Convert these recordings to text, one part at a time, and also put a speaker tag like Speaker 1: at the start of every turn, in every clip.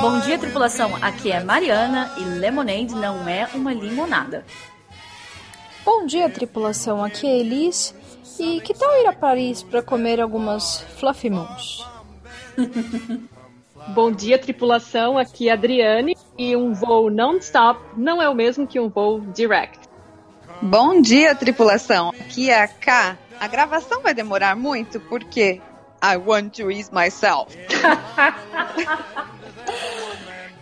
Speaker 1: Bom dia, tripulação. Aqui é Mariana e Lemonade não é uma limonada.
Speaker 2: Bom dia, tripulação. Aqui é Elis. E que tal ir a Paris para comer algumas Fluffy Moons?
Speaker 3: Bom dia, tripulação. Aqui é Adriane. E um voo non-stop não é o mesmo que um voo direct.
Speaker 4: Bom dia, tripulação. Aqui é a K. A gravação vai demorar muito porque I want to ease myself.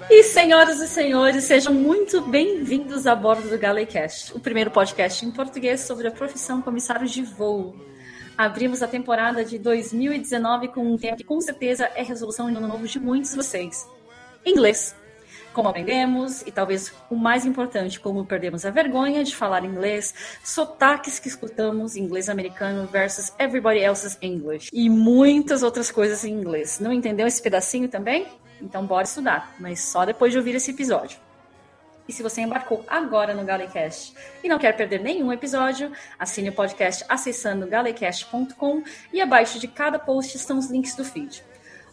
Speaker 1: E senhoras e senhores, sejam muito bem-vindos a bordo do Galecast, o primeiro podcast em português sobre a profissão comissário de voo. Abrimos a temporada de 2019 com um tema que com certeza é resolução de ano novo de muitos de vocês. Inglês como aprendemos e talvez o mais importante, como perdemos a vergonha de falar inglês, sotaques que escutamos inglês americano versus everybody else's English e muitas outras coisas em inglês. Não entendeu esse pedacinho também? Então bora estudar, mas só depois de ouvir esse episódio. E se você embarcou agora no Galecast e não quer perder nenhum episódio, assine o podcast acessando galecast.com e abaixo de cada post estão os links do feed.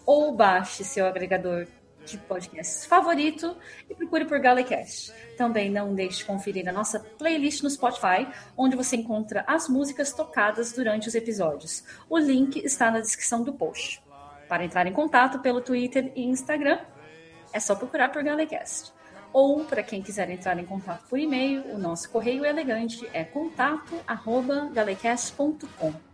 Speaker 1: Ou baixe seu agregador de podcasts favorito e procure por Galecast. Também não deixe de conferir a nossa playlist no Spotify, onde você encontra as músicas tocadas durante os episódios. O link está na descrição do post. Para entrar em contato pelo Twitter e Instagram, é só procurar por Galecast. Ou, para quem quiser entrar em contato por e-mail, o nosso correio elegante é contato@galecast.com.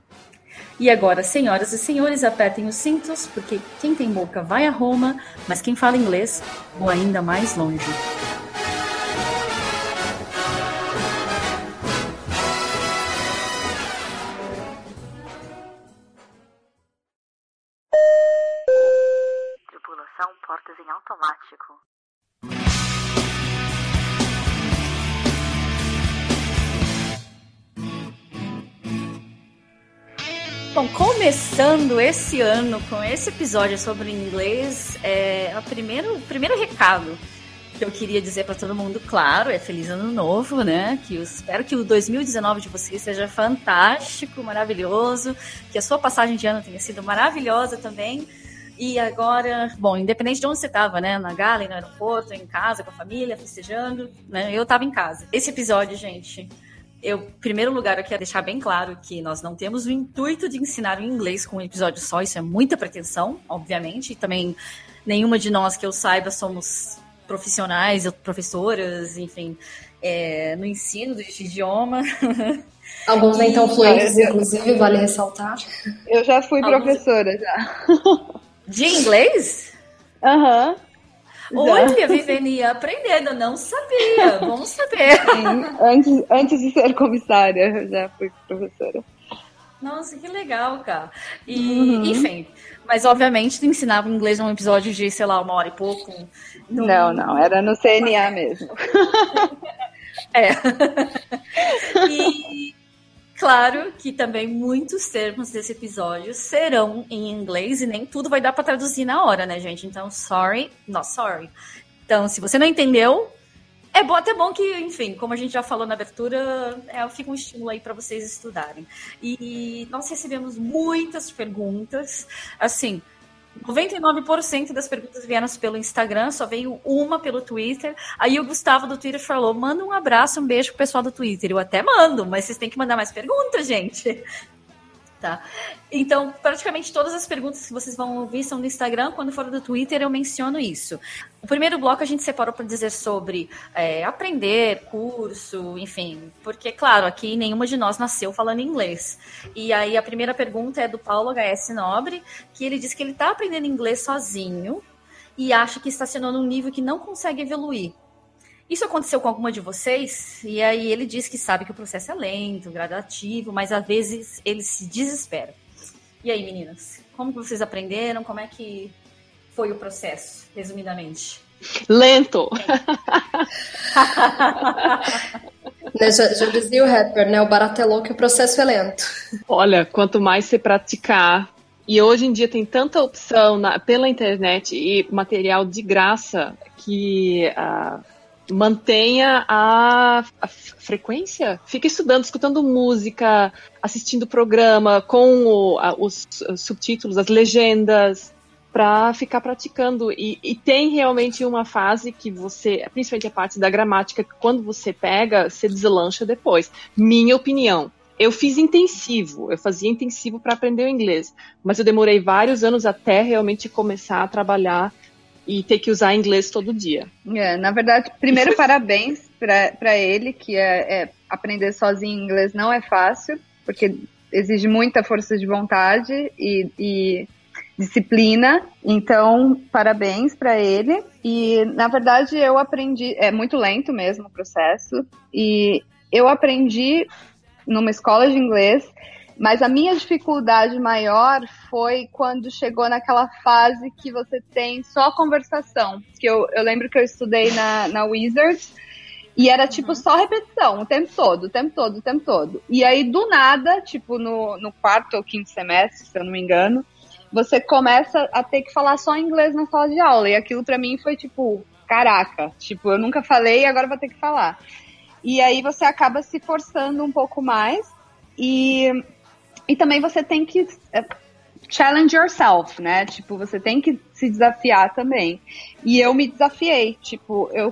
Speaker 1: E agora, senhoras e senhores, apertem os cintos, porque quem tem boca vai a Roma, mas quem fala inglês voa ainda mais longe. Bom, começando esse ano com esse episódio sobre inglês, é, o primeiro, o primeiro recado que eu queria dizer para todo mundo, claro, é feliz ano novo, né? Que eu espero que o 2019 de vocês seja fantástico, maravilhoso, que a sua passagem de ano tenha sido maravilhosa também. E agora, bom, independente de onde você estava, né? Na gala, no aeroporto, em casa, com a família, festejando, né? Eu estava em casa. Esse episódio, gente, eu, em primeiro lugar, eu quero deixar bem claro que nós não temos o intuito de ensinar o inglês com um episódio só, isso é muita pretensão, obviamente, e também nenhuma de nós que eu saiba somos profissionais, professoras, enfim, é, no ensino deste idioma.
Speaker 5: Alguns nem tão fluentes, inclusive, vale ressaltar.
Speaker 4: Eu já fui
Speaker 1: Alguns-
Speaker 4: professora, já.
Speaker 1: De inglês?
Speaker 4: Aham. Já.
Speaker 1: Olha, vivendo e aprendendo, não sabia, bom saber.
Speaker 4: Sim, antes, antes de ser comissária, eu já fui professora.
Speaker 1: Nossa, que legal, cara. E, enfim, mas obviamente tu ensinava inglês num episódio de, sei lá, uma hora e pouco.
Speaker 4: Não, não, era no CNA mesmo.
Speaker 1: É. e claro que também muitos termos desse episódio serão em inglês e nem tudo vai dar para traduzir na hora, né, gente? Então, sorry, not sorry. Então, se você não entendeu, é bom, até bom que, enfim, como a gente já falou na abertura, é, fica um estímulo aí para vocês estudarem. E nós recebemos muitas perguntas, assim, 99% das perguntas vieram pelo Instagram, só veio uma pelo Twitter. Aí o Gustavo do Twitter falou: manda um abraço, um beijo pro pessoal do Twitter. Eu até mando, mas vocês têm que mandar mais perguntas, gente. Tá. Então, praticamente todas as perguntas que vocês vão ouvir são do Instagram. Quando for do Twitter, eu menciono isso. O primeiro bloco a gente separou para dizer sobre é, aprender, curso, enfim. Porque, claro, aqui nenhuma de nós nasceu falando inglês. E aí a primeira pergunta é do Paulo HS Nobre, que ele diz que ele está aprendendo inglês sozinho e acha que estacionou num nível que não consegue evoluir. Isso aconteceu com alguma de vocês? E aí ele diz que sabe que o processo é lento, gradativo, mas às vezes ele se desespera. E aí, meninas, como que vocês aprenderam? Como é que foi o processo, resumidamente?
Speaker 3: Lento.
Speaker 5: Né, já, já dizia o rapper, né? O barato é louco e o processo é lento.
Speaker 3: Olha, quanto mais você praticar. E hoje em dia tem tanta opção na- pela internet e material de graça que ah, mantenha a, a frequência. Fica estudando, escutando música, assistindo programa com o- a- os, os subtítulos, as legendas. para ficar praticando. E, e, tem realmente uma fase que você, principalmente a parte da gramática, que quando você pega, você deslancha depois. Minha opinião. Eu fiz intensivo, eu fazia intensivo para aprender o inglês, mas eu demorei vários anos até realmente começar a trabalhar e ter que usar inglês todo dia.
Speaker 6: É, na verdade, primeiro parabéns para ele, que é, é, aprender sozinho inglês não é fácil, porque exige muita força de vontade e, e disciplina. Então, parabéns para ele. E na verdade eu aprendi, é muito lento mesmo o processo. E eu aprendi numa escola de inglês, mas a minha dificuldade maior foi quando chegou naquela fase que você tem só conversação. Que eu, eu lembro que eu estudei na, na Wizards e era tipo só repetição o tempo todo, o tempo todo, o tempo todo. E aí do nada, tipo no, no quarto ou quinto semestre, se eu não me engano, você começa a ter que falar só inglês na sala de aula. E aquilo para mim foi tipo, caraca, tipo, eu nunca falei e agora vou ter que falar. E aí você acaba se forçando um pouco mais e, e também você tem que é, challenge yourself, né? Tipo, você tem que se desafiar também. E eu me desafiei, tipo, eu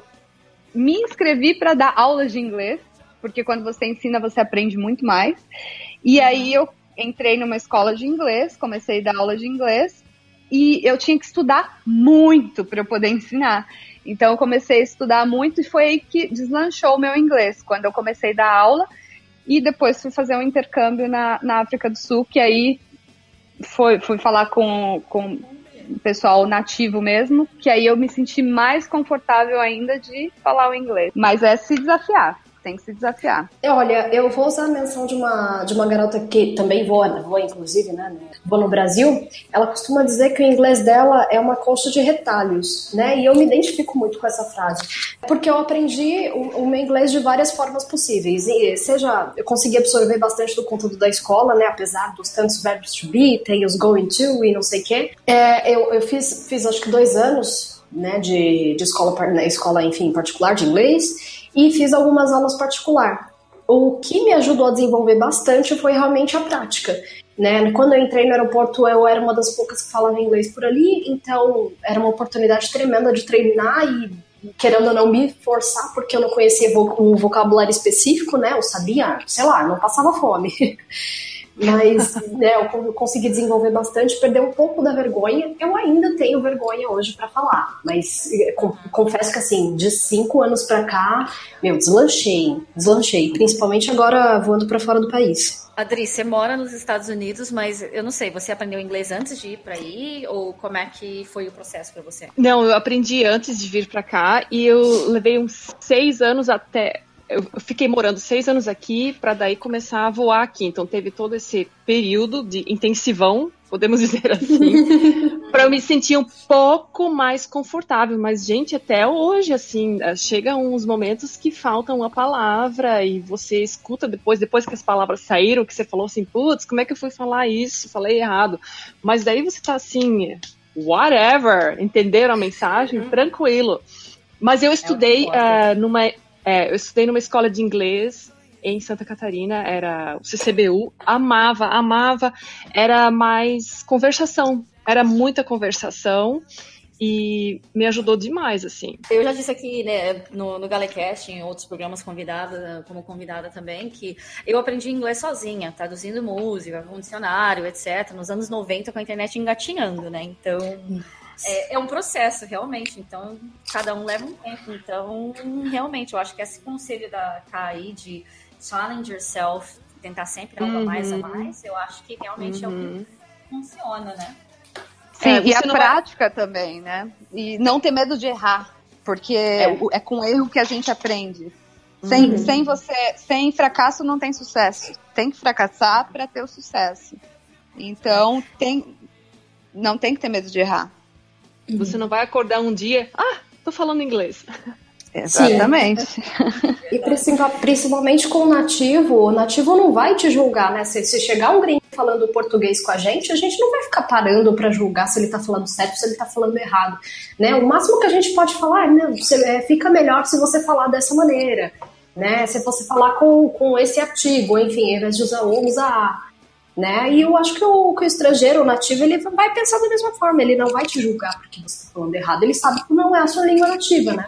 Speaker 6: me inscrevi para dar aulas de inglês, porque quando você ensina você aprende muito mais. E aí eu entrei numa escola de inglês, comecei a dar aula de inglês e eu tinha que estudar muito para eu poder ensinar. Então eu comecei a estudar muito e foi aí que deslanchou o meu inglês, quando eu comecei a dar aula e depois fui fazer um intercâmbio na, na África do Sul, que aí foi, fui falar com, com pessoal nativo mesmo, que aí eu me senti mais confortável ainda de falar o inglês. Mas é se desafiar tem que se desafiar.
Speaker 5: É, olha, eu vou usar a menção de uma, de uma garota que também voa, voa inclusive, né? Voa no Brasil. Ela costuma dizer que o inglês dela é uma colcha de retalhos, né? E eu me identifico muito com essa frase. Porque eu aprendi o, o meu inglês de várias formas possíveis. E seja, eu consegui absorver bastante do conteúdo da escola, né? Apesar dos tantos verbos to be, tem os going to e não sei o quê. É, eu, eu fiz, fiz acho que dois anos né, de, de escola, escola, enfim, particular de inglês e fiz algumas aulas particular. O que me ajudou a desenvolver bastante foi realmente a prática. Né? Quando eu entrei no aeroporto, eu era uma das poucas que falava inglês por ali, então era uma oportunidade tremenda de treinar e querendo ou não me forçar, porque eu não conhecia um vocabulário específico, né? Eu sabia, sei lá, não passava fome. Mas né, eu consegui desenvolver bastante, perder um pouco da vergonha. Eu ainda tenho vergonha hoje para falar, mas eh, confesso que assim, de cinco anos para cá, meu, deslanchei, deslanchei, principalmente agora voando para fora do país.
Speaker 1: Adri, você mora nos Estados Unidos, mas eu não sei, você aprendeu inglês antes de ir para aí ou como é que foi o processo para você?
Speaker 3: Não, eu aprendi antes de vir para cá e eu levei uns seis anos até eu fiquei morando seis anos aqui para daí começar a voar aqui. Então teve todo esse período de intensivão, podemos dizer assim, para eu me sentir um pouco mais confortável. Mas gente, até hoje assim, eh, chega uns momentos que falta uma palavra e você escuta depois, depois que as palavras saíram, que você falou assim, putz, como é que eu fui falar isso? Falei errado. Mas daí você tá assim, whatever, entenderam a mensagem? Uhum. Tranquilo. Mas eu estudei uh, numa é, eu estudei numa escola de inglês em Santa Catarina, era o CCBU, amava, amava, era mais conversação, era muita conversação e me ajudou demais, assim.
Speaker 1: Eu já disse aqui, né, no, no Galecast, em outros programas convidada, como convidada também, que eu aprendi inglês sozinha, traduzindo música, com dicionário, etc., nos anos 90 com a internet engatinhando, né, então é, é, um processo, realmente. Então, cada um leva um tempo. Então, realmente, eu acho que esse conselho da KI de challenge yourself, tentar sempre algo uhum. a mais a uhum. mais, eu acho que realmente uhum. é o que uhum. funciona, né?
Speaker 6: Sim, é, e a prática vai... também, né? E não ter medo de errar, porque é, é com erro que a gente aprende. Sem, uhum. sem você, sem fracasso não tem sucesso. Tem que fracassar para ter o sucesso. Então, tem, não tem que ter medo de errar.
Speaker 3: Você não vai acordar um dia, ah, tô falando inglês.
Speaker 6: Exatamente.
Speaker 5: e principalmente com o nativo, o nativo não vai te julgar, né? Se, se chegar um gringo falando português com a gente, a gente não vai ficar parando para julgar se ele tá falando certo ou se ele tá falando errado, né? O máximo que a gente pode falar é, você, é, fica melhor se você falar dessa maneira, né? Se você falar com, com esse artigo, enfim, ao invés de usar o, usa a. né? E eu acho que o, que o estrangeiro, o nativo, ele vai pensar da mesma forma, ele não vai te julgar porque você está falando errado, ele sabe que não é a sua língua nativa, né?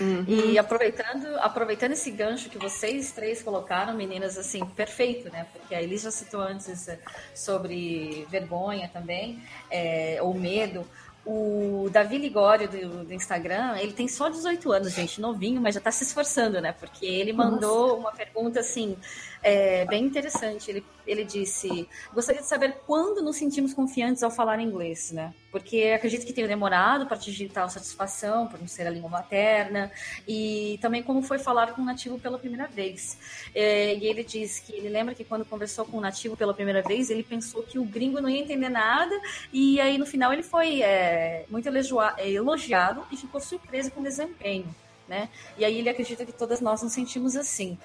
Speaker 1: Uhum. E aproveitando, aproveitando esse gancho que vocês três colocaram, meninas, assim, perfeito, né? Porque a Elisa citou antes eh, sobre vergonha também, é, ou medo. O Davi Ligório do, do, Instagram, ele tem só 18 anos, gente, novinho, mas já está se esforçando, né? Porque ele mandou Nossa. uma pergunta assim, é, bem interessante. Ele, ele disse: Gostaria de saber quando nos sentimos confiantes ao falar inglês, né? Porque acredito que tenha demorado para atingir tal satisfação, por não ser a língua materna, e também como foi falar com um nativo pela primeira vez. É, e ele diz que ele lembra que quando conversou com um nativo pela primeira vez, ele pensou que o gringo não ia entender nada, e aí no final ele foi é, muito elogiado e ficou surpreso com o desempenho. Né? E aí ele acredita que todas nós nos sentimos assim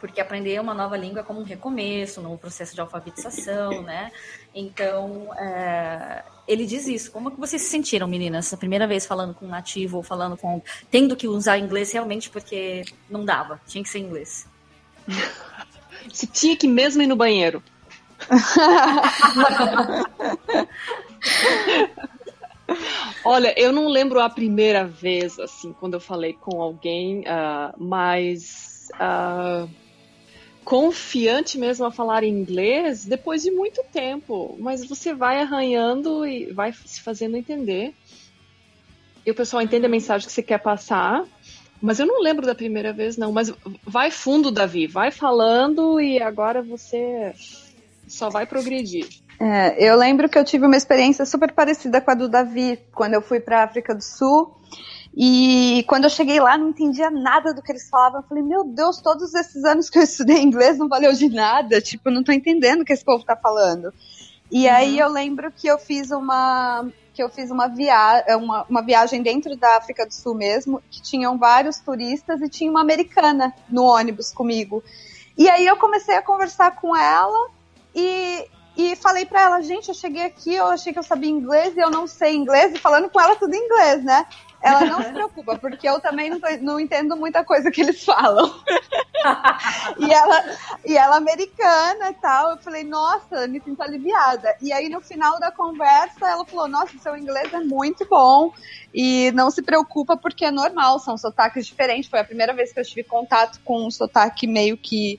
Speaker 1: porque aprender uma nova língua é como um recomeço, no processo de alfabetização, né? Então, é, ele diz isso. Como que vocês se sentiram, meninas, a primeira vez falando com um nativo ou falando com... tendo que usar inglês realmente porque não dava, tinha que ser inglês.
Speaker 3: Você tinha que mesmo ir no banheiro. Olha, eu não lembro a primeira vez, assim, quando eu falei com alguém, uh, mas uh, confiante mesmo a falar inglês depois de muito tempo, mas você vai arranhando e vai se fazendo entender. E o pessoal entende a mensagem que você quer passar. Mas eu não lembro da primeira vez, não. Mas vai fundo, Davi. Vai falando e agora você só vai progredir.
Speaker 6: É, eu lembro que eu tive uma experiência super parecida com a do Davi quando eu fui para a África do Sul. E quando eu cheguei lá, não entendia nada do que eles falavam. Eu falei, meu Deus, todos esses anos que eu estudei inglês não valeu de nada. Tipo, não tô entendendo o que esse povo tá falando. E uhum. aí eu lembro que eu fiz uma que eu fiz uma, via uma, uma viagem dentro da África do Sul mesmo, que tinham vários turistas e tinha uma americana no ônibus comigo. E aí eu comecei a conversar com ela e, e falei para ela, gente, eu cheguei aqui, eu achei que eu sabia inglês e eu não sei inglês, e falando com ela tudo em inglês, né? Ela não se preocupa, porque eu também não, tô, não entendo muita coisa que eles falam. e, ela, e ela americana e tal. Eu falei, nossa, me sinto aliviada. E aí, no final da conversa, ela falou, nossa, seu inglês é muito bom. E não se preocupa, porque é normal, são sotaques diferentes. Foi a primeira vez que eu tive contato com um sotaque meio que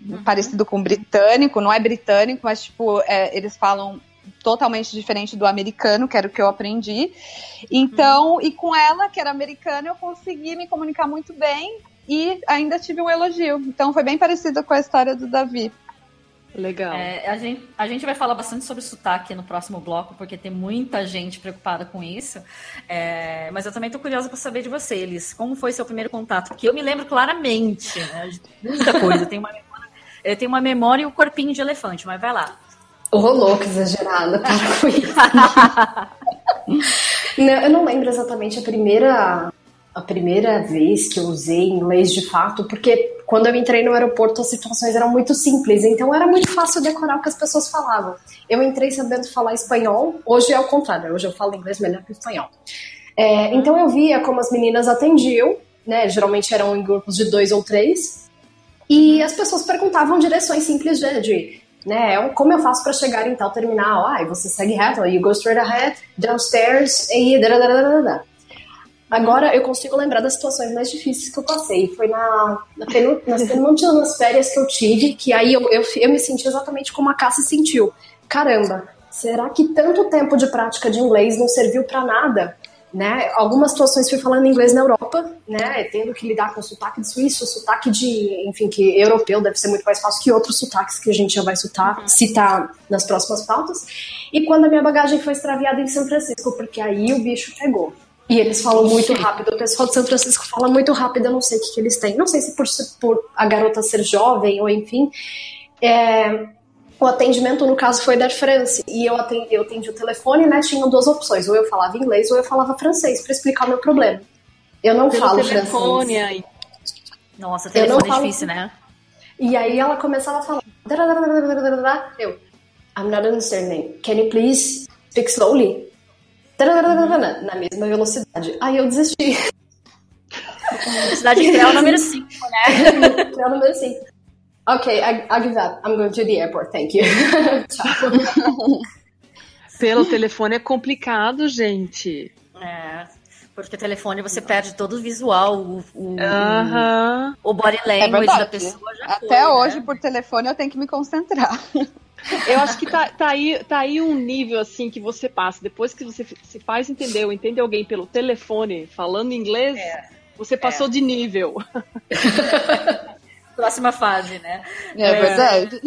Speaker 6: uhum. parecido com britânico. Não é britânico, mas, tipo, é, eles falam totalmente diferente do americano, que era o que eu aprendi. Então, uhum. e com ela, que era americana, eu consegui me comunicar muito bem e ainda tive um elogio. Então, foi bem parecido com a história do Davi.
Speaker 1: Legal. É, a, gente, a gente vai falar bastante sobre sotaque no próximo bloco, porque tem muita gente preocupada com isso. É, mas eu também estou curiosa para saber de você, Elis. Como foi seu primeiro contato? Porque eu me lembro claramente né, de muita coisa. Eu tenho uma memória, eu tenho uma memória e o um corpinho de elefante, mas vai lá.
Speaker 5: Rolou, que exagerada, para com isso. não, eu não lembro exatamente a primeira, a primeira vez que eu usei inglês de fato, porque quando eu entrei no aeroporto as situações eram muito simples, então era muito fácil decorar o que as pessoas falavam. Eu entrei sabendo falar espanhol, hoje é o contrário, hoje eu falo inglês melhor que espanhol. É, então eu via como as meninas atendiam, né? Geralmente eram em grupos de dois ou três, e as pessoas perguntavam direções simples de, de né? É como eu faço para chegar em tal terminal? Ah, você segue reto, you go straight ahead, downstairs e da. Agora eu consigo lembrar das situações mais difíceis que eu passei. Foi na, na penúltima, nas penúltimas férias que eu tive, que aí eu, eu, eu me senti exatamente como a Cassie sentiu. Caramba, será que tanto tempo de prática de inglês não serviu para nada? Né? Algumas situações fui falando inglês na Europa, né? Tendo que lidar com sotaque de suíço, sotaque de, enfim, que europeu deve ser muito mais fácil que outros sotaques que a gente já vai citar, uhum. citar nas próximas pautas. E quando a minha bagagem foi extraviada em São Francisco, porque aí o bicho pegou. E eles falam muito rápido. O pessoal de São Francisco fala muito rápido, eu não sei o que, que eles têm. Não sei se por, por a garota ser jovem ou enfim. É, o atendimento, no caso, foi da France. E eu atendi, eu atendi o telefone, né? Tinham duas opções. Ou eu falava inglês ou eu falava francês para explicar o meu problema. Eu não Pelo falo telefone, francês. Aí.
Speaker 1: Nossa, telefone é falo... difícil, né?
Speaker 5: E aí ela começava a falar. Eu, I'm not understanding. Can you please speak slowly? Na mesma velocidade. Aí eu desisti.
Speaker 1: Velocidade real número 5, né?
Speaker 5: real número 5. Okay, I, I'll give that. I'm going to the airport. Thank you. Tchau.
Speaker 3: Pelo telefone é complicado, gente.
Speaker 1: É, porque o telefone você perde todo o visual, o, o,
Speaker 3: Aham.
Speaker 1: o body
Speaker 6: É
Speaker 1: language
Speaker 6: verdade.
Speaker 1: da pessoa já
Speaker 6: Até
Speaker 1: foi,
Speaker 6: hoje,
Speaker 1: né?
Speaker 6: por telefone, eu tenho que me concentrar.
Speaker 3: Eu acho que tá, tá, aí, tá aí um nível assim que você passa. Depois que você se faz entender ou entende alguém pelo telefone falando inglês, você passou de nível.
Speaker 1: Próxima fase, né?
Speaker 6: É, verdade.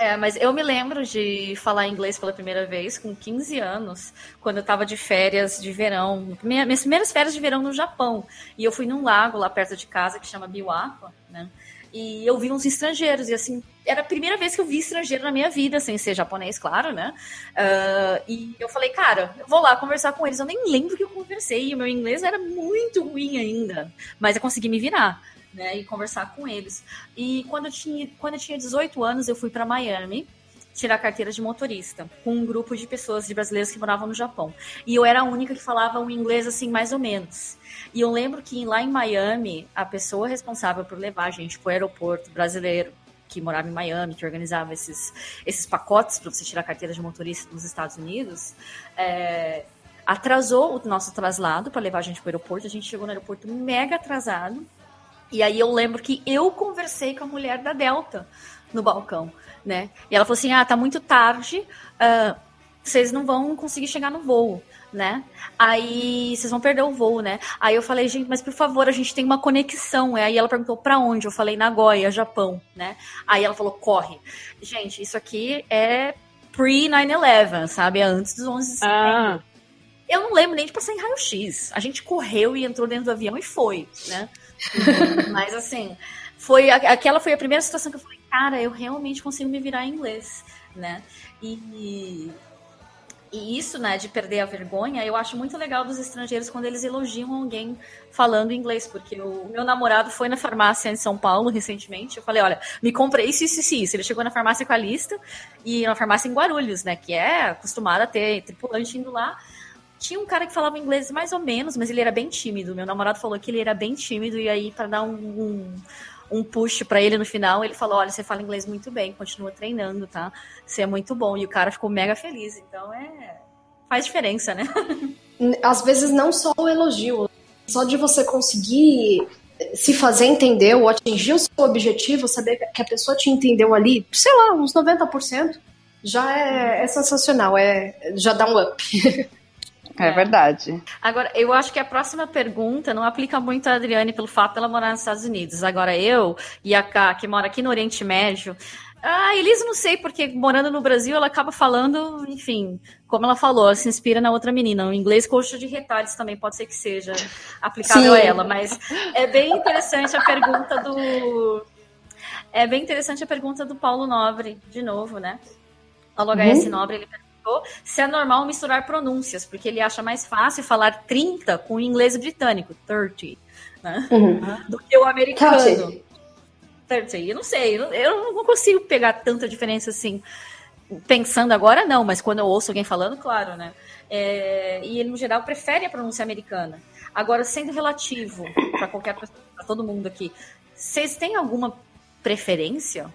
Speaker 1: É, mas eu me lembro de falar inglês pela primeira vez com 15 anos, quando eu tava de férias de verão, minha- minhas primeiras férias de verão no Japão. E eu fui num lago lá perto de casa que chama Biwako, né? E eu vi uns estrangeiros, e assim, era a primeira vez que eu vi estrangeiro na minha vida, sem ser japonês, claro, né? Ah, e eu falei, cara, eu vou lá conversar com eles. Eu nem lembro que eu conversei, e o meu inglês era muito ruim ainda, mas eu consegui me virar. Né, e conversar com eles. E quando eu tinha, quando eu tinha 18 anos, eu fui para Miami tirar carteira de motorista com um grupo de pessoas, de brasileiros que moravam no Japão. E eu era a única que falava um inglês assim, mais ou menos. E eu lembro que lá em Miami, a pessoa responsável por levar a gente para o aeroporto brasileiro, que morava em Miami, que organizava esses, esses pacotes para você tirar carteira de motorista nos Estados Unidos, é, atrasou o nosso traslado para levar a gente para o aeroporto. A gente chegou no aeroporto mega atrasado. E aí eu lembro que eu conversei com a mulher da Delta no balcão, né? E ela falou assim: ah, tá muito tarde, ah, vocês não vão conseguir chegar no voo, né? Aí vocês vão perder o voo, né? Aí eu falei, gente, mas por favor, a gente tem uma conexão. Aí ela perguntou pra onde? Eu falei, Nagoya, Japão, né? Aí ela falou, corre. Gente, isso aqui é pre-9-11, sabe? É antes dos 11 de setembro.
Speaker 3: Ah,
Speaker 1: Eu não lembro nem de passar em raio-x. A gente correu e entrou dentro do avião e foi, né? Mas assim, foi aquela foi a primeira situação que eu falei, cara, eu realmente consigo me virar em inglês, né? E, e isso, né, de perder a vergonha, eu acho muito legal dos estrangeiros quando eles elogiam alguém falando inglês, porque o meu namorado foi na farmácia em São Paulo recentemente, eu falei, olha, me comprei isso, isso, isso, isso. Ele chegou na farmácia com a lista, e na farmácia em Guarulhos, né, que é acostumada a ter tripulante indo lá, tinha um cara que falava inglês mais ou menos, mas ele era bem tímido. Meu namorado falou que ele era bem tímido, e aí, para dar um, um, um push para ele no final, ele falou: Olha, você fala inglês muito bem, continua treinando, tá? Você é muito bom. E o cara ficou mega feliz. Então é. Faz diferença, né?
Speaker 5: Às vezes não só o elogio, só de você conseguir se fazer entender ou atingir o seu objetivo, saber que a pessoa te entendeu ali, sei lá, uns 90%, já é, é sensacional, é, já dá um up.
Speaker 6: É verdade.
Speaker 1: Agora, eu acho que a próxima pergunta não aplica muito a Adriane pelo fato dela morar nos Estados Unidos. Agora, eu e a Ká, que mora aqui no Oriente Médio, a Elisa não sei, porque morando no Brasil ela acaba falando, enfim, como ela falou, ela se inspira na outra menina. O inglês coxa de retalhos também pode ser que seja aplicável
Speaker 5: Sim.
Speaker 1: a ela, mas é bem interessante a pergunta do. É bem interessante a pergunta do Paulo Nobre, de novo, né? Paulo HS Nobre, ele perguntou se é normal misturar pronúncias, porque ele acha mais fácil falar 30 com o inglês britânico, 30, né? Do que o americano. 30. Eu não sei, eu eu não consigo pegar tanta diferença assim. Pensando agora, não, mas quando eu ouço alguém falando, claro, né? É, e ele, no geral, prefere a pronúncia americana. Agora, sendo relativo para qualquer pessoa, para todo mundo aqui, vocês têm alguma preferência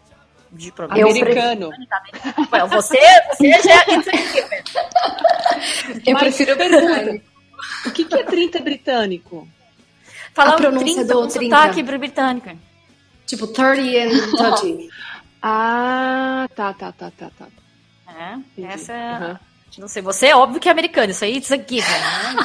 Speaker 1: de pronúncia?
Speaker 3: americano.
Speaker 1: Well, você, você já. it's a given.
Speaker 5: Eu
Speaker 3: Mas
Speaker 5: prefiro
Speaker 3: pergunta. O que, que é 30 britânico?
Speaker 1: Falar
Speaker 5: A pronúncia
Speaker 1: 30
Speaker 5: do
Speaker 1: com
Speaker 5: 30.
Speaker 1: sotaque britânico.
Speaker 5: tipo 30 and 30.
Speaker 3: Ah, tá, tá, tá, tá, tá.
Speaker 1: É,
Speaker 3: Entendi.
Speaker 1: essa é.
Speaker 3: Aham.
Speaker 1: Não sei, você é óbvio que é americano, isso aí it's a given, né?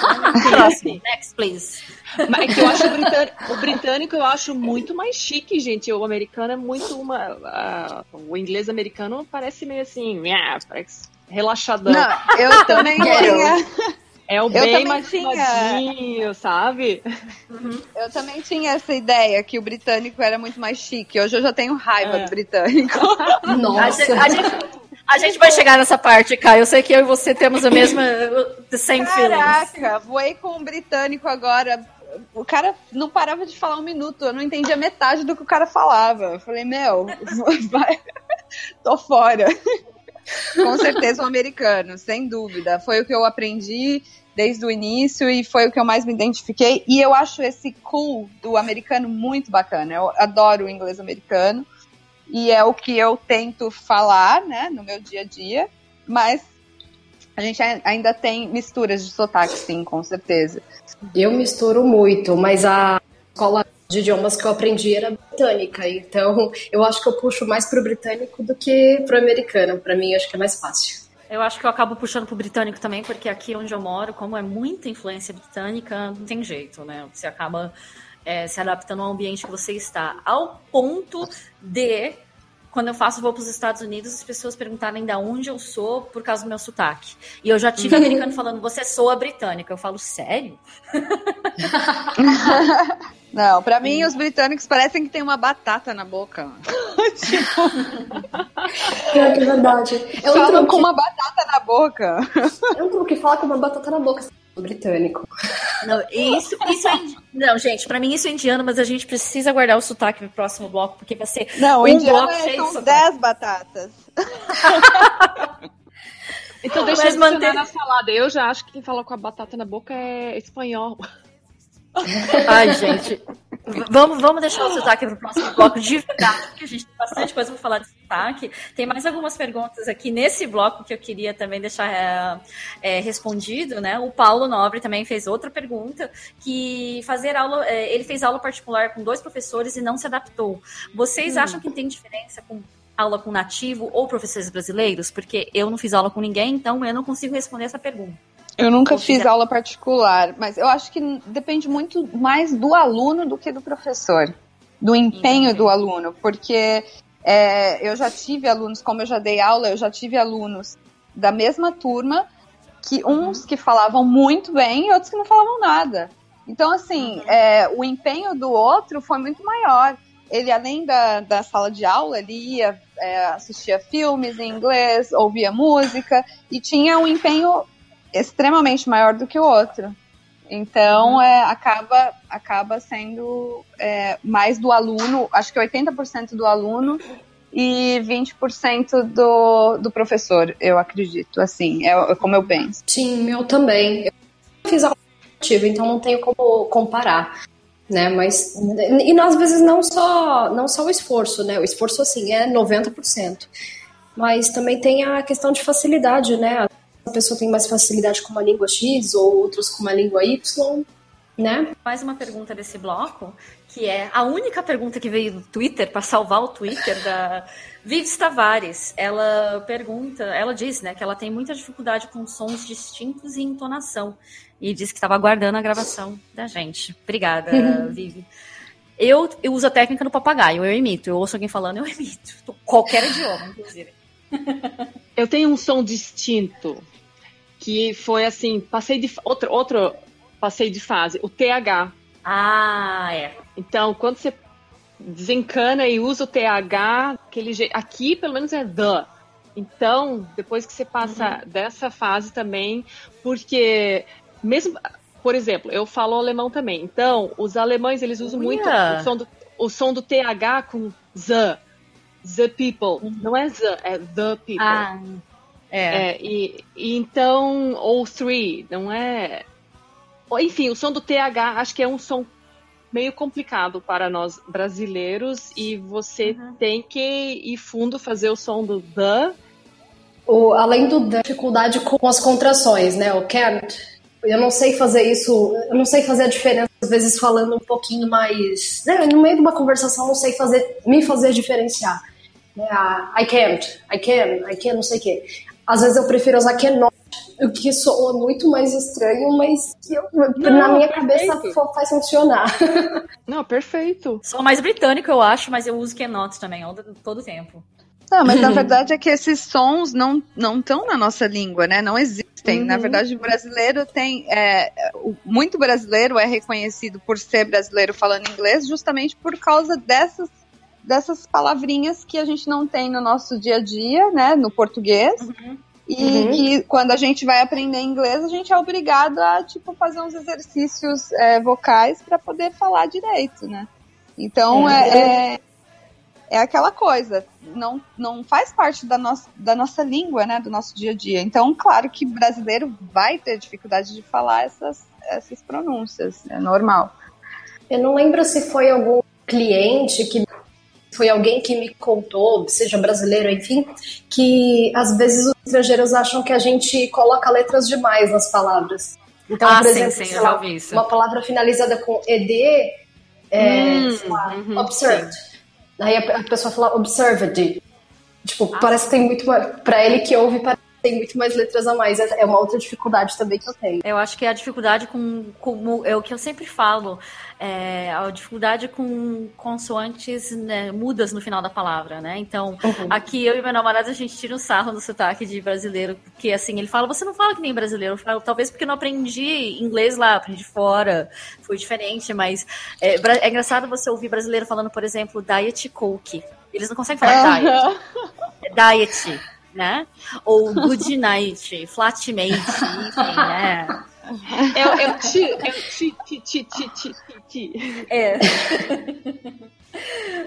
Speaker 1: Próximo, next, please.
Speaker 3: Mas é que eu acho o britânico, o britânico eu acho muito mais chique, gente. O americano é muito uma. a- o inglês americano parece meio assim, yeah, parece relaxadão.
Speaker 6: Não, eu também tinha.
Speaker 3: é o
Speaker 6: eu
Speaker 3: bem mais
Speaker 6: tinha.
Speaker 3: sabe?
Speaker 6: Eu também tinha essa ideia que o britânico era muito mais chique. Hoje eu já tenho raiva
Speaker 3: É.
Speaker 6: do britânico.
Speaker 1: A
Speaker 5: Nossa.
Speaker 1: gente, a, gente, a gente vai chegar nessa parte, Caio. Eu sei que eu e você temos a mesma. The same feelings.
Speaker 6: Caraca, voei com um britânico agora. O cara não parava de falar um minuto. Eu não entendia metade do que o cara falava. Eu falei, meu, vai. tô fora. Com certeza um americano, sem dúvida. Foi o que eu aprendi desde o início e foi o que eu mais me identifiquei. E eu acho esse cool do americano muito bacana. Eu adoro o inglês americano. e é o que eu tento falar, né, no meu dia a dia, mas a gente ainda tem misturas de sotaque, sim, com certeza.
Speaker 5: Eu misturo muito, mas a escola de idiomas que eu aprendi era britânica, então eu acho que eu puxo mais pro britânico do que pro americano. Para mim, acho que é mais fácil.
Speaker 1: Eu acho que eu acabo puxando pro britânico também, porque aqui onde eu moro, como é muita influência britânica, não tem jeito, né? Você acaba é, se adaptando ao ambiente que você está. Ao ponto de, quando eu faço voo para os Estados Unidos, as pessoas perguntarem de onde eu sou por causa do meu sotaque. E eu já tive americano falando, você soa britânica. Eu falo, sério?
Speaker 6: Não, para mim os britânicos parecem que tem uma batata na boca.
Speaker 5: tipo... É, que verdade.
Speaker 6: É um Falam com uma batata na boca.
Speaker 5: É um truque, fala com uma batata na boca britânico.
Speaker 1: Não, isso, isso é, não, gente, para mim isso é indiano, mas a gente precisa guardar o sotaque pro próximo bloco, porque vai ser
Speaker 6: não, um bloco é, cheio são 10 batatas.
Speaker 3: então deixa eu manter na salada. Eu já acho que quem fala com a batata na boca é espanhol.
Speaker 1: Ai, gente. Vamos, vamos deixar o sotaque para o próximo bloco de verdade, porque a gente tem bastante coisa para falar de sotaque. Tem mais algumas perguntas aqui nesse bloco que eu queria também deixar é, é, respondido, né? O Paulo Nobre também fez outra pergunta, que fazer aula, é, ele fez aula particular com dois professores e não se adaptou. Vocês hum. acham que tem diferença com aula com nativo ou professores brasileiros? Porque eu não fiz aula com ninguém, então eu não consigo responder essa pergunta.
Speaker 6: Eu nunca fiz aula particular, mas eu acho que depende muito mais do aluno do que do professor, do empenho do aluno, porque é, eu já tive alunos, como eu já dei aula, eu já tive alunos da mesma turma, que uns que falavam muito bem e outros que não falavam nada. Então, assim, uhum. é, o empenho do outro foi muito maior. Ele, além da, da sala de aula, ele ia, é, assistia filmes em inglês, ouvia música e tinha um empenho extremamente maior do que o outro. Então, uhum. é, acaba, acaba sendo é, mais do aluno, acho que 80% do aluno e 20% do, do professor, eu acredito, assim, é, é como eu penso.
Speaker 5: Sim, eu também. Eu fiz alternativa, então não tenho como comparar. Né, mas e às vezes não só não só o esforço, né? O esforço assim é 90%. Mas também tem a questão de facilidade, né? A pessoa tem mais facilidade com uma língua X ou outros com uma língua Y, né?
Speaker 1: Mais uma pergunta desse bloco, que é a única pergunta que veio do Twitter, para salvar o Twitter, da Vives Tavares. Ela pergunta, ela diz, né, que ela tem muita dificuldade com sons distintos e entonação. E disse que estava aguardando a gravação da gente. Obrigada, Vivi. Eu, eu uso a técnica no papagaio, eu imito. Eu ouço alguém falando, eu imito. Qualquer idioma, inclusive.
Speaker 3: Eu tenho um som distinto que foi assim, passei de outro outro passei de fase, o TH.
Speaker 1: Ah, é.
Speaker 3: Então, quando você desencana e usa o TH, aquele jeito, aqui pelo menos é the. Então, depois que você passa uhum. dessa fase também, porque mesmo, por exemplo, eu falo alemão também. Então, os alemães eles usam muito o som do, o som do TH com the. The people. Uhum. Não é the, é the people.
Speaker 1: Ah.
Speaker 3: É. é e, e, então, ou three, não é. Enfim, o som do TH acho que é um som meio complicado para nós brasileiros e você uhum. tem que ir fundo fazer o som do the.
Speaker 5: O, além do the, dificuldade com as contrações, né? O can't. Eu não sei fazer isso, eu não sei fazer a diferença, às vezes falando um pouquinho mais. Né? No meio de uma conversação, eu não sei fazer, me fazer diferenciar. Né? I can't, I can, I can, não sei o quê. Às vezes eu prefiro usar Kenote, o que soa muito mais estranho, mas eu, não, na minha cabeça perfeito. faz funcionar.
Speaker 3: Não, perfeito.
Speaker 1: Sou mais britânico, eu acho, mas eu uso Kenote também, todo tempo.
Speaker 6: Não, mas na verdade é que esses sons não não estão na nossa língua, né? Não existem. Uhum. Na verdade, o brasileiro tem. É, muito brasileiro é reconhecido por ser brasileiro falando inglês justamente por causa dessas dessas palavrinhas que a gente não tem no nosso dia a dia, né, no português. Uhum. E uhum. que quando a gente vai aprender inglês, a gente é obrigado a, tipo, fazer uns exercícios é, vocais para poder falar direito, né? Então, é, é, é, é, aquela coisa, não, não faz parte da nossa, da nossa língua, né, do nosso dia a dia. Então, claro que brasileiro vai ter dificuldade de falar essas, essas pronúncias, é normal.
Speaker 5: Eu não lembro se foi algum cliente que foi alguém que me contou, seja brasileiro, enfim, que às vezes os estrangeiros acham que a gente coloca letras demais nas palavras. Então,
Speaker 1: Ah,
Speaker 5: por
Speaker 1: sim,
Speaker 5: exemplo,
Speaker 1: sim, eu
Speaker 5: lá,
Speaker 1: ouvi isso.
Speaker 5: uma palavra finalizada com ed é,
Speaker 1: Hum,
Speaker 5: sei lá,
Speaker 1: uhum,
Speaker 5: observed. Aí a, pessoa fala observed. Tipo, parece que tem muito. Pra ele que ouve, parece tem muito mais letras a mais. É é uma outra dificuldade também que eu tenho.
Speaker 1: Eu acho que é a dificuldade com, com é o que eu sempre falo, é a dificuldade com consoantes né, mudas no final da palavra, né? Então,
Speaker 5: Uhum.
Speaker 1: aqui eu e meu namorado a gente tira um sarro no sotaque de brasileiro, porque assim, ele fala, você não fala que nem brasileiro, eu falo, talvez porque não aprendi inglês lá, aprendi fora, foi diferente, mas é, é engraçado você ouvir brasileiro falando, por exemplo, diet coke. Eles não conseguem falar diet. É diet, né? Ou good night, flatmate, enfim, né?
Speaker 3: O ti, é o ti, ti, ti, ti, ti, ti, ti.
Speaker 1: É.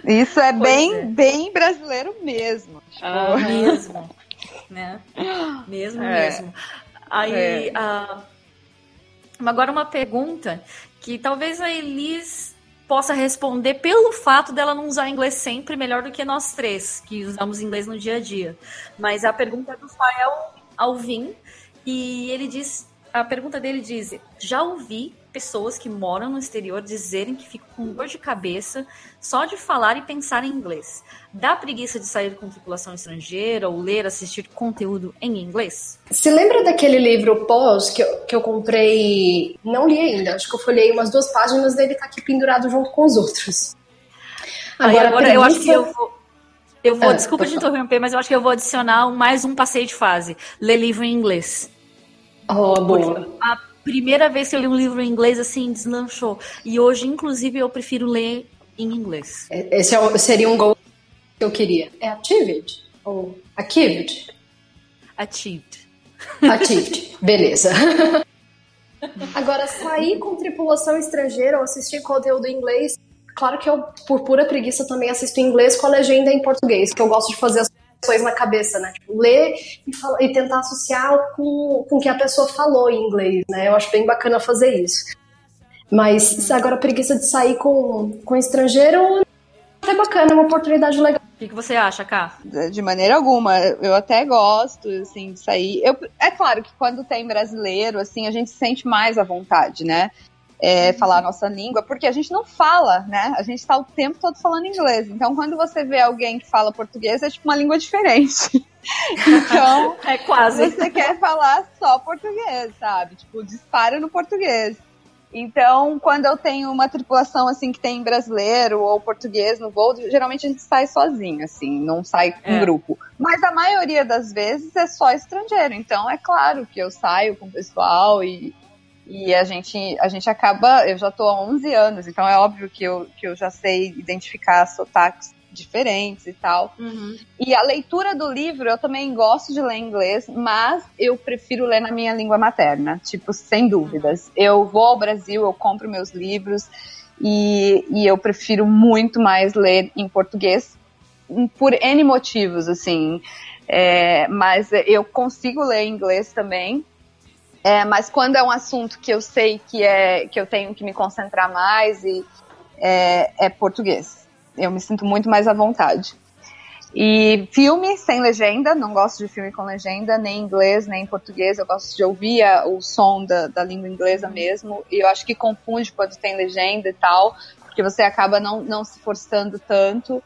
Speaker 6: Isso é
Speaker 1: Pois
Speaker 6: bem,
Speaker 1: é.
Speaker 6: bem brasileiro mesmo.
Speaker 3: Ah,
Speaker 1: Mesmo. né? Mesmo,
Speaker 6: É.
Speaker 1: mesmo. Aí,
Speaker 6: É.
Speaker 1: ah, agora uma pergunta que talvez a Elis possa responder pelo fato dela não usar inglês sempre melhor do que nós três, que usamos inglês no dia a dia. Mas a pergunta é do Fael Alvim, e ele diz, a pergunta dele diz, já ouvi pessoas que moram no exterior dizerem que ficam com dor de cabeça só de falar e pensar em inglês. Dá preguiça de sair com tripulação estrangeira ou ler, assistir conteúdo em inglês?
Speaker 5: Você lembra daquele livro Pós que eu, que eu comprei? Não li ainda, acho que eu folhei umas duas páginas dele tá aqui pendurado junto com os outros.
Speaker 1: Aí agora
Speaker 5: a
Speaker 1: eu acho que
Speaker 5: preguiça-
Speaker 1: eu vou. Eu vou,
Speaker 5: Ah,
Speaker 1: desculpa
Speaker 5: falar.
Speaker 1: interromper, mas eu acho que eu vou adicionar mais um passeio de fase. Ler livro em inglês.
Speaker 5: Oh, boa.
Speaker 1: A primeira vez que eu li um livro em inglês, assim, deslanchou. E hoje, inclusive, eu prefiro ler em inglês.
Speaker 5: Esse é seria um gol que eu queria. É achieved? Ou achieved?
Speaker 1: Achieved.
Speaker 5: Achieved. Beleza. Agora, sair com tripulação estrangeira ou assistir conteúdo em inglês, claro que eu, por pura preguiça, também assisto em inglês com a legenda em português, que eu gosto de fazer as coisas na cabeça, né? Tipo, ler e, fala- e tentar associar com, com o que a pessoa falou em inglês, né? Eu acho bem bacana fazer isso. Mas se agora a preguiça de sair com, com estrangeiro é bacana, é uma oportunidade legal.
Speaker 1: O que, que você acha, Ká?
Speaker 6: De maneira alguma. Eu até gosto, assim, de sair. Eu, é claro que quando tem brasileiro, assim, a gente se sente mais à vontade, né? É, falar a nossa língua, porque a gente não fala, né? A gente tá o tempo todo falando inglês. Então, quando você vê alguém que fala português, é tipo uma língua diferente. então,
Speaker 1: É quase.
Speaker 6: você quer falar só português, sabe? Tipo, dispara no português. Então, quando eu tenho uma tripulação assim que tem brasileiro ou português no voo, geralmente a gente sai sozinho, assim, não sai com
Speaker 1: É.
Speaker 6: grupo. Mas a maioria das vezes é só estrangeiro. Então, é claro que eu saio com o pessoal e, e a gente a gente acaba, eu já tô há 11 anos, então é óbvio que eu, que eu já sei identificar sotaques diferentes e tal.
Speaker 1: Uhum.
Speaker 6: E a leitura do livro, eu também gosto de ler em inglês, mas eu prefiro ler na minha língua materna, tipo, sem dúvidas. Eu vou ao Brasil, eu compro meus livros e, e eu prefiro muito mais ler em português por N motivos, assim. É, mas eu consigo ler em inglês também. É, mas quando é um assunto que eu sei que, é, que eu tenho que me concentrar mais, e, é, é português. Eu me sinto muito mais à vontade. E filme sem legenda, não gosto de filme com legenda, nem em inglês, nem em português. Eu gosto de ouvir a- o som da, da língua inglesa mesmo. E eu acho que confunde quando tem legenda e tal, porque você acaba não, não se forçando tanto.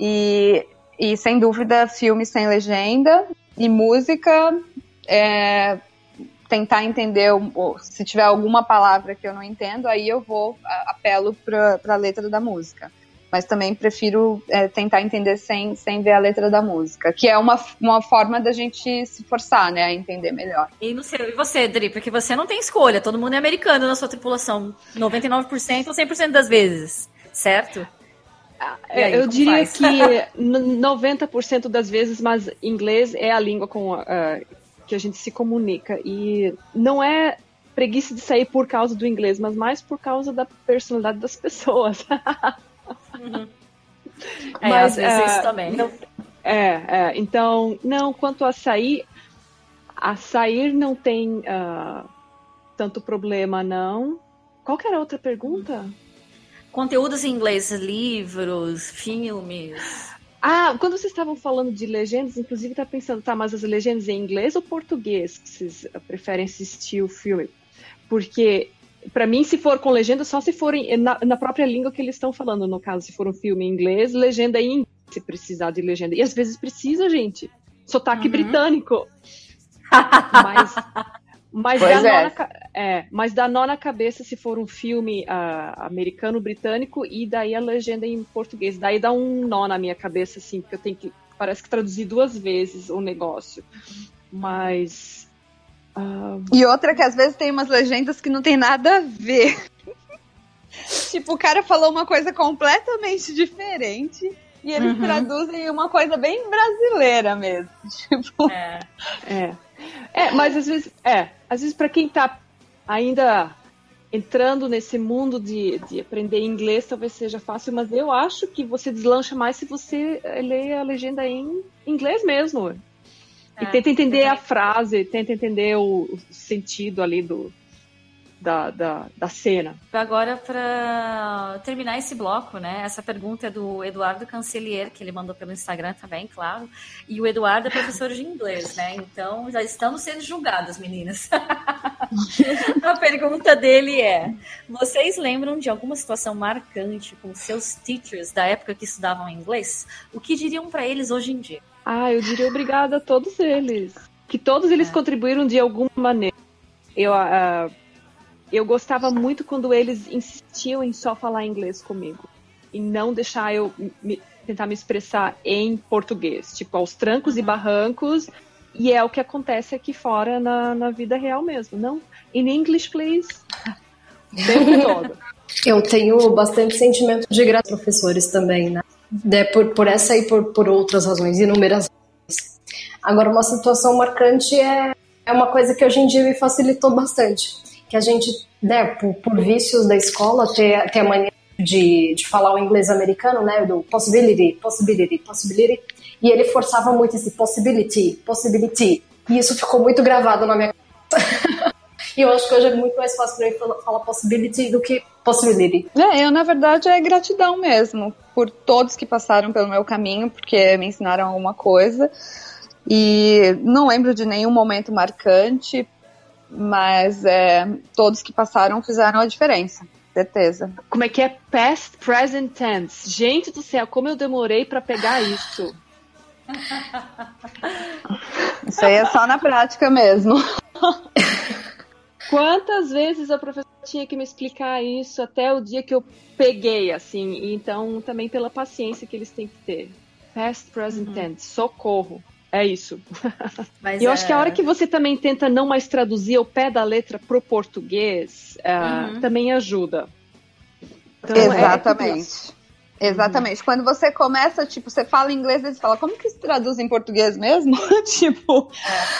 Speaker 6: E, e sem dúvida, filme sem legenda. E música, é, tentar entender, se tiver alguma palavra que eu não entendo, aí eu vou, apelo para a letra da música mas também prefiro é, tentar entender sem, sem ver a letra da música, que é uma, uma forma da gente se forçar, né, a entender melhor.
Speaker 1: E, no seu, e você, Dri? Porque você não tem escolha. Todo mundo é americano na sua tripulação. 99% ou 100% das vezes. Certo? E aí,
Speaker 3: eu diria
Speaker 1: faz?
Speaker 3: que n- 90% das vezes, mas inglês é a língua com a- que a gente se comunica. E não é preguiça de sair por causa do inglês, mas mais por causa da personalidade das pessoas.
Speaker 1: É,
Speaker 3: Mas,
Speaker 1: às vezes
Speaker 3: é,
Speaker 1: isso também.
Speaker 3: não- É, é, então, não, quanto a sair, a sair não tem ah, tanto problema, não. Qual que era a outra pergunta?
Speaker 1: conteúdos em inglês, livros, filmes.
Speaker 3: Ah, quando vocês estavam falando de legendas, inclusive tá pensando, tá, mas as legendas em inglês ou português que vocês preferem assistir o filme? Porque para mim, se for com legenda, só se forem na, na própria língua que eles estão falando. No caso, se for um filme em inglês, legenda em inglês, se precisar de legenda. E às vezes precisa, gente. Sotaque
Speaker 1: Uhum.
Speaker 3: britânico. mas mas
Speaker 6: Pois
Speaker 3: dá,
Speaker 6: é.
Speaker 3: nó na, é, mas dá nó na cabeça se for um filme ah, americano-britânico e daí a legenda em português. Daí dá um nó na minha cabeça, assim, porque eu tenho que. Parece que traduzir duas vezes o negócio. Mas. ah,
Speaker 6: E outra que às vezes tem umas legendas que não tem nada a ver. tipo, o cara falou uma coisa completamente diferente e eles
Speaker 1: Uhum.
Speaker 6: traduzem uma coisa bem brasileira mesmo. Tipo,
Speaker 1: É.
Speaker 3: É. É, mas às vezes, é, às vezes para quem tá ainda entrando nesse mundo de, de aprender inglês, talvez seja fácil, mas eu acho que você deslancha mais se você eh, lê a legenda em inglês mesmo. E
Speaker 1: É,
Speaker 3: tenta entender a frase, tenta entender o, o sentido ali do, da, da, da cena.
Speaker 1: Agora, para terminar esse bloco, né? Essa pergunta é do Eduardo Cancelier, que ele mandou pelo Instagram também, claro. E o Eduardo é professor de inglês, né? Então já estamos sendo julgadas, meninas. A pergunta dele é: vocês lembram de alguma situação marcante com seus teachers da época que estudavam inglês? O que diriam para eles hoje em dia?
Speaker 3: Ah, eu diria obrigada a todos eles. Que todos eles
Speaker 1: É.
Speaker 3: contribuíram de alguma maneira. Eu, ah, eu gostava muito quando eles insistiam em só falar inglês comigo. E não deixar eu me- tentar me expressar em português. Tipo, aos trancos e barrancos. E é o que acontece aqui fora na, na vida real mesmo. Não, in English, please. Tempo todo.
Speaker 5: Eu tenho bastante sentimento de aos professores também, né? É, por, por essa e por, por outras razões, inúmeras razões. Agora, uma situação marcante é, é uma coisa que hoje em dia me facilitou bastante. Que a gente, né, por, por vícios da escola, ter, ter a mania de, de falar o inglês americano, né? Do possibility, possibility, possibility. E ele forçava muito esse possibility, possibility. E isso ficou muito gravado na minha cabeça. E eu acho que hoje é muito mais fácil para mim falar, possibility do que possibility.
Speaker 6: É, eu na verdade é gratidão mesmo por todos que passaram pelo meu caminho, porque me ensinaram alguma coisa. E não lembro de nenhum momento marcante, mas é, todos que passaram fizeram a diferença, certeza.
Speaker 3: Como é que é past, present tense? Gente do céu, como eu demorei pra pegar isso.
Speaker 6: Isso aí é só na prática mesmo.
Speaker 3: Quantas vezes a professora tinha que me explicar isso até o dia que eu peguei, assim. Então, também pela paciência que eles têm que ter. Past, present tense, socorro. É isso.
Speaker 1: Mas
Speaker 3: E eu
Speaker 1: é-
Speaker 3: acho que a hora que você também tenta não mais traduzir ao pé da letra pro português, ah,
Speaker 1: Uhum.
Speaker 3: também ajuda. Então, é-
Speaker 6: Exatamente. Exatamente. Quando você começa, tipo, você fala inglês e você fala, como que se traduz em português mesmo? tipo.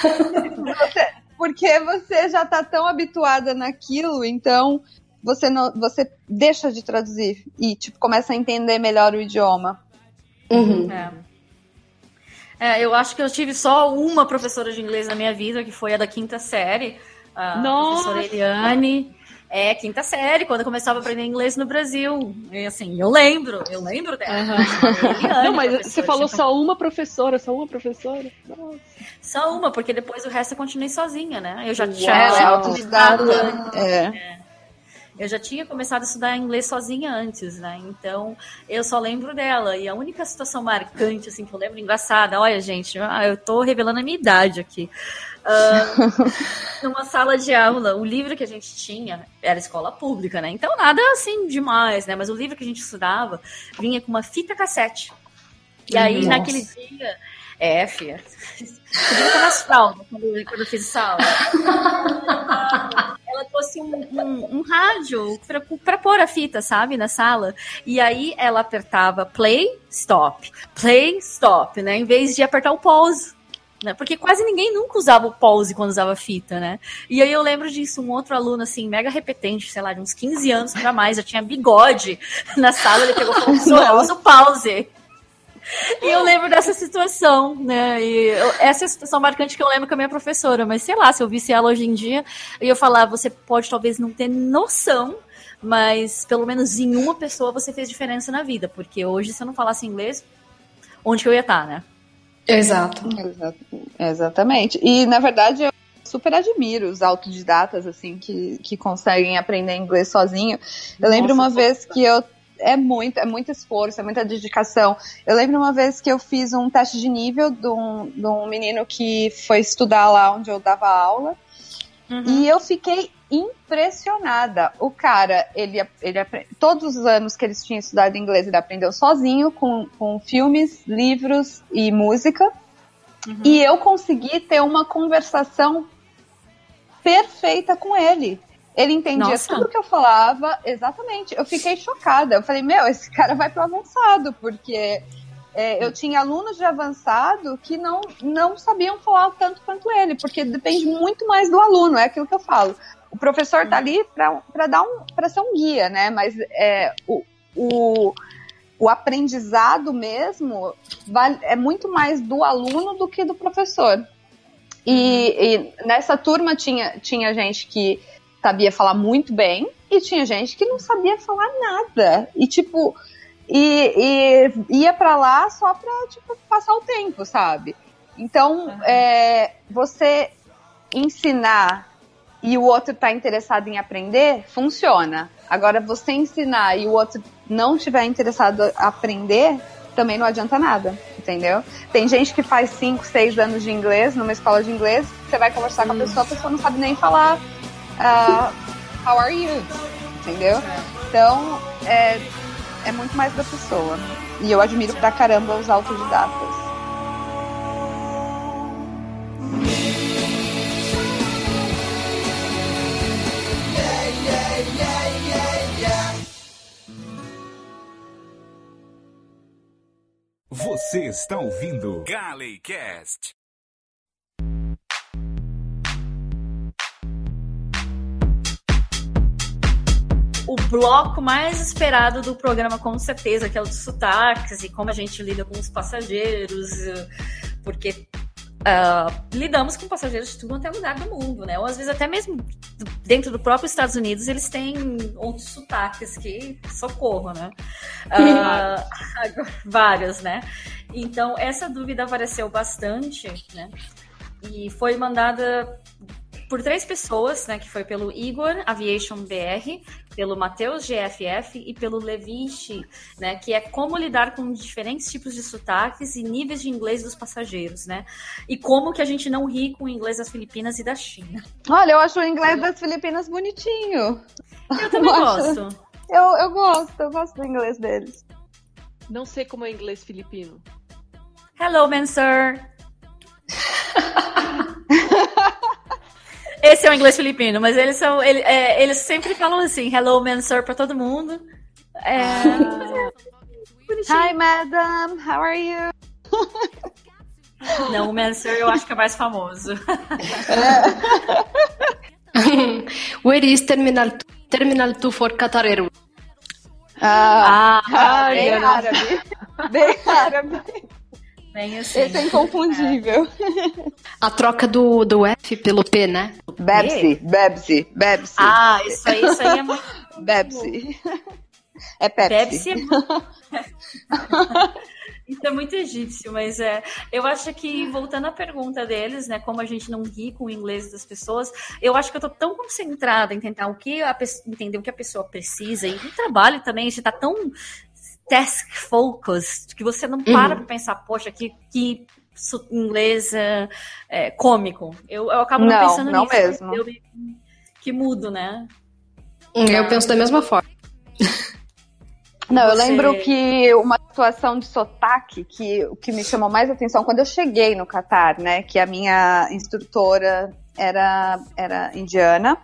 Speaker 6: você- porque você já tá tão habituada naquilo, então você não, você deixa de traduzir e tipo começa a entender melhor o idioma.
Speaker 5: Uhum.
Speaker 1: É. É, eu acho que eu tive só uma professora de inglês na minha vida, que foi a da quinta série, a
Speaker 3: Nossa!
Speaker 1: professora Eliane. É, quinta série, quando eu começava a aprender inglês no Brasil. E assim, eu lembro, eu lembro dela. Eliane,
Speaker 3: Não, mas você falou só uma professora, só uma professora. Nossa.
Speaker 1: Só uma, porque depois o resto eu continuei sozinha, né? Eu já
Speaker 3: Uau!
Speaker 1: tinha
Speaker 6: Ela é autodidata.
Speaker 1: estudar-
Speaker 6: É.
Speaker 1: Eu já tinha começado a estudar inglês sozinha antes, né? Então, eu só lembro dela. E a única situação marcante, assim, que eu lembro, engraçada, olha, gente, ah, eu tô revelando a minha idade aqui. Ah, numa sala de aula, o livro que a gente tinha era escola pública, né? Então, nada assim demais, né? Mas o livro que a gente estudava vinha com uma fita cassete. E aí,
Speaker 5: Nossa.
Speaker 1: naquele dia. É, fia. Podia estar nas fraldas quando, quando eu fiz essa aula trouxe um, um- um rádio pra pôr a fita, sabe, na sala. E aí ela apertava play, stop, play, stop, né? Em vez de apertar o pause. Né? Porque quase ninguém nunca usava o pause quando usava fita, né? E aí eu lembro disso, um outro aluno, assim, mega repetente, sei lá, de uns 15 anos pra mais, já tinha bigode na sala, ele pegou e falou, usa o pause. E eu lembro dessa situação, né? E eu- essa é a situação marcante que eu lembro com a minha professora, mas sei lá, se eu visse ela hoje em dia, eu ia falar, você pode talvez não ter noção mas pelo menos em uma pessoa você fez diferença na vida, porque hoje se eu não falasse inglês, onde que eu ia estar, né?
Speaker 5: Exato.
Speaker 6: Exa- Exatamente. E, na verdade, eu super admiro os autodidatas, assim, que, que conseguem aprender inglês sozinho. Eu lembro
Speaker 3: Nossa,
Speaker 6: uma vez que eu. É muito, é muito esforço, é muita dedicação. Eu lembro uma vez que eu fiz um teste de nível de um, de um menino que foi estudar lá onde eu dava aula. E eu fiquei impressionada. O cara, ele, ele todos os anos que eles tinham estudado inglês, ele aprendeu sozinho, com, com filmes, livros e música. E eu consegui ter uma conversação perfeita com ele. Ele entendia
Speaker 1: Nossa.
Speaker 6: tudo que eu falava, exatamente. Eu fiquei chocada. Eu falei, meu, esse cara vai pro avançado, porque é, eu tinha alunos de avançado que não, não sabiam falar tanto quanto ele, porque depende muito mais do aluno, é aquilo que eu falo. O professor tá ali para dar um para ser um guia, né? Mas é, o, o, o aprendizado mesmo vale- é muito mais do aluno do que do professor. E, e nessa turma tinha, tinha gente que sabia falar muito bem e tinha gente que não sabia falar nada. E tipo, e, e ia pra lá só pra tipo, passar o tempo, sabe? Então, é, você ensinar e o outro tá interessado em aprender, funciona. Agora, você ensinar e o outro não estiver interessado em aprender, também não adianta nada, entendeu? Tem gente que faz 5, 6 anos de inglês numa escola de inglês, você vai conversar com a pessoa, a pessoa não sabe nem falar ah, how are you, entendeu? Então, é, é muito mais da pessoa. E eu admiro pra caramba os autodidatas.
Speaker 7: Você está ouvindo Galecast.
Speaker 1: O bloco mais esperado do programa, com certeza, que é o dos sotaques e como a gente lida com os passageiros, porque ah, lidamos com passageiros de tudo quanto é lugar do mundo, né? Ou às vezes até mesmo dentro do próprio Estados Unidos eles têm outros sotaques que socorro, né? Ah, vários, né? Então essa dúvida apareceu bastante, né? E foi mandada por três pessoas, né? Que foi pelo Igor Aviation BR, pelo Matheus GFF e pelo Leviche, né? Que é como lidar com diferentes tipos de sotaques e níveis de inglês dos passageiros, né? E como que a gente não ri com o inglês das Filipinas e da China.
Speaker 6: Olha, eu acho o inglês das Filipinas bonitinho.
Speaker 1: Eu também
Speaker 6: Eu acho-
Speaker 1: gosto.
Speaker 6: Eu, eu gosto, eu gosto do inglês deles.
Speaker 3: Não sei como é inglês filipino.
Speaker 1: Hello, man, sir. Esse é o inglês filipino, mas eles são. ele- é, eles sempre falam assim, hello, man, sir, pra todo mundo. É.
Speaker 6: Hi, madam, how are you?
Speaker 1: Não, o man, sir eu acho que é mais famoso.
Speaker 5: Where is Terminal 2? Terminal 2 for Qatar Airways.
Speaker 6: Ah,
Speaker 1: Ah,
Speaker 6: bem
Speaker 3: Ai,
Speaker 6: árabe. Bem árabe.
Speaker 1: Bem assim.
Speaker 6: Esse é inconfundível.
Speaker 5: A troca do, do F pelo P, né?
Speaker 6: Bebsi, Bebsi, Bebsi,
Speaker 1: Ah, isso aí, isso aí é muito.
Speaker 6: Bebsi. É Pepsi.
Speaker 1: Pepsi é Isso é muito egípcio, mas é. Eu acho que, voltando à pergunta deles, né? Como a gente não ri com o inglês das pessoas, eu acho que eu tô tão concentrada em tentar o que a entender o que a pessoa precisa, e no trabalho também, a gente tá tão task focused que você não para pra pensar, poxa, que, que inglês é, é cômico. Eu, eu acabo não,
Speaker 6: Não,
Speaker 1: pensando
Speaker 6: não
Speaker 1: nisso.
Speaker 6: mesmo.
Speaker 1: Eu que- mudo, né?
Speaker 5: Eu penso da mesma forma.
Speaker 6: Não, eu
Speaker 1: Você-
Speaker 6: lembro que uma situação de sotaque que o que me chamou mais atenção quando eu cheguei no Catar, né? Que a minha instrutora era, era indiana.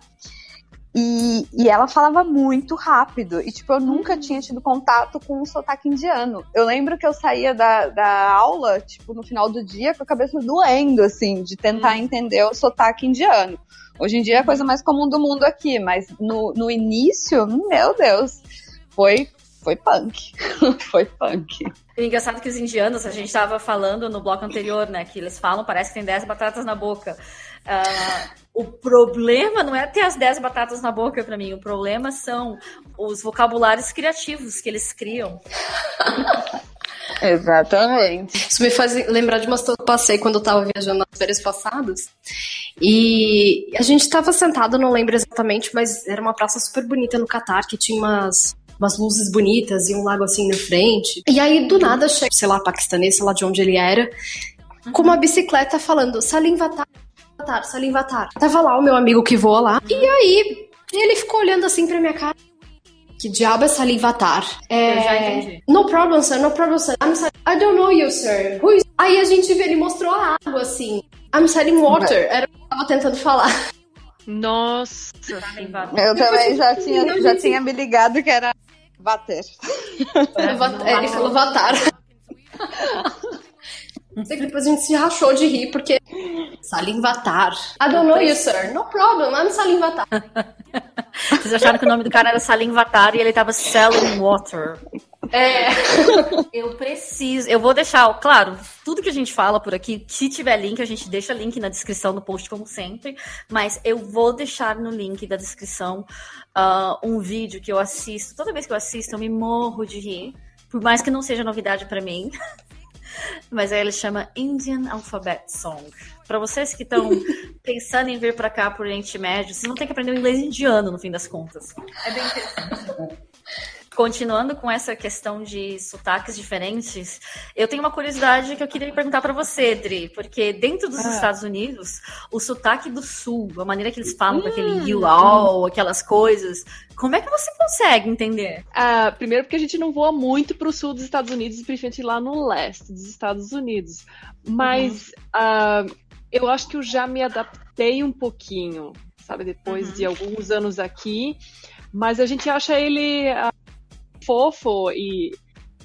Speaker 6: E, e ela falava muito rápido. E, tipo, eu nunca tinha tido contato com um sotaque indiano. Eu lembro que eu saía da, da aula, tipo, no final do dia, com a cabeça doendo, assim, de tentar entender o sotaque indiano. Hoje em dia é a coisa mais comum do mundo aqui, mas no, no início, meu Deus, foi foi punk. foi punk.
Speaker 1: O engraçado que os indianos, a gente estava falando no bloco anterior, né? Que eles falam, parece que tem 10 batatas na boca. Uh, o problema não é ter as 10 batatas na boca para mim, o problema são os vocabulários criativos que eles criam.
Speaker 6: Exatamente.
Speaker 5: Isso me faz lembrar de uma situação que eu passei quando eu estava viajando nas férias passadas. E a gente estava sentado, não lembro exatamente, mas era uma praça super bonita no Catar, que tinha umas umas luzes bonitas e um lago assim na frente. E aí, do nada, chega, sei lá, paquistanês, sei lá de onde ele era, com uma bicicleta falando Salim Vatar, Vatar, Salim Vatar. Tava lá o meu amigo que voa lá, e aí ele ficou olhando assim pra minha cara. Que diabo é Salim Vatar? É...
Speaker 1: Eu já entendi.
Speaker 5: No problem, sir, no problem, sir. I'm. I don't know you, sir. Who is... Aí a gente vê, ele mostrou a água assim. I'm Salim Water. Era o que eu tava tentando falar.
Speaker 3: Nossa.
Speaker 6: Eu também já tinha, já tinha me ligado que era Vater.
Speaker 5: É, ele falou Vatar. Depois a gente se rachou de rir, porque. Salim Vatar. I don't know you, sir. No problem, I'm Salim Vatar.
Speaker 1: Vocês acharam que o nome do cara era Salim Vatar e ele tava selling water.
Speaker 5: É.
Speaker 1: Eu preciso. Eu vou deixar, claro, tudo que a gente fala por aqui, se tiver link, a gente deixa link na descrição do post, como sempre. Mas eu vou deixar no link da descrição uh, um vídeo que eu assisto. Toda vez que eu assisto, eu me morro de rir. Por mais que não seja novidade para mim. Mas aí ele chama Indian Alphabet Song. Para vocês que estão pensando em vir para cá por Oriente Médio, vocês não tem que aprender o inglês indiano no fim das contas. É bem interessante. Continuando com essa questão de sotaques diferentes, eu tenho uma curiosidade que eu queria perguntar para você, Dri, porque dentro dos
Speaker 6: Ah.
Speaker 1: Estados Unidos, o sotaque do Sul, a maneira que eles falam com aquele you all, aquelas coisas, como é que você consegue entender?
Speaker 3: Ah, primeiro porque a gente não voa muito para o sul dos Estados Unidos, principalmente lá no leste dos Estados Unidos. Mas ah, eu acho que eu já me adaptei um pouquinho, sabe, depois de alguns anos aqui. Mas a gente acha ele ah, fofo e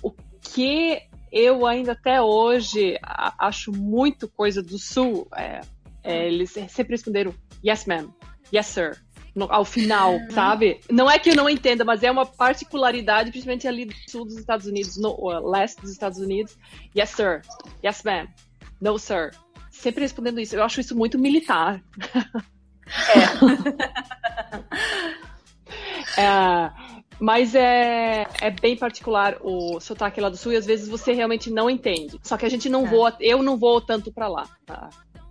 Speaker 3: o que eu ainda até hoje acho muito coisa do sul é, é, eles sempre responderam yes ma'am, yes sir. no- ao final, sabe? Não é que eu não entenda, mas é uma particularidade, principalmente ali do sul dos Estados Unidos, no uh, leste dos Estados Unidos. Yes, sir. Yes, ma'am. No, sir. Sempre respondendo isso. Eu acho isso muito militar. É. mas é, é bem particular o sotaque lá do sul e às vezes você realmente não entende. Só que a gente não voa, eu não vou tanto para lá. tá?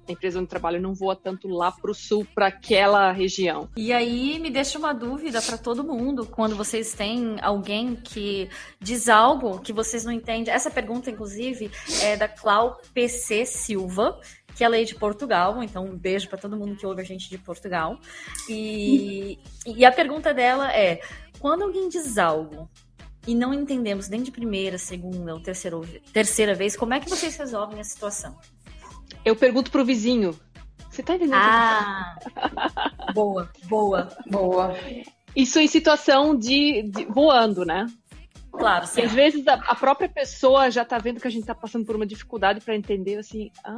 Speaker 3: A empresa onde trabalho não voa tanto lá pro sul, para aquela região.
Speaker 1: E aí me deixa uma dúvida para todo mundo, quando vocês têm alguém que diz algo que vocês não entendem. Essa pergunta, inclusive, é da Clau PC Silva, que ela é de Portugal, então um beijo para todo mundo que ouve a gente de Portugal. E, e a pergunta dela é: quando alguém diz algo e não entendemos nem de primeira, segunda ou terceira, terceira vez, como é que vocês resolvem a situação?
Speaker 3: Eu pergunto pro vizinho. Você tá entendendo?
Speaker 1: Ah, boa, boa.
Speaker 5: Boa.
Speaker 3: Isso em situação de, de- voando, né?
Speaker 1: Claro, sim.
Speaker 3: às vezes a, a própria pessoa já tá vendo que a gente tá passando por uma dificuldade para entender, assim, ah,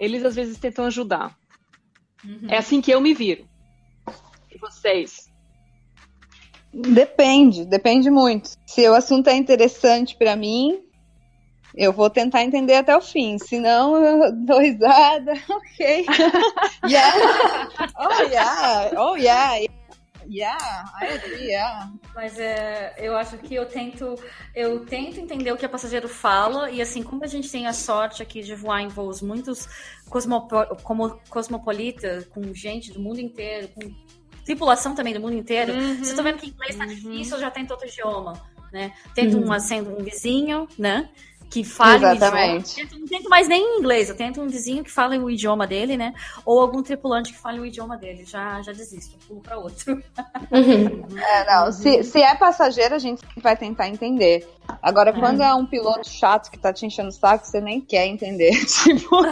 Speaker 3: eles às vezes tentam ajudar. É assim que eu me viro. E vocês?
Speaker 6: Depende, depende muito. Se o assunto é interessante pra mim, eu vou tentar entender até o fim. Se não, eu dou risada. Ok. yeah. Oh, yeah. Oh, yeah. Yeah. I agree, yeah.
Speaker 1: Mas é, eu acho que eu tento, eu tento entender o que a passageiro fala, e assim, como a gente tem a sorte aqui de voar em voos muitos cosmopo, como cosmopolita, com gente do mundo inteiro, com tripulação também do mundo inteiro, você tá vendo que inglês tá difícil, eu já tento outro idioma, né? Tento um acento, um vizinho, né? Que fale o
Speaker 6: Exatamente.
Speaker 1: idioma. Tento- não tento mais nem em inglês, eu tento um vizinho que fale o idioma dele, né? Ou algum tripulante que fale o idioma dele. Já, já desisto, pulo pra outro.
Speaker 6: É, não, se, se é passageiro, a gente vai tentar entender. Agora, quando é um piloto chato que tá te enchendo o saco, você nem quer entender. Tipo,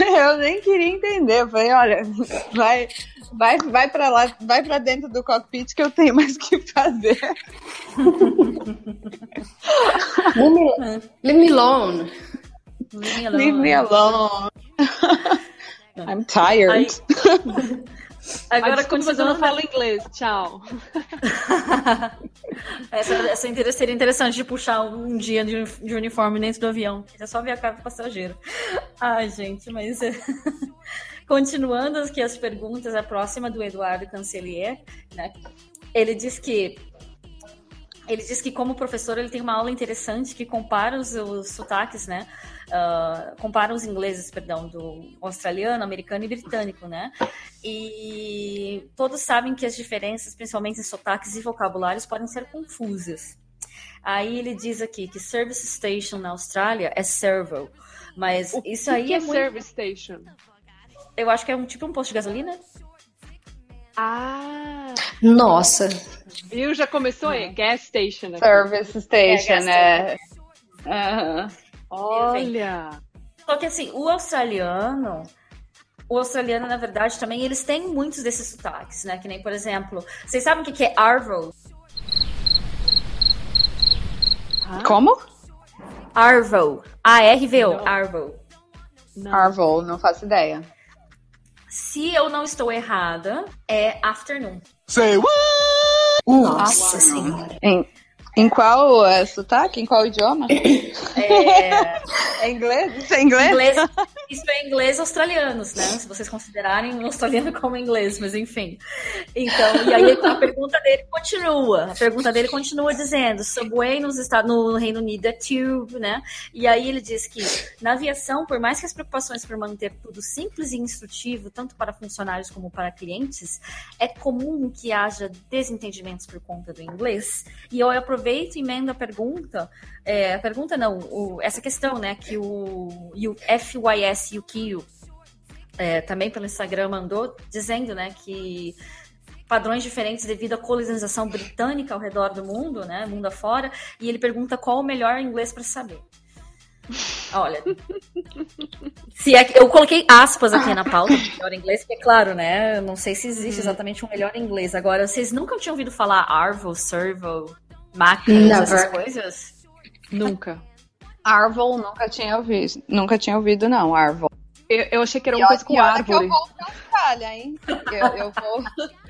Speaker 6: eu nem queria entender. Eu falei, olha, vai, vai, vai para lá, vai para dentro do cockpit que eu tenho mais o que fazer.
Speaker 5: Leave me, leave me alone.
Speaker 1: Leave me alone.
Speaker 6: Leave me alone. I'm tired.
Speaker 3: Agora, mas eu não falo inglês. Tchau.
Speaker 1: essa, essa seria interessante de puxar um dia de, de uniforme dentro do avião. É só ver a cara do passageiro. Ai, gente, mas. Continuando aqui as perguntas, a próxima do Eduardo Cancelier, né? Ele diz que. Ele diz que, como professor, ele tem uma aula interessante que compara os, os sotaques, né? Ah, compara os ingleses, perdão, do australiano, americano e britânico, né? E todos sabem que as diferenças, principalmente em sotaques e vocabulários, podem ser confusas. Aí ele diz aqui que service station na Austrália é servo, mas isso
Speaker 3: o
Speaker 1: aí
Speaker 3: que
Speaker 1: é,
Speaker 3: é
Speaker 1: muito...
Speaker 3: service station?
Speaker 1: Eu acho que é um tipo um posto de gasolina.
Speaker 3: Ah,
Speaker 5: Nossa.
Speaker 3: viu? Já começou aí. Gas station. aqui.
Speaker 6: Service station,
Speaker 1: É,
Speaker 6: é. Aham.
Speaker 3: Olha.
Speaker 1: Só que assim, o australiano, o australiano, na verdade, também eles têm muitos desses sotaques, né? Que nem, por exemplo, vocês sabem o que é Arvo?
Speaker 6: Como?
Speaker 1: Arvo. A-R-V-O. Arvo.
Speaker 3: Não.
Speaker 6: Arvo, não faço ideia.
Speaker 1: Se eu não estou errada, é afternoon.
Speaker 5: Nossa senhora.
Speaker 6: Em, em qual é, sotaque? Em qual idioma?
Speaker 1: É,
Speaker 6: É inglês? Isso é inglês?
Speaker 1: inglês, isso é inglês australianos, né? Se vocês considerarem o australiano como inglês, mas enfim. Então, e aí a pergunta dele continua. A pergunta dele continua dizendo: Subway nos Estados, no Reino Unido é tube, né? E aí ele diz que na aviação, por mais que as preocupações por manter tudo simples e instrutivo, tanto para funcionários como para clientes, é comum que haja desentendimentos por conta do inglês. E eu aproveito e emendo a pergunta é, a pergunta não, o- essa questão, né, que o, e o FYS Yukio é, também pelo Instagram mandou, dizendo, né, que padrões diferentes devido à colonização britânica ao redor do mundo, né, mundo afora, e ele pergunta qual o melhor inglês para saber. Olha, se é eu coloquei aspas aqui na pauta melhor inglês, porque é claro, né, eu não sei se existe exatamente um melhor inglês. Agora, vocês nunca tinham ouvido falar Arvo, Servo, Macas, essas
Speaker 5: Never.
Speaker 1: coisas?
Speaker 3: Nunca.
Speaker 6: Arvo, nunca tinha ouvido. Nunca tinha ouvido, não, Arvo.
Speaker 3: Eu, eu achei que era uma coisa com árvore.
Speaker 6: eu vou pra Austrália, hein? Eu, eu vou.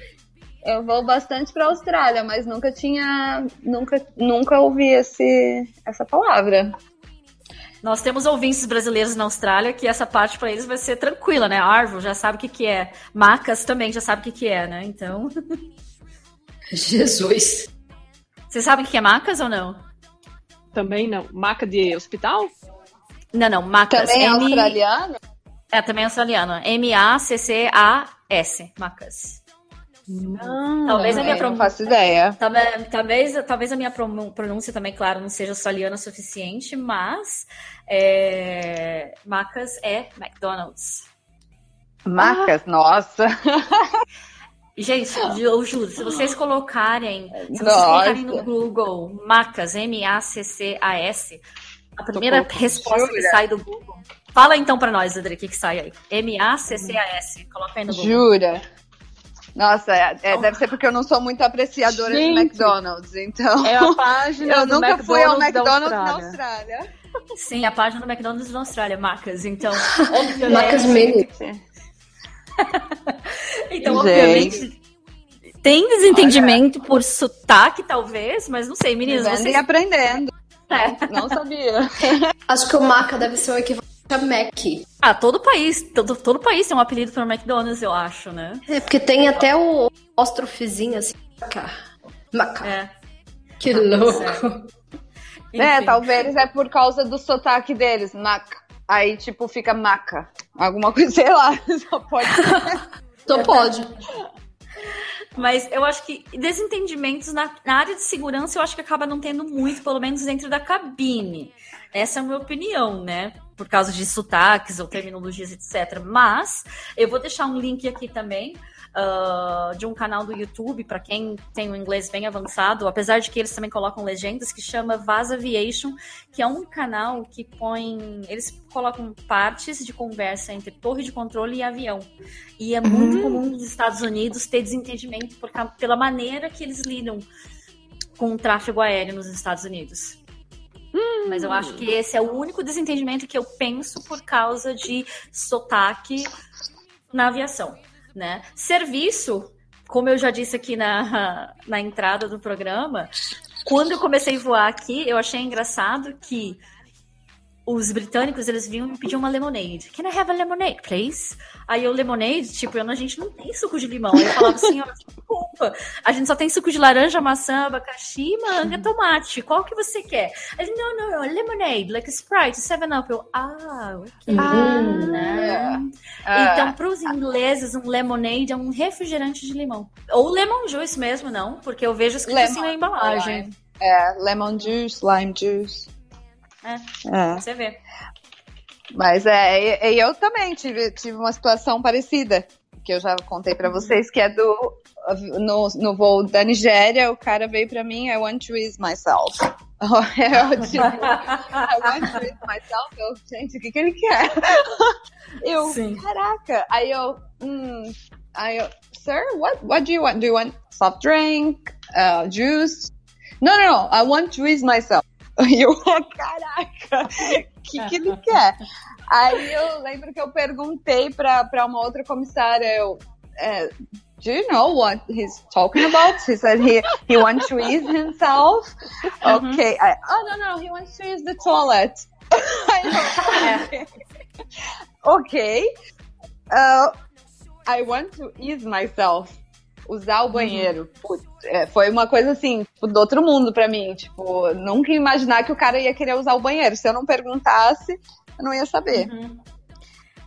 Speaker 6: Eu vou bastante pra Austrália, mas nunca tinha. Nunca, nunca ouvi esse, essa palavra.
Speaker 1: Nós temos ouvintes brasileiros na Austrália que essa parte para eles vai ser tranquila, né? Arvo já sabe o que, que é. Macas também já sabe o que, que é, né? Então.
Speaker 5: Jesus.
Speaker 1: Vocês sabem o que é macas ou não?
Speaker 3: Também não. Maca de hospital?
Speaker 1: Não, não. Macas.
Speaker 6: Também é
Speaker 1: M-
Speaker 6: australiano?
Speaker 1: É, também é australiano. M-A-C-C-A-S. Macas.
Speaker 3: Não.
Speaker 1: Talvez a minha
Speaker 6: Eu não
Speaker 1: pronúncia.
Speaker 6: faço ideia.
Speaker 1: Talvez, talvez, talvez a minha pronú- pronúncia também, claro, não seja australiana o suficiente, mas é, Macas é McDonald's.
Speaker 6: Marcas, nossa.
Speaker 1: Gente, eu juro, se vocês colocarem, se vocês
Speaker 6: Nossa.
Speaker 1: colocarem no Google Macas, M-A-C-C-A-S, a primeira resposta que sai do Google. Fala então pra nós, Adri, o que, que sai aí? M-A-C-C-A-S. Coloca aí no Google.
Speaker 6: Jura? Nossa, é- é, deve ser porque eu não sou muito apreciadora de
Speaker 3: Gente.
Speaker 6: McDonald's, então.
Speaker 3: É a página
Speaker 6: eu
Speaker 3: do
Speaker 6: nunca fui ao
Speaker 3: McDonald's da
Speaker 6: McDonald's na
Speaker 3: Austrália.
Speaker 6: Austrália.
Speaker 1: Sim, a página do McDonald's na Austrália, Macas. Então, obviamente.
Speaker 5: Macas Mini.
Speaker 1: Então,
Speaker 6: Gente.
Speaker 1: obviamente. Tem desentendimento por sotaque, talvez, mas não sei, meninas, vocês.
Speaker 6: e aprendendo.
Speaker 1: É.
Speaker 6: Não sabia.
Speaker 5: Acho que o Maca deve ser o equivalente a Mac.
Speaker 1: Ah, todo país, todo, todo país tem um apelido para McDonald's, eu acho, né?
Speaker 5: É, porque tem até o apóstrofozinho assim. Maca. Maca.
Speaker 1: É.
Speaker 5: Que louco.
Speaker 6: É,
Speaker 1: Enfim.
Speaker 6: talvez é por causa do sotaque deles, maca. Aí, tipo, fica maca. Alguma coisa, sei lá. Só pode
Speaker 5: Então pode.
Speaker 1: Mas eu acho que desentendimentos na, na área de segurança eu acho que acaba não tendo muito, pelo menos dentro da cabine. Essa é a minha opinião, né? Por causa de sotaques ou terminologias, etc. Mas eu vou deixar um link aqui também ah, de um canal do YouTube, para quem tem o inglês bem avançado, apesar de que eles também colocam legendas, que chama Vaz Aviation, que é um canal que põe. Eles colocam partes de conversa entre torre de controle e avião. E é muito comum nos Estados Unidos ter desentendimento por, pela maneira que eles lidam com o tráfego aéreo nos Estados Unidos. Mas eu acho que esse é o único desentendimento que eu penso por causa de sotaque na aviação. Né? Serviço, como eu já disse aqui na, na entrada do programa, quando eu comecei a voar aqui, eu achei engraçado que os britânicos, eles vinham e pediam uma lemonade. Can I have a lemonade, please? Aí eu, lemonade, tipo, eu, a gente não tem suco de limão. Aí eu falava assim, ó, desculpa, a gente só tem suco de laranja, maçã, abacaxi, manga, tomate. Qual que você quer? Aí ele, não, não, não, lemonade, like Sprite, Seven Up. Eu, ah, ok.
Speaker 6: Ah,
Speaker 1: né?
Speaker 6: Ah.
Speaker 1: Então, para os ingleses, um lemonade é um refrigerante de limão. Ou lemon juice mesmo, não, porque eu vejo escrito assim na embalagem.
Speaker 6: lime. É, lemon juice, lime juice.
Speaker 1: É.
Speaker 6: É.
Speaker 1: Você vê.
Speaker 6: Mas é, eu também tive, tive uma situação parecida, que eu já contei pra vocês, que é do no, no voo da Nigéria, o cara veio pra mim, I want to ease myself. Eu, tipo, I want to ease myself. Eu, gente, o que, que ele quer? Eu,
Speaker 1: Sim.
Speaker 6: caraca. Aí eu, hum, aí eu, sir, what, what do you want? Do you want soft drink, uh, juice? No, no, no, I want to ease myself. E eu, caraca, o que, que ele quer? Aí eu lembro que eu perguntei pra uma outra comissária, eu, é, do you know what he's talking about? He said he, he wants to ease himself. Okay. I, oh, no, no, he wants to use the toilet. Aí eu, okay. ok. Uh, I want to ease myself. Usar o banheiro. Putz, é, foi uma coisa assim, tipo, do outro mundo pra mim. Tipo, nunca imaginar que o cara ia querer usar o banheiro. Se eu não perguntasse, eu não ia saber.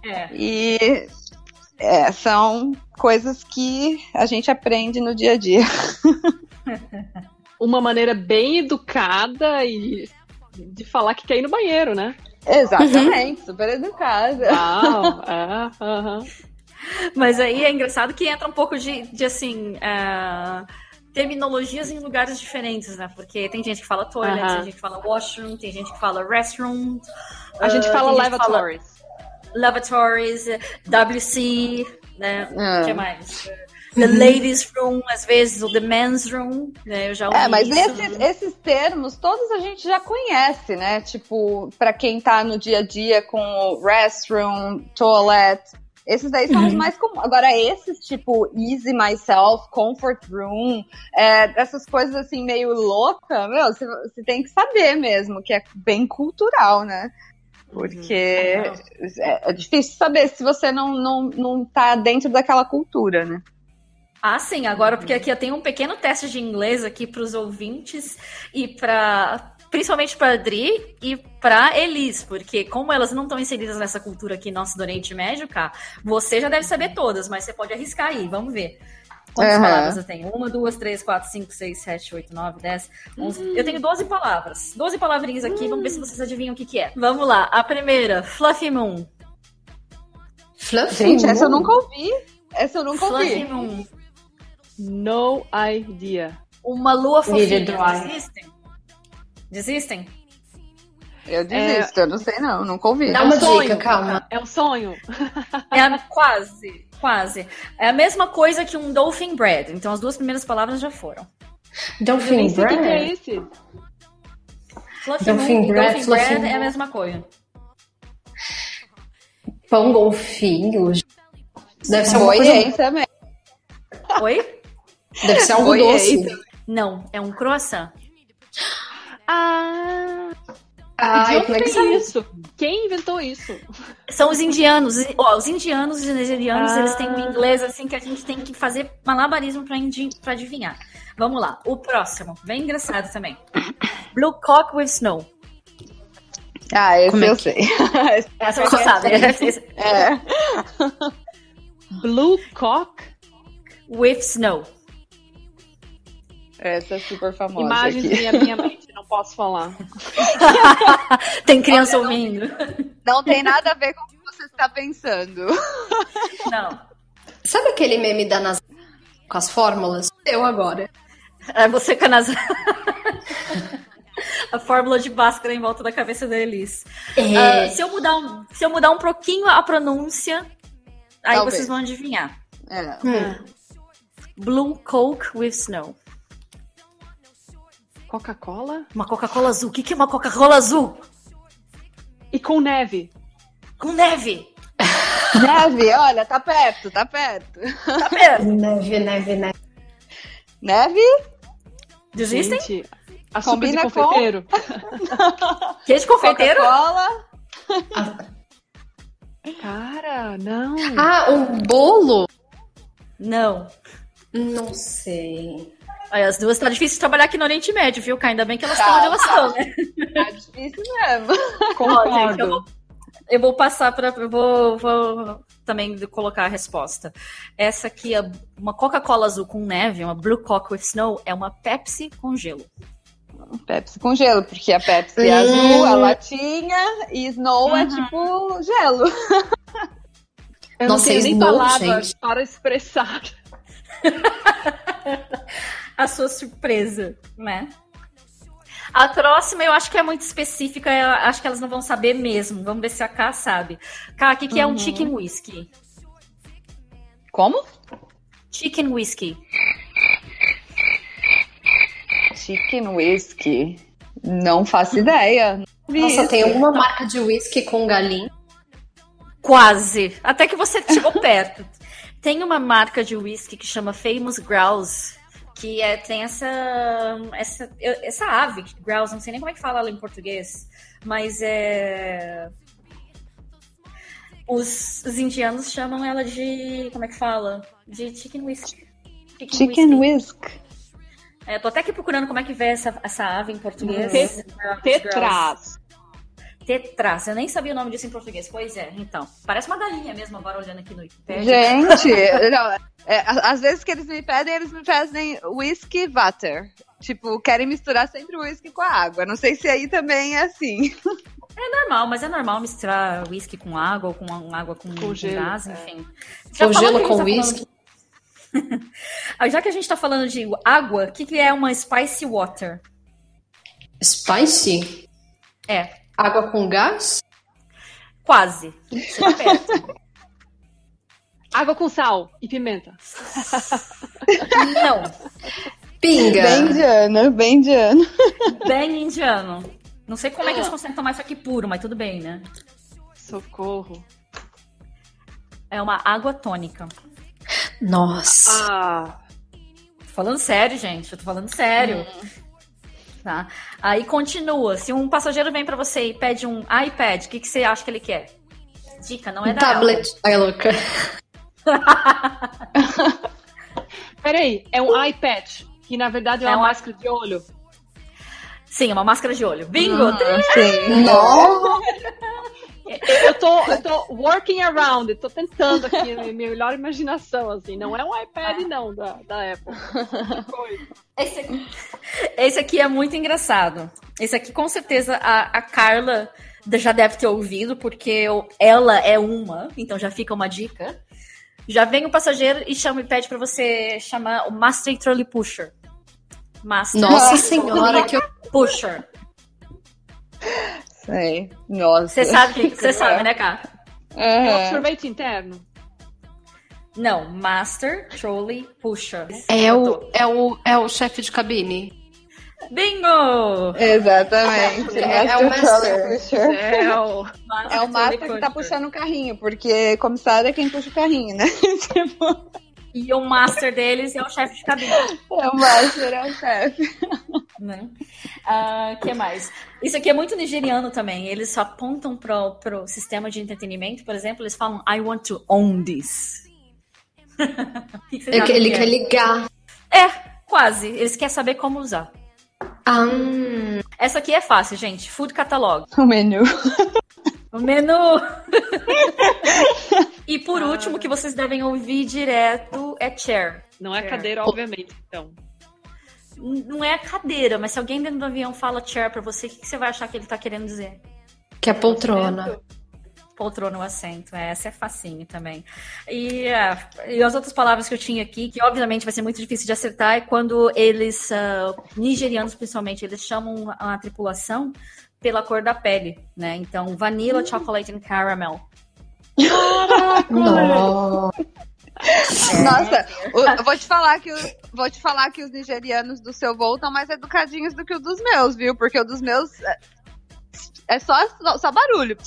Speaker 1: É.
Speaker 6: E é, são coisas que a gente aprende no dia a dia.
Speaker 3: Uma maneira bem educada e de falar que quer ir no banheiro, né?
Speaker 6: Exatamente, super educada.
Speaker 3: Uau, é, aham.
Speaker 1: Mas aí é engraçado que entra um pouco de, de assim. ah, terminologias em lugares diferentes, né? Porque tem gente que fala toilet,
Speaker 3: Aham.
Speaker 1: tem gente que fala washroom, tem gente que fala restroom.
Speaker 3: A gente
Speaker 1: ah,
Speaker 3: fala
Speaker 1: fala
Speaker 3: lavatories.
Speaker 1: lavatories, WC, né?
Speaker 6: Ah.
Speaker 1: O que mais? The ladies room, às vezes, o the men's room, né? Eu já ouvi
Speaker 6: É, mas
Speaker 1: isso.
Speaker 6: esses, esses termos todos a gente já conhece, né? Tipo, pra quem tá no dia a dia com restroom, toilet, esses daí são os mais comuns. Agora, esses tipo easy myself, comfort room, é, essas coisas assim meio louca, meu, você, tem que saber mesmo, que é bem cultural, né? Porque é, é difícil saber se você não, não, não tá dentro daquela cultura, né?
Speaker 1: Ah, sim, agora porque aqui eu tenho um pequeno teste de inglês aqui para os ouvintes e para principalmente para Adri e para Elis, porque como elas não estão inseridas nessa cultura aqui nossa do Oriente Médio, cá, você já deve saber todas, mas você pode arriscar aí, vamos ver. Quantas
Speaker 6: Aham.
Speaker 1: palavras eu tenho? Uma, duas, três, quatro, cinco, seis, sete, oito, nove, dez, onze. Eu tenho 12 palavras. 12 palavrinhas aqui, vamos ver se vocês adivinham o que, que é. Vamos lá. A primeira, Fluffy Moon.
Speaker 5: Fluffy
Speaker 6: Gente, essa eu
Speaker 5: Moon?
Speaker 6: nunca ouvi. Essa eu nunca
Speaker 1: Fluffy
Speaker 6: ouvi.
Speaker 1: Moon.
Speaker 3: No idea.
Speaker 1: Uma lua fofinha.
Speaker 5: I.
Speaker 1: Desistem?
Speaker 6: Eu desisto, eu não sei não, nunca ouvi.
Speaker 5: Dá
Speaker 3: É um
Speaker 5: uma
Speaker 3: sonho.
Speaker 5: dica, calma.
Speaker 3: É um sonho.
Speaker 1: É a- quase, quase. É a mesma coisa que um dolphin bread. Então as duas primeiras palavras já foram.
Speaker 3: Eu nem
Speaker 5: Dolphin
Speaker 3: sei o que é
Speaker 5: Bread?
Speaker 3: esse.
Speaker 1: Fluffy
Speaker 5: Dolphin
Speaker 1: moon
Speaker 5: bread,
Speaker 1: dolphin
Speaker 5: fluffy
Speaker 1: bread é a mesma coisa.
Speaker 5: Pão golfinho. Deve ser alguma
Speaker 6: Boiei
Speaker 5: coisa...
Speaker 6: também.
Speaker 1: Oi?
Speaker 5: Deve ser algo
Speaker 6: Boiei
Speaker 5: doce.
Speaker 1: Não, é um croissant.
Speaker 3: Ah,
Speaker 5: Ai,
Speaker 3: de
Speaker 5: é
Speaker 3: onde
Speaker 5: sabe?
Speaker 3: isso? Quem inventou isso?
Speaker 1: São os indianos. Ó, os indianos e os nigerianos,
Speaker 3: Ah.
Speaker 1: eles têm um inglês assim que a gente tem que fazer malabarismo pra adivinhar. Vamos lá. O próximo, bem engraçado também. Blue cock with snow.
Speaker 6: Ah, esse
Speaker 5: Como é
Speaker 6: eu
Speaker 5: que-
Speaker 6: sei.
Speaker 1: Essa você sabe.
Speaker 6: É.
Speaker 3: Blue cock?
Speaker 1: with snow.
Speaker 6: Essa é super famosa
Speaker 3: Imagens
Speaker 6: aqui.
Speaker 3: à minha mente, não posso falar.
Speaker 1: Tem criança ouvindo.
Speaker 6: Não tem nada a ver com o que você está pensando.
Speaker 1: Não.
Speaker 5: Sabe aquele meme da NASA com as fórmulas? Eu agora.
Speaker 1: É você com a NASA. A fórmula de Bhaskara em volta da cabeça da Elis.
Speaker 5: É,
Speaker 1: Ah, se, eu mudar um, se eu mudar um pouquinho a pronúncia, aí
Speaker 6: Talvez.
Speaker 1: vocês vão adivinhar.
Speaker 6: É.
Speaker 5: hum,
Speaker 1: Blue Coke with Snow.
Speaker 3: Coca-Cola?
Speaker 1: Uma Coca-Cola azul. O que, que é uma Coca-Cola azul?
Speaker 3: E com neve.
Speaker 1: Com neve.
Speaker 6: Neve, olha, tá perto, tá perto.
Speaker 1: Tá vendo?
Speaker 5: Neve, neve, neve.
Speaker 6: Neve?
Speaker 1: Desistem?
Speaker 3: Gente, de
Speaker 6: Combina com-
Speaker 3: confeiteiro.
Speaker 1: Queijo confeiteiro?
Speaker 6: Coca-Cola?
Speaker 3: Cara, não.
Speaker 5: Ah, um bolo?
Speaker 1: Não.
Speaker 5: Não sei.
Speaker 1: As duas tá difícil de trabalhar aqui no Oriente Médio, viu? Cá, Ainda bem que elas
Speaker 6: Tá,
Speaker 1: estão onde elas
Speaker 6: tá.
Speaker 1: estão, né?
Speaker 6: Tá difícil mesmo.
Speaker 1: Gente, eu,
Speaker 3: Concordo.
Speaker 1: vou, eu vou passar para. Eu vou, vou também colocar a resposta. Essa aqui é uma Coca-Cola azul com neve, uma Blue Coke with Snow, é uma Pepsi com gelo.
Speaker 6: Pepsi com gelo, porque a Pepsi é
Speaker 5: Hum.
Speaker 6: azul, a latinha, e Snow é
Speaker 1: Uhum.
Speaker 6: tipo gelo.
Speaker 3: Eu
Speaker 5: Nossa,
Speaker 3: não tenho nem
Speaker 5: Snow,
Speaker 3: palavras
Speaker 5: gente.
Speaker 3: para expressar.
Speaker 1: A sua surpresa, né? A próxima eu acho que é muito específica, eu acho que elas não vão saber mesmo. Vamos ver se a K sabe. K, o que, que é um chicken whisky?
Speaker 6: Como?
Speaker 1: Chicken whisky.
Speaker 6: Chicken whisky. Não faço ideia.
Speaker 5: Nossa,
Speaker 6: isso.
Speaker 5: tem alguma marca de whisky com galinha?
Speaker 1: Quase. Até que você chegou perto. Tem uma marca de whisky que chama Famous Grouse, que é, tem essa, essa, essa ave, grouse, não sei nem como é que fala ela em português, mas é. Os, os indianos chamam ela de. Como é que fala? De chicken whisky.
Speaker 6: Chicken
Speaker 1: whisky.
Speaker 6: whisk.
Speaker 1: É, tô até aqui procurando como é que vê essa, essa ave em português. Grouse.
Speaker 3: Tetras.
Speaker 1: Tetras. Eu nem sabia o nome disso em português. Pois é, então. Parece uma galinha mesmo agora olhando aqui no Wikipedia.
Speaker 6: Gente, não, é, às vezes que eles me pedem, eles me pedem whisky water. Tipo, querem misturar sempre o whisky com a água. Não sei se aí também é assim.
Speaker 1: É normal, mas é normal misturar whisky com água ou com água com, com
Speaker 3: gelo,
Speaker 1: gás,
Speaker 3: é.
Speaker 1: enfim.
Speaker 5: Ou
Speaker 1: falando
Speaker 5: gelo com
Speaker 1: tá
Speaker 5: whisky?
Speaker 1: falando- Já que a gente tá falando de água, o que, que é uma spicy water?
Speaker 5: Spicy?
Speaker 1: É,
Speaker 5: Água com gás?
Speaker 1: quase. Perto.
Speaker 3: Água com sal e pimenta.
Speaker 1: Não,
Speaker 5: Pinga.
Speaker 6: Bem indiana, bem indiana.
Speaker 1: bem indiano. Não sei como é que eles conseguem tomar isso aqui puro, mas tudo bem, né?
Speaker 3: Socorro.
Speaker 1: É uma água tônica.
Speaker 5: Nossa.
Speaker 3: Ah,
Speaker 1: Tô falando sério, gente. Eu tô falando sério. Tá? Aí continua. Se um passageiro vem pra você e pede um iPad, o que, que você acha que ele quer? Dica, não é
Speaker 5: Um
Speaker 1: da
Speaker 5: tablet. Ai, louca.
Speaker 3: peraí. É um patch, que na verdade é uma
Speaker 1: É um-
Speaker 3: máscara de olho.
Speaker 1: Sim, é uma máscara de olho. Bingo!
Speaker 6: Sim.
Speaker 5: Nossa.
Speaker 3: Eu tô, eu tô working around, eu tô tentando aqui a minha melhor imaginação, assim. Não é um iPad, não, da, da Apple. Que coisa.
Speaker 1: Esse aqui, esse aqui é muito engraçado. Esse aqui, com certeza, a, a Carla já deve ter ouvido, porque eu- ela é uma, então já fica uma dica. Já vem o passageiro e chama e pede pra você chamar o Master Trolley Pusher. Master
Speaker 5: Nossa senhora, que eu...
Speaker 1: Pusher.
Speaker 6: Sei. Nossa.
Speaker 1: Você sabe, que- você sabe, né, cara?
Speaker 3: É
Speaker 6: Aham.
Speaker 3: um sorvete interno.
Speaker 1: Não, Master Trolley Pusher.
Speaker 5: É o, é o, é o chefe de cabine.
Speaker 1: Bingo!
Speaker 6: Exatamente.
Speaker 5: É- é o
Speaker 6: Master
Speaker 5: master.
Speaker 6: Pusher.
Speaker 3: É o...
Speaker 6: É o Master que tá puxando o carrinho, porque comissário é quem puxa o carrinho, né? Tipo,
Speaker 1: E o Master deles é o chefe de cabine.
Speaker 6: é o Master, é o chefe.
Speaker 1: né? Ah, que mais? Isso aqui é muito nigeriano também. Eles só apontam pro, pro sistema de entretenimento, por exemplo, eles falam I want to own this. Que que
Speaker 5: Ele,
Speaker 1: acham
Speaker 5: ele
Speaker 1: que
Speaker 5: quer
Speaker 1: é?
Speaker 5: ligar.
Speaker 1: É, quase. Eles querem saber como usar.
Speaker 5: Ah,
Speaker 1: Essa aqui é fácil, gente. Food Catalog.
Speaker 6: O menu.
Speaker 1: O menu. e por último, que vocês devem ouvir direto é chair.
Speaker 3: Não é
Speaker 1: Chair.
Speaker 3: cadeira, obviamente, então.
Speaker 1: Não é a cadeira, mas se alguém dentro do avião fala chair pra você, o que que você vai achar que ele tá querendo dizer?
Speaker 5: que é poltrona.
Speaker 1: poltrona no assento. É, essa é facinho também. E, é, e as outras palavras que eu tinha aqui, que obviamente vai ser muito difícil de acertar, é quando eles, ah, nigerianos principalmente, eles chamam a tripulação pela cor da pele, né? Então, vanilla, chocolate and caramel.
Speaker 5: Nossa.
Speaker 6: Nossa, o- eu vou te falar que o- vou te falar que os nigerianos do seu voo estão mais educadinhos do que o dos meus, viu? Porque o dos meus é, é só, só barulho.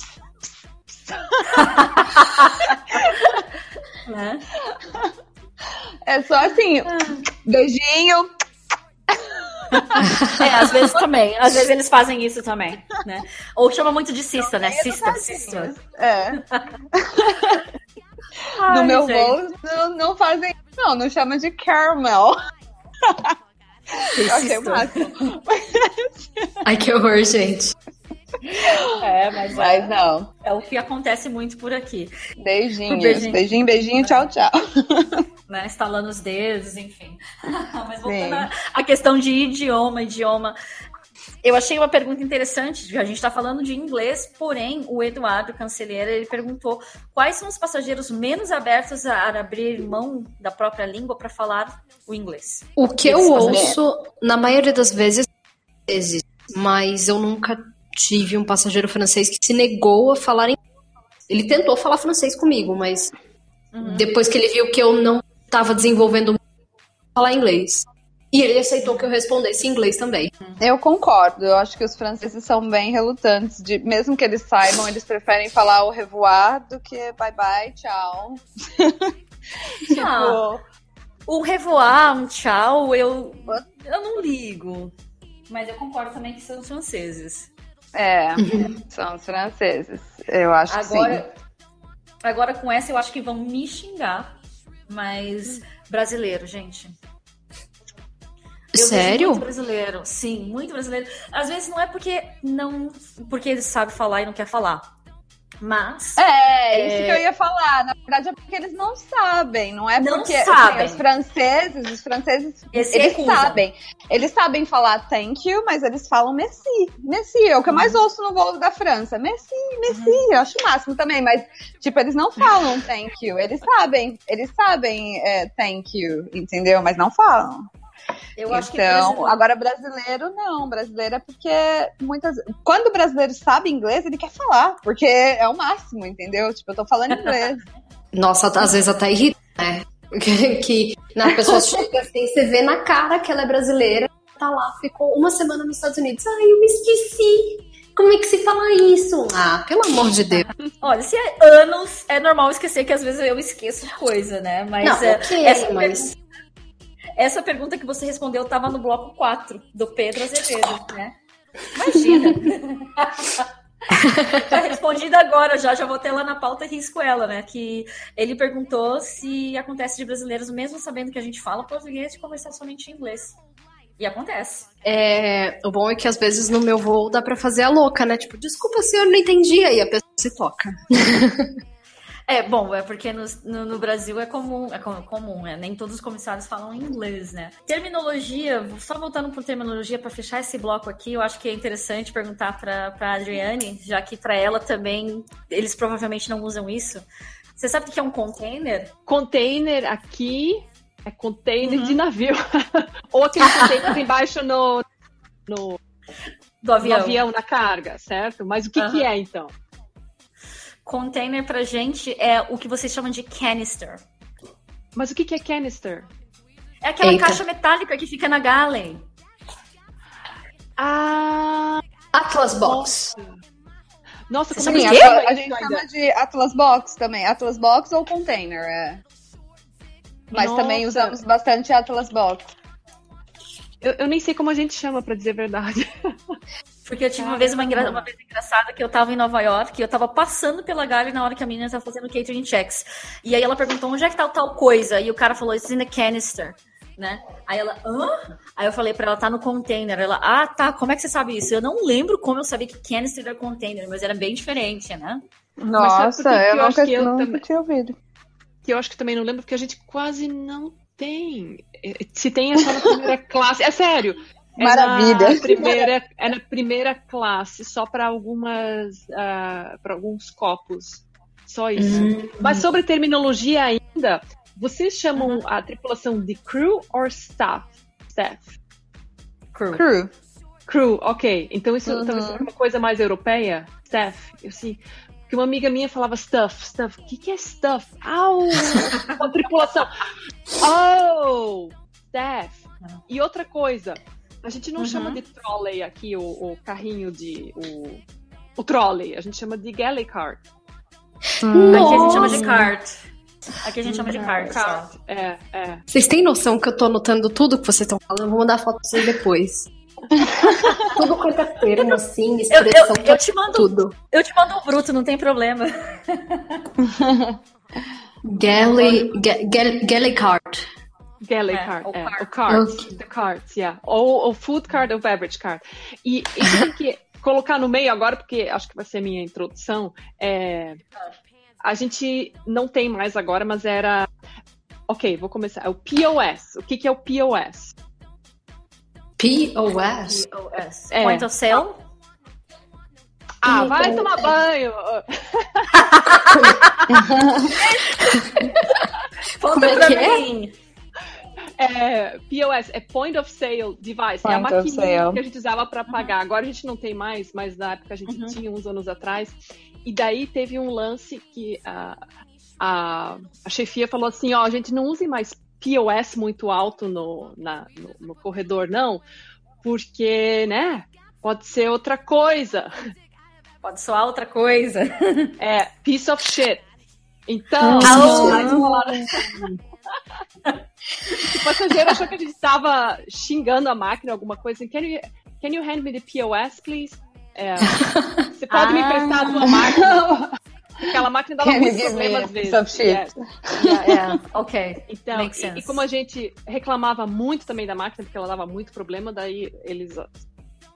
Speaker 1: Né?
Speaker 6: É só assim, beijinho.
Speaker 1: É, às vezes também. Às vezes eles fazem isso também, né? Ou chama muito de cista, né? Cista, cista.
Speaker 6: É.
Speaker 1: Ai,
Speaker 6: no meu
Speaker 1: gente.
Speaker 6: voo não, não fazem. Não, não chama de caramel.
Speaker 5: Ai, que horror, gente.
Speaker 1: É, mas
Speaker 6: Mas
Speaker 1: é,
Speaker 6: não.
Speaker 1: é o que acontece muito por aqui,
Speaker 6: Beijinhos.
Speaker 1: Beijinho.
Speaker 6: Beijinho, beijinho, tchau, tchau.
Speaker 1: né? Estalando os dedos, enfim. Mas voltando à- à questão de idioma, idioma. Eu achei uma pergunta interessante. A gente está falando de inglês, porém, o Eduardo Cancelheira ele perguntou quais são os passageiros menos abertos a abrir mão da própria língua para falar o inglês.
Speaker 5: O que eu ouço, na maioria das vezes, vezes, mas eu nunca tive um passageiro francês que se negou a falar em. Ele tentou falar francês comigo, mas depois que ele viu que eu não estava desenvolvendo muito, falar inglês. E ele aceitou que eu respondesse em inglês também.
Speaker 6: Eu concordo. Eu acho que os franceses são bem relutantes. De, mesmo que eles saibam, eles preferem falar o revoar do que bye bye, tchau. tipo,
Speaker 1: Ah, o revoar, um tchau, eu, eu não ligo. Mas eu concordo também que são os franceses.
Speaker 6: É, são os franceses. Eu acho que sim.
Speaker 1: Agora, agora com essa eu acho que vão me xingar, mas brasileiro, gente. Eu
Speaker 5: Sério?
Speaker 1: Muito brasileiro, sim, muito brasileiro. Às vezes não é porque não, porque ele sabe falar e não quer falar, mas
Speaker 6: É, isso
Speaker 1: É.
Speaker 6: que eu ia falar. Na verdade é porque eles não sabem, não é
Speaker 1: Não
Speaker 6: porque assim,
Speaker 1: sabem.
Speaker 6: os franceses, os franceses,
Speaker 1: Eles
Speaker 6: sabem. Eles sabem falar thank you, mas eles falam merci. Merci, é o que eu mais
Speaker 1: Uhum.
Speaker 6: ouço no voo da França. Merci, merci, eu acho o máximo também, mas tipo, eles não falam thank you, eles sabem, eles sabem é, thank you, entendeu? Mas não falam.
Speaker 1: Eu acho que
Speaker 6: então,
Speaker 1: brasileiro-
Speaker 6: agora brasileiro não, brasileiro é porque muitas quando o brasileiro sabe inglês, ele quer falar, porque é o máximo, entendeu? Tipo, eu tô falando inglês.
Speaker 5: Nossa, às vezes até irrita, né? Que, que na pessoa chega assim, você vê na cara que ela é brasileira, tá lá, ficou uma semana nos Estados Unidos. Ai, eu me esqueci. Como é que se fala isso? Ah, pelo amor de Deus.
Speaker 1: Olha, se é anos, é normal esquecer que às vezes eu esqueço de coisa, né? Mas,
Speaker 5: Não,
Speaker 1: é,
Speaker 5: ok,
Speaker 1: essa,
Speaker 5: mas-
Speaker 1: essa pergunta que você respondeu estava no bloco 4 do Pedro Azevedo, né? Imagina! tá respondida agora já, já vou ter lá na pauta e risco ela, né? Que ele perguntou se acontece de brasileiros, mesmo sabendo que a gente fala português, de conversar somente em inglês. E acontece.
Speaker 5: É, o bom é que às vezes no meu voo dá pra fazer a louca, né? Tipo, desculpa, senhor, não entendi. Aí a pessoa se toca.
Speaker 1: É, bom, é porque no, no, no Brasil é comum, é com- comum, né? Nem todos os comissários falam inglês, né? Terminologia, só voltando para terminologia para fechar esse bloco aqui, eu acho que é interessante perguntar para para Adriane, já que para ela também eles provavelmente não usam isso. Você sabe o que é um container?
Speaker 3: Container aqui é container
Speaker 1: Uhum.
Speaker 3: de navio. Ou aquele container embaixo no, no,
Speaker 1: Do
Speaker 3: no
Speaker 1: avião.
Speaker 3: avião, na carga, certo? Mas o que,
Speaker 1: Aham.
Speaker 3: que é então?
Speaker 1: Container pra gente é o que vocês chamam de canister.
Speaker 3: Mas o que, que é canister?
Speaker 1: É aquela
Speaker 5: Eita.
Speaker 1: caixa metálica que fica na galley.
Speaker 3: Ah,
Speaker 5: Atlas Box.
Speaker 3: nossa,
Speaker 1: Você
Speaker 3: como é que
Speaker 1: quê?
Speaker 6: a,
Speaker 3: chama
Speaker 6: a gente
Speaker 3: ainda?
Speaker 6: chama de Atlas Box também. Atlas Box ou container, é. Mas
Speaker 3: Nossa.
Speaker 6: também usamos bastante Atlas Box.
Speaker 3: Eu, eu nem sei como a gente chama, pra dizer a verdade.
Speaker 1: Porque eu tive uma vez uma, engra- uma vez engraçada que eu tava em Nova York e eu tava passando pela Galley na hora que a menina tava fazendo catering checks. E aí ela perguntou onde é que tá o tal coisa? E o cara falou, it's in the canister. Né? Aí ela, hã? Aí eu falei pra ela, tá no container. Ela, ah, tá, como é que você sabe isso? Eu não lembro como eu sabia que canister era container, mas era bem diferente, né?
Speaker 6: Nossa, eu
Speaker 3: eu acho
Speaker 6: nunca,
Speaker 3: que eu
Speaker 6: nunca
Speaker 3: também-
Speaker 6: tinha ouvido.
Speaker 3: Que eu acho que também não lembro, porque a gente quase não tem. Se tem, é só na primeira classe. É sério. É
Speaker 6: Maravilha.
Speaker 3: Na primeira, é na primeira classe, só para algumas. para alguns copos. Só isso. Mas sobre terminologia ainda, vocês chamam a tripulação de crew ou staff? Staff.
Speaker 1: Crew.
Speaker 6: Crew.
Speaker 3: Crew, ok. Então isso
Speaker 6: Uhum.
Speaker 3: talvez seja uma coisa mais europeia? Staff. Eu assim. Porque uma amiga minha falava stuff, stuff. O que, que é stuff? Au! Uma tripulação. Oh! Staff. E outra coisa, a gente não
Speaker 1: Uhum.
Speaker 3: chama de trolley aqui, o, o carrinho de. O, o trolley. A gente chama de galley cart.
Speaker 1: Aqui a gente chama de cart. Aqui a gente chama de cart.
Speaker 3: Cart. É, é.
Speaker 5: Vocês têm noção que eu tô anotando tudo que vocês estão falando? Eu vou mandar foto pra vocês depois. tudo quanto é termo, assim,
Speaker 1: Eu,
Speaker 5: expressão,
Speaker 1: eu, eu te mando,
Speaker 5: tudo.
Speaker 1: eu te mando um bruto, não tem problema.
Speaker 5: Galley, ga- gal- galley cart.
Speaker 3: Galley
Speaker 1: É,
Speaker 3: cart,
Speaker 1: ou
Speaker 3: é,
Speaker 1: cart.
Speaker 3: o cart,
Speaker 5: Ok.
Speaker 3: the carts, yeah. Ou, ou food cart ou beverage cart. E isso tem que colocar no meio agora, porque acho que vai ser minha introdução. É, a gente não tem mais agora, mas era. Ok, vou começar. É o POS. O que, que é o POS?
Speaker 5: POS.
Speaker 1: POS.
Speaker 3: É.
Speaker 1: Point of sale.
Speaker 3: Ah, vai tomar banho!
Speaker 5: Como é que é?
Speaker 3: É, POS é Point of Sale Device. é a
Speaker 6: Point
Speaker 3: maquininha que a gente usava para pagar. Agora a gente não tem mais, mas na época a gente
Speaker 1: Uhum.
Speaker 3: tinha uns anos atrás. E daí teve um lance que a, a, a chefia falou assim: ó, a gente não use mais POS muito alto no, na- no, no corredor, não, porque, né, pode ser outra coisa.
Speaker 1: Pode soar outra coisa.
Speaker 3: É piece of shit. Então,
Speaker 1: Ah,
Speaker 3: aí falaram- o passageiro achou que a gente estava xingando a máquina, alguma coisa assim. Can you, can you hand me the POS, please? É, você pode me
Speaker 1: Ah.
Speaker 3: emprestar a sua máquina? Aquela máquina dava muitos
Speaker 6: me
Speaker 3: problemas às vezes.
Speaker 6: shit?
Speaker 3: Yes.
Speaker 1: Yeah, yeah. Ok.
Speaker 3: Então,
Speaker 1: Makes
Speaker 3: e,
Speaker 1: sense.
Speaker 3: e como a gente reclamava muito também da máquina, porque ela dava muito problema, daí eles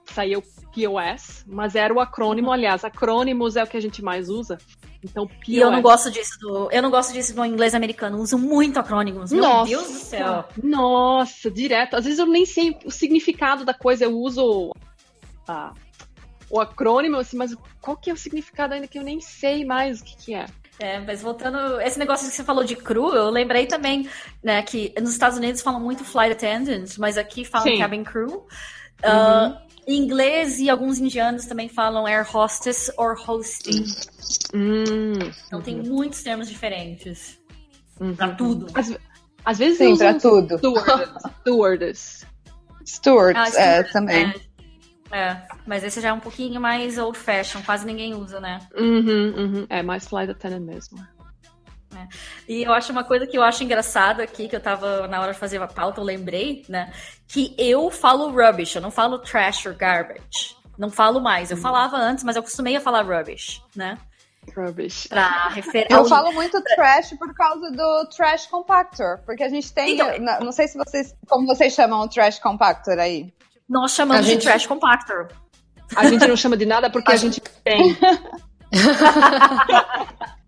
Speaker 3: saiu POS, mas era o acrônimo, aliás, acrônimos é o que a gente mais usa. Então, POS.
Speaker 1: E eu não gosto disso do. Eu não gosto disso no inglês americano. Uso muito acrônimos. Meu
Speaker 3: Nossa,
Speaker 1: Deus do céu.
Speaker 3: Nossa, direto. Às vezes eu nem sei o significado da coisa, eu uso a- o acrônimo, assim, mas qual que é o significado ainda que eu nem sei mais o que, que é.
Speaker 1: É, mas voltando, esse negócio que você falou de crew, eu lembrei também, né, que nos Estados Unidos falam muito flight attendant, mas aqui falam
Speaker 3: Sim.
Speaker 1: cabin crew. Ah, em inglês e alguns indianos também falam air hostess or hosting.
Speaker 3: Hum,
Speaker 1: Então tem muitos termos diferentes
Speaker 3: uhum.
Speaker 1: pra tudo.
Speaker 3: Às, às vezes
Speaker 6: Sim,
Speaker 3: usam
Speaker 6: pra tudo.
Speaker 3: Stewardess. stewardess.
Speaker 6: Stuart,
Speaker 1: Ah,
Speaker 6: é,
Speaker 1: sim,
Speaker 6: também.
Speaker 1: É, é, mas esse já é um pouquinho mais old fashion, quase ninguém usa, né?
Speaker 3: Uhum, uhum. É mais flight attendant mesmo.
Speaker 1: E eu acho uma coisa que eu acho engraçada aqui, que eu tava na hora de fazer a pauta, eu lembrei, né? Que eu falo rubbish, eu não falo trash or garbage. Não falo mais. Eu falava antes, mas eu acostumei a falar rubbish, né?
Speaker 3: Rubbish.
Speaker 1: Pra referir.
Speaker 6: Eu falo muito trash por causa do trash compactor, porque a gente tem,
Speaker 1: Então-
Speaker 6: na- não sei se vocês, como vocês chamam o trash compactor aí.
Speaker 1: Nós chamamos
Speaker 5: A gente-
Speaker 1: de trash compactor.
Speaker 3: A gente não chama de nada porque a gente tem.
Speaker 5: A gente tem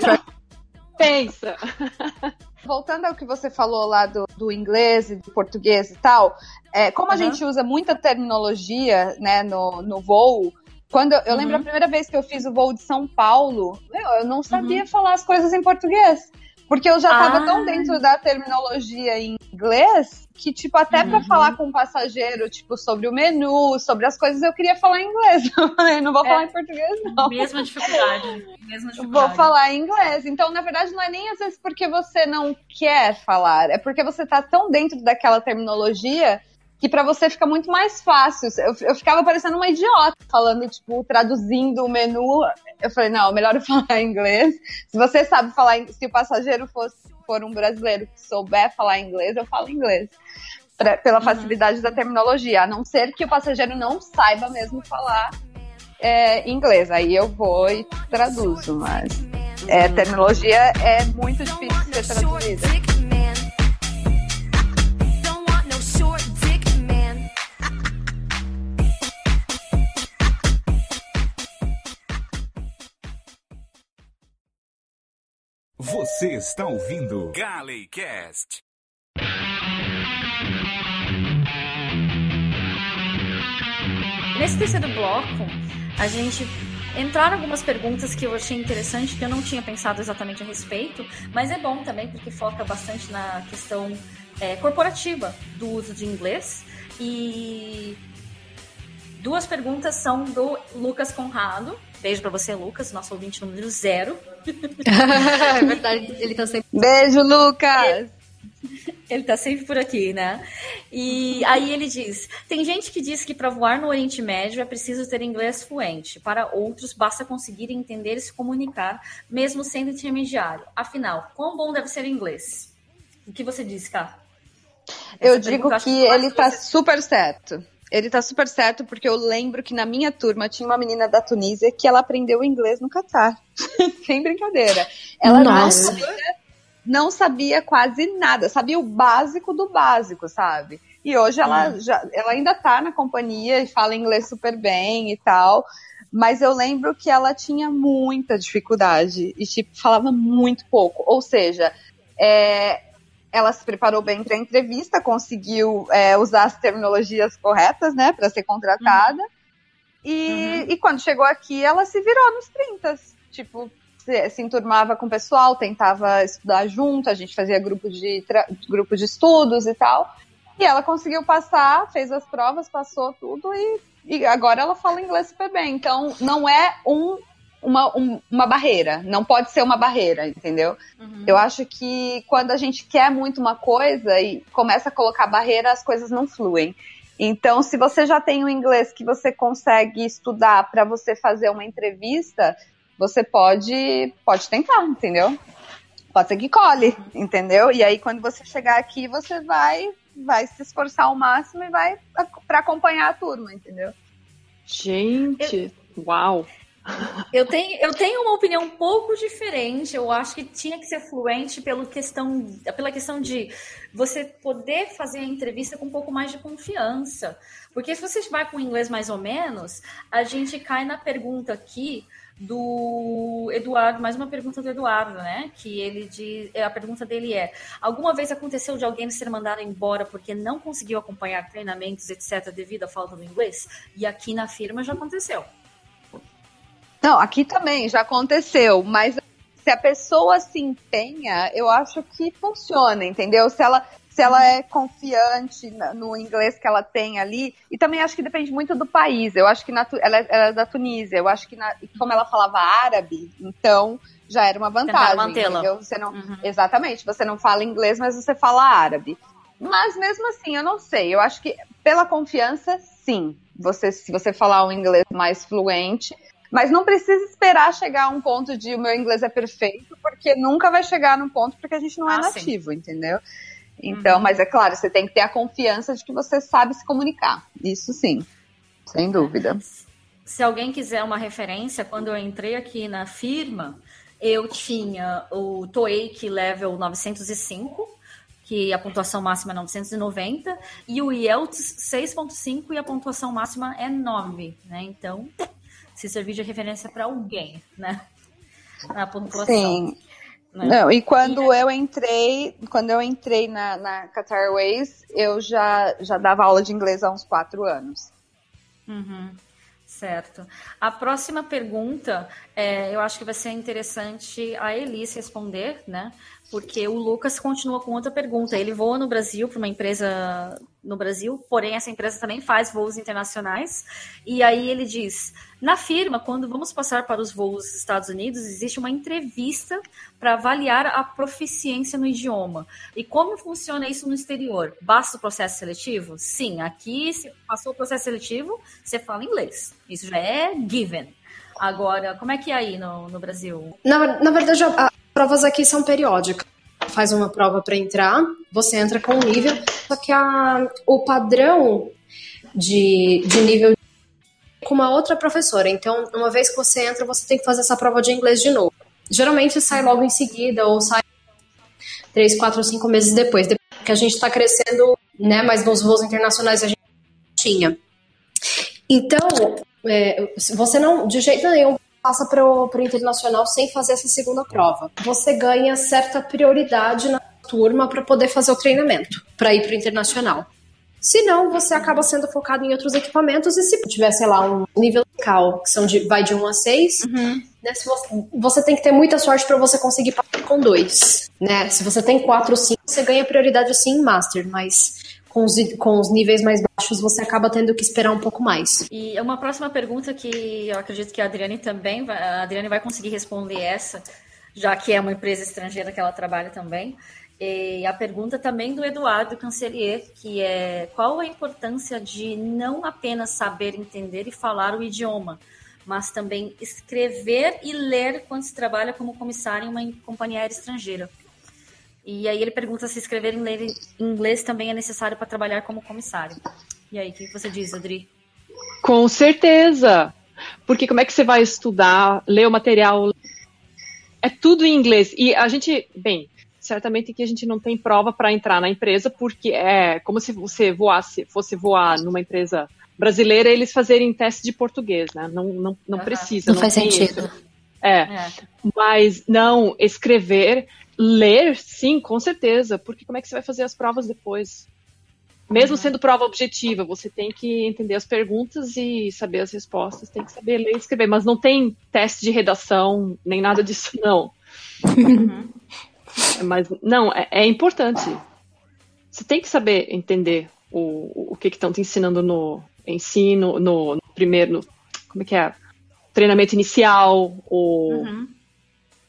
Speaker 5: tra-
Speaker 3: Pensa.
Speaker 6: Voltando ao que você falou lá do, do inglês e do português e tal, é, como a
Speaker 1: Uhum.
Speaker 6: gente usa muita terminologia né, no, no voo, quando eu, eu lembro a primeira vez que eu fiz o voo de São Paulo, meu, eu não sabia falar as coisas em português. Porque eu já estava
Speaker 1: Ah.
Speaker 6: tão dentro da terminologia em inglês que, tipo, até pra falar com o passageiro, tipo, sobre o menu, sobre as coisas, eu queria falar em inglês. Eu não vou falar em português, não.
Speaker 1: Mesma dificuldade. Mesma dificuldade.
Speaker 6: Vou falar em inglês. Então, na verdade, não é nem às vezes porque você não quer falar, é porque você tá tão dentro daquela terminologia que pra você fica muito mais fácil. Eu, eu ficava parecendo uma idiota falando, tipo, traduzindo o menu. Eu falei, não, melhor eu falar inglês. Se você sabe falar, se o passageiro fosse, for um brasileiro que souber falar inglês, eu falo inglês. Pra- pela facilidade da terminologia, a não ser que o passageiro não saiba mesmo falar é, inglês. Aí eu vou e traduzo, mas é, terminologia é muito difícil de ser traduzida.
Speaker 7: Você está ouvindo Galleycast.
Speaker 1: Nesse terceiro bloco, a gente entraram algumas perguntas que eu achei interessante, que eu não tinha pensado exatamente a respeito, mas é bom também porque foca bastante na questão é, corporativa do uso de inglês. E duas perguntas são do Lucas Conrado. Beijo pra você, Lucas, nosso ouvinte número zero.
Speaker 5: é verdade, ele tá sempre.
Speaker 6: Beijo, Lucas!
Speaker 1: Ele tá sempre por aqui, né? E aí ele diz: tem gente que diz que para voar no Oriente Médio é preciso ter inglês fluente. Para outros, basta conseguir entender e se comunicar, mesmo sendo intermediário. Afinal, quão bom deve ser o inglês? O que você diz, Cá?
Speaker 6: Eu digo que ele tá super certo. Ele tá super certo porque eu lembro que na minha turma tinha uma menina da Tunísia que ela aprendeu inglês no Catar. Sem brincadeira. Ela não
Speaker 5: Nossa.
Speaker 6: sabia, não sabia quase nada, sabia o básico do básico, sabe? E hoje ela, já, ela ainda tá na companhia e fala inglês super bem e tal. Mas eu lembro que ela tinha muita dificuldade e, tipo, falava muito pouco. Ou seja, é, ela se preparou bem para a entrevista, conseguiu é, usar as terminologias corretas, né, para ser contratada. E, e quando chegou aqui, ela se virou nos 30. Tipo, se, se enturmava com o pessoal, tentava estudar junto, a gente fazia grupo de, grupo de estudos e tal. E ela conseguiu passar, fez as provas, passou tudo e, e agora ela fala inglês super bem. Então, não é um, uma, um- uma barreira, não pode ser uma barreira, entendeu? Eu acho que quando a gente quer muito uma coisa e começa a colocar barreira, as coisas não fluem. Então, se você já tem o inglês que você consegue estudar para você fazer uma entrevista, você pode, pode tentar, entendeu? Pode ser que cole, entendeu? E aí, quando você chegar aqui, você vai, vai se esforçar ao máximo e vai para acompanhar a turma, entendeu?
Speaker 3: Gente, uau.
Speaker 1: Eu tenho, eu tenho uma opinião um pouco diferente. Eu acho que tinha que ser fluente pelo questão, pela questão de você poder fazer a entrevista com um pouco mais de confiança. Porque se você vai com inglês mais ou menos, a gente cai na pergunta aqui do Eduardo, mais uma pergunta do Eduardo, né? Que ele diz, a pergunta dele é: alguma vez aconteceu de alguém ser mandado embora porque não conseguiu acompanhar treinamentos, etc, devido à falta do inglês? E aqui na firma já aconteceu.
Speaker 6: Não, aqui também já aconteceu, mas se a pessoa se empenha, eu acho que funciona, entendeu? Se ela, se ela é confiante no inglês que ela tem ali, e também acho que depende muito do país. Eu acho que na ela, é- ela é da Tunísia, eu acho que na- como ela falava árabe, então já era uma vantagem, entendeu? Você não,
Speaker 1: Uhum.
Speaker 6: exatamente, você não fala inglês, mas você fala árabe. Mas mesmo assim, eu não sei. Eu acho que pela confiança, sim. Você, se você falar um inglês mais fluente, mas não precisa esperar chegar a um ponto de o meu inglês é perfeito, porque nunca vai chegar num ponto porque a gente não é
Speaker 1: Ah, sim.
Speaker 6: nativo, entendeu? Então, mas é claro, você tem que ter a confiança de que você sabe se comunicar. Isso sim, sem dúvida.
Speaker 1: Se alguém quiser uma referência, quando eu entrei aqui na firma, eu tinha o TOEIC level 905, que a pontuação máxima é 990, e o IELTS 6.5 e a pontuação máxima é 9, né? Então, se servir de referência para alguém, né? Na pontuação.
Speaker 6: Sim.
Speaker 1: né?
Speaker 6: Não, e quando eu entrei, quando eu entrei na, na Qatar Airways, eu já, já dava aula de inglês há uns quatro anos.
Speaker 1: Uhum, certo. A próxima pergunta, é, eu acho que vai ser interessante a Elis responder, né? Porque o Lucas continua com outra pergunta. Ele voa no Brasil para uma empresa no Brasil, porém essa empresa também faz voos internacionais. E aí ele diz: na firma, quando vamos passar para os voos dos Estados Unidos, existe uma entrevista para avaliar a proficiência no idioma. E como funciona isso no exterior? Basta o processo seletivo? Sim, aqui se passou o processo seletivo, você fala inglês. Isso já é given. Agora, como é que é aí no, no Brasil?
Speaker 5: Na, na verdade, a- provas aqui são periódicas. Faz uma prova para entrar, você entra com um nível, só que a, o padrão de, de nível é com uma outra professora. Então, uma vez que você entra, você tem que fazer essa prova de inglês de novo. Geralmente sai logo em seguida, ou sai três, quatro, cinco meses depois, depois que a gente está crescendo, né? Mas nos voos internacionais a gente tinha. Então, é, você não, de jeito nenhum, passa para o internacional sem fazer essa segunda prova. Você ganha certa prioridade na turma para poder fazer o treinamento, para ir para o internacional. Se não, você acaba sendo focado em outros equipamentos e se tiver, sei lá, um nível local, que são de, vai de 1 a 6, né, se você, você tem que ter muita sorte para você conseguir passar com dois. Né? Se você tem 4 ou 5, você ganha prioridade sim em Master, mas com os, com os níveis mais baixos você acaba tendo que esperar um pouco mais.
Speaker 1: E uma próxima pergunta que eu acredito que a Adriane também vai, a Adriane vai conseguir responder essa, já que é uma empresa estrangeira que ela trabalha também, E a pergunta também do Eduardo Cancelier, que é qual a importância de não apenas saber entender e falar o idioma, mas também escrever e ler quando se trabalha como comissário em uma companhia aérea estrangeira. E aí ele pergunta se escrever em ler inglês também é necessário para trabalhar como comissário. E aí, o que você diz, Adri?
Speaker 3: Com certeza. Porque como é que você vai estudar, ler o material? É tudo em inglês. E a gente, bem, certamente que a gente não tem prova para entrar na empresa, porque é como se você voasse, fosse voar numa empresa brasileira, eles fazerem teste de português, né? Não, não, não
Speaker 1: Aham.
Speaker 3: precisa.
Speaker 2: Não faz
Speaker 3: tem
Speaker 2: sentido.
Speaker 3: É,
Speaker 1: É.
Speaker 3: mas não, escrever, ler, sim, com certeza, porque como é que você vai fazer as provas depois? Mesmo
Speaker 1: Uhum.
Speaker 3: sendo prova objetiva, você tem que entender as perguntas e saber as respostas, tem que saber ler e escrever, mas não tem teste de redação, nem nada disso, não.
Speaker 1: Uhum.
Speaker 3: Mas, não, é, é importante. Você tem que saber entender o, o que estão te ensinando no ensino, no, no primeiro, no- como é que é? Treinamento inicial, o,
Speaker 1: Uhum.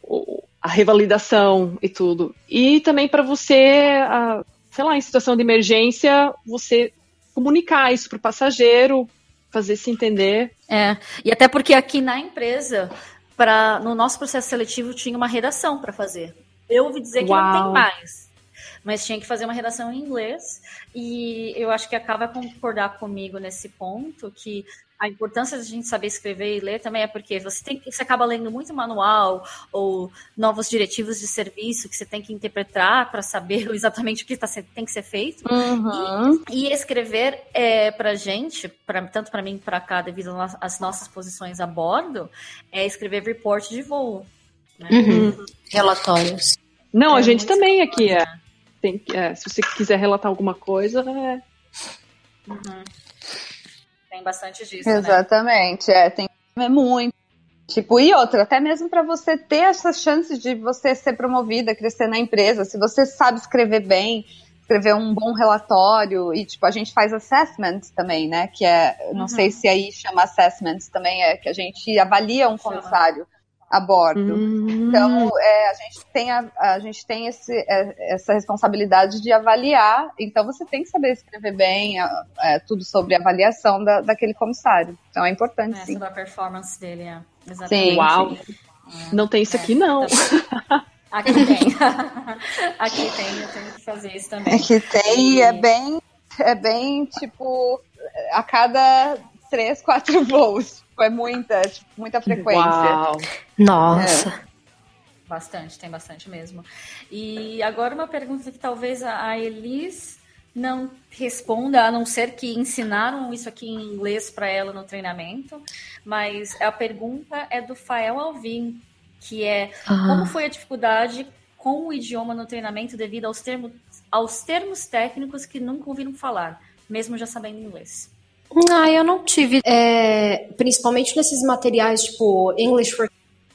Speaker 3: o- a revalidação e tudo. E também para você, ah, sei lá, em situação de emergência, você comunicar isso para o passageiro, fazer se entender.
Speaker 1: É, e até porque aqui na empresa, pra, no nosso processo seletivo, tinha uma redação para fazer. Eu ouvi dizer que não
Speaker 3: Uau.
Speaker 1: tem mais, mas tinha que fazer uma redação em inglês. E eu acho que a vai concordar comigo nesse ponto, que a importância de a gente saber escrever e ler também é porque você, tem, que- você acaba lendo muito manual ou novos diretivos de serviço que você tem que interpretar para saber exatamente o que tá, tem que ser feito.
Speaker 6: Uhum.
Speaker 1: E escrever é, para gente, pra, tanto para mim para cá, devido às nossas posições a bordo, é escrever report de voo. né?
Speaker 2: Uhum. Relatórios.
Speaker 3: Não, a
Speaker 1: É
Speaker 3: gente
Speaker 1: muito
Speaker 3: também aqui é.
Speaker 1: importante,
Speaker 3: Tem, que- é, Se você quiser relatar alguma coisa, é,
Speaker 1: Uhum. Tem bastante disso, né?
Speaker 6: Exatamente, é, tem comer muito. Tipo, e outra, até mesmo para você ter essas chances de você ser promovida, crescer na empresa, se você sabe escrever bem, escrever um bom relatório, e tipo, a gente faz assessment também, né? Que é, não
Speaker 1: Uhum.
Speaker 6: sei se aí chama assessment também, é que a gente avalia um
Speaker 1: Chama.
Speaker 6: comissário a bordo.
Speaker 3: Hum.
Speaker 6: Então, é, a gente tem, a, a gente tem esse, é, essa responsabilidade de avaliar, então você tem que saber escrever bem a- é, tudo sobre a avaliação da, daquele comissário. Então é importante,
Speaker 1: É,
Speaker 6: sim.
Speaker 1: sobre a performance dele, é. Exatamente.
Speaker 6: Sim.
Speaker 3: Uau. Não tem isso
Speaker 1: É,
Speaker 3: aqui, não.
Speaker 1: Aqui tem. Aqui tem, eu tenho que fazer isso também.
Speaker 6: É que tem,
Speaker 1: E-
Speaker 6: é bem, é bem, tipo, a cada três, quatro voos. Tipo, É muita, tipo, muita frequência.
Speaker 3: Uau.
Speaker 2: Nossa.
Speaker 1: Bastante, tem bastante mesmo. E agora uma pergunta que talvez a Elis não responda, a não ser que ensinaram isso aqui em inglês para ela no treinamento, mas a pergunta é do Fael Alvim, que é como
Speaker 2: Ah.
Speaker 1: foi a dificuldade com o idioma no treinamento devido aos termos, aos termos técnicos que nunca ouviram falar, mesmo já sabendo inglês?
Speaker 5: Ah, eu não tive. É, principalmente nesses materiais, tipo English for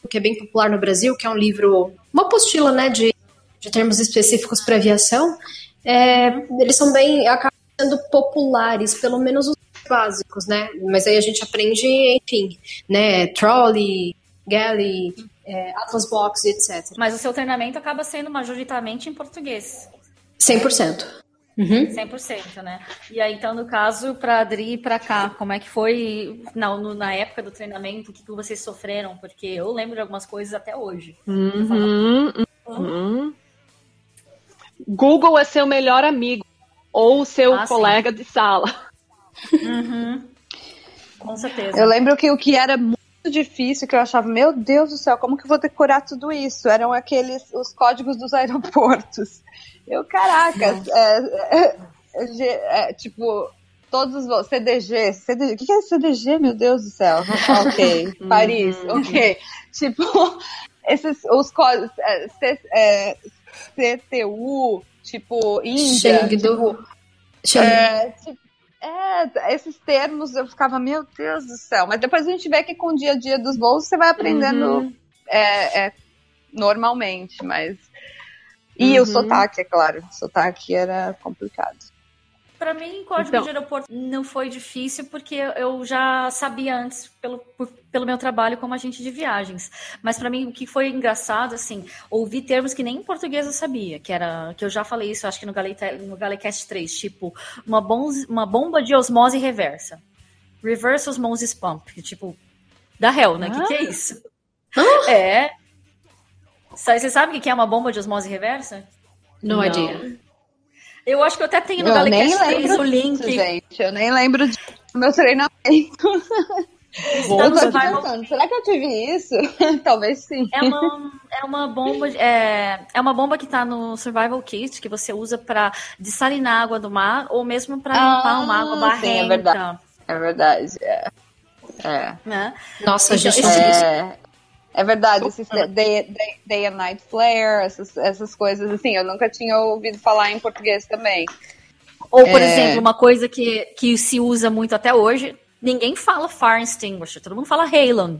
Speaker 5: que é bem popular no Brasil, que é um livro, uma apostila, né, de, de termos específicos para aviação. É, eles são bem, acabam sendo populares, pelo menos os básicos, né? Mas aí a gente aprende, enfim, né, trolley, galley, é, Atlas Box, etc.
Speaker 1: Mas o seu treinamento acaba sendo majoritariamente em português.
Speaker 5: 100%. Uhum.
Speaker 1: 100%, né? E aí, então, no caso, para Adri e para cá, como é que foi na, no- na época do treinamento, o que, que vocês sofreram? Porque eu lembro de algumas coisas até hoje.
Speaker 3: Uhum, uhum. Google é seu melhor amigo ou seu
Speaker 1: Ah, sim.
Speaker 3: colega de sala.
Speaker 1: Uhum. Com certeza.
Speaker 6: Eu lembro que o que era muito difícil, que eu achava, meu Deus do céu, como que eu vou decorar tudo isso? Eram aqueles, os códigos dos aeroportos. Eu, caraca, é, é, é, é, tipo, todos os CDG, CDG, o que é CDG, meu Deus do céu? Ok, Paris, ok. Tipo, esses, os códigos, é, C- é, CTU, tipo, Índia, tipo, é, tipo, é, esses termos eu ficava, meu Deus do céu. Mas depois a gente vê que com o dia a dia dos voos você vai aprendendo
Speaker 3: Uhum.
Speaker 6: é, é, normalmente, mas. E o
Speaker 3: Uhum.
Speaker 6: sotaque, é claro. O sotaque era complicado.
Speaker 1: Pra mim, código
Speaker 3: Então-
Speaker 1: de aeroporto não foi difícil, porque eu já sabia antes, pelo, por- pelo meu trabalho como agente de viagens. Mas pra mim, o que foi engraçado, assim, ouvir termos que nem em português eu sabia, que era, que eu já falei isso, acho que no, Galete, no Galecast 3, tipo, uma, bons- uma bomba de osmose reversa. Reverse Osmosis Pump, que, tipo, da hell, né? O que, que é isso? É. Você sabe o que é uma bomba de osmose reversa?
Speaker 5: No
Speaker 3: Não.
Speaker 5: idea.
Speaker 1: Eu acho que eu até tenho no
Speaker 6: Eu nem
Speaker 1: Galecast 3
Speaker 6: lembro
Speaker 1: o link.
Speaker 6: disso, gente. Eu nem lembro do meu treinamento. Eu
Speaker 1: de-
Speaker 6: aqui pensando, será que eu tive isso? Talvez sim.
Speaker 1: É uma, é uma bomba, é, é uma bomba que tá no Survival Kit, que você usa pra dessalinar a água do mar, ou mesmo pra limpar
Speaker 6: Ah,
Speaker 1: uma água
Speaker 6: sim,
Speaker 1: barrenta.
Speaker 6: é verdade. É verdade. É. É.
Speaker 1: Né?
Speaker 5: Nossa,
Speaker 1: Então,
Speaker 5: gente, isso.
Speaker 6: É, é verdade, esses day, day, day and night flare, essas, essas coisas assim, eu nunca tinha ouvido falar em português também.
Speaker 1: Ou, por
Speaker 6: É.
Speaker 1: exemplo, uma coisa que, que se usa muito até hoje, ninguém fala Fire Extinguisher, todo mundo fala Halon.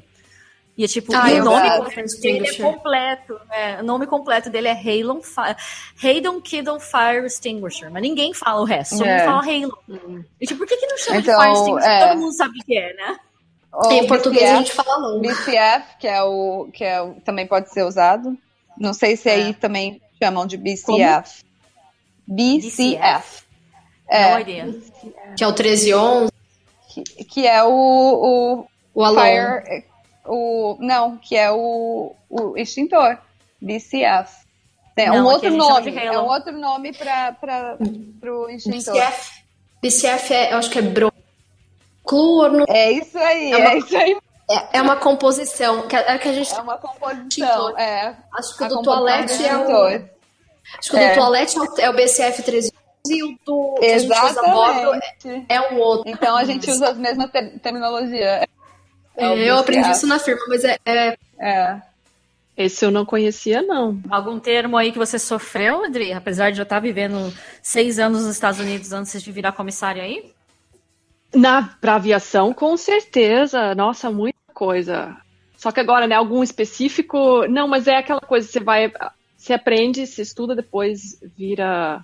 Speaker 1: E é tipo,
Speaker 5: Ah,
Speaker 1: e
Speaker 5: eu
Speaker 1: o nome completo dele é completo. né? O nome completo dele é Halon Fire. Haydon Kiddle Fire Extinguisher. Mas ninguém fala o resto, todo
Speaker 6: É.
Speaker 1: fala Halon. E tipo, por que, que não chama
Speaker 6: Então,
Speaker 1: de Fire Extinguisher?
Speaker 6: é.
Speaker 1: Todo mundo sabe o que é, né?
Speaker 6: Ou
Speaker 5: Em português a
Speaker 6: BCF,
Speaker 5: gente fala não.
Speaker 6: BCF, que é o que é o, também pode ser usado. Não sei se aí
Speaker 1: É.
Speaker 6: também chamam de BCF. BCF.
Speaker 1: No
Speaker 6: É,
Speaker 1: idea.
Speaker 5: Que é o 1311,
Speaker 6: que, que é o, o
Speaker 5: o
Speaker 6: fire, o não, que é o, o extintor. BCF. É
Speaker 1: Não,
Speaker 6: um outro
Speaker 1: a
Speaker 6: nome, é um outro nome para o extintor.
Speaker 5: BCF. BCF é, eu acho que é bro. Cloro,
Speaker 6: É isso aí,
Speaker 5: É uma-
Speaker 6: é isso aí.
Speaker 5: é, é uma composição. Que, é que a gente.
Speaker 6: É uma composição. É.
Speaker 5: Acho que o do toalete
Speaker 6: do
Speaker 5: é o. Acho que o do
Speaker 6: É.
Speaker 5: toalete é o, o BCF 1311 e o do que a gente usa a bordo
Speaker 6: Exatamente.
Speaker 5: é um outro.
Speaker 6: Então a gente usa as mesmas ter terminologia. É o
Speaker 5: É, eu aprendi isso na firma, mas é, é
Speaker 6: É.
Speaker 3: Esse eu não conhecia, não.
Speaker 1: Algum termo aí que você sofreu, Adri? Apesar de já estar vivendo seis anos nos Estados Unidos antes de virar comissário aí?
Speaker 3: Na pra aviação, com certeza. Nossa, muita coisa. Só que agora, né, algum específico. Não, mas é aquela coisa, você vai. Você aprende, se estuda, depois vira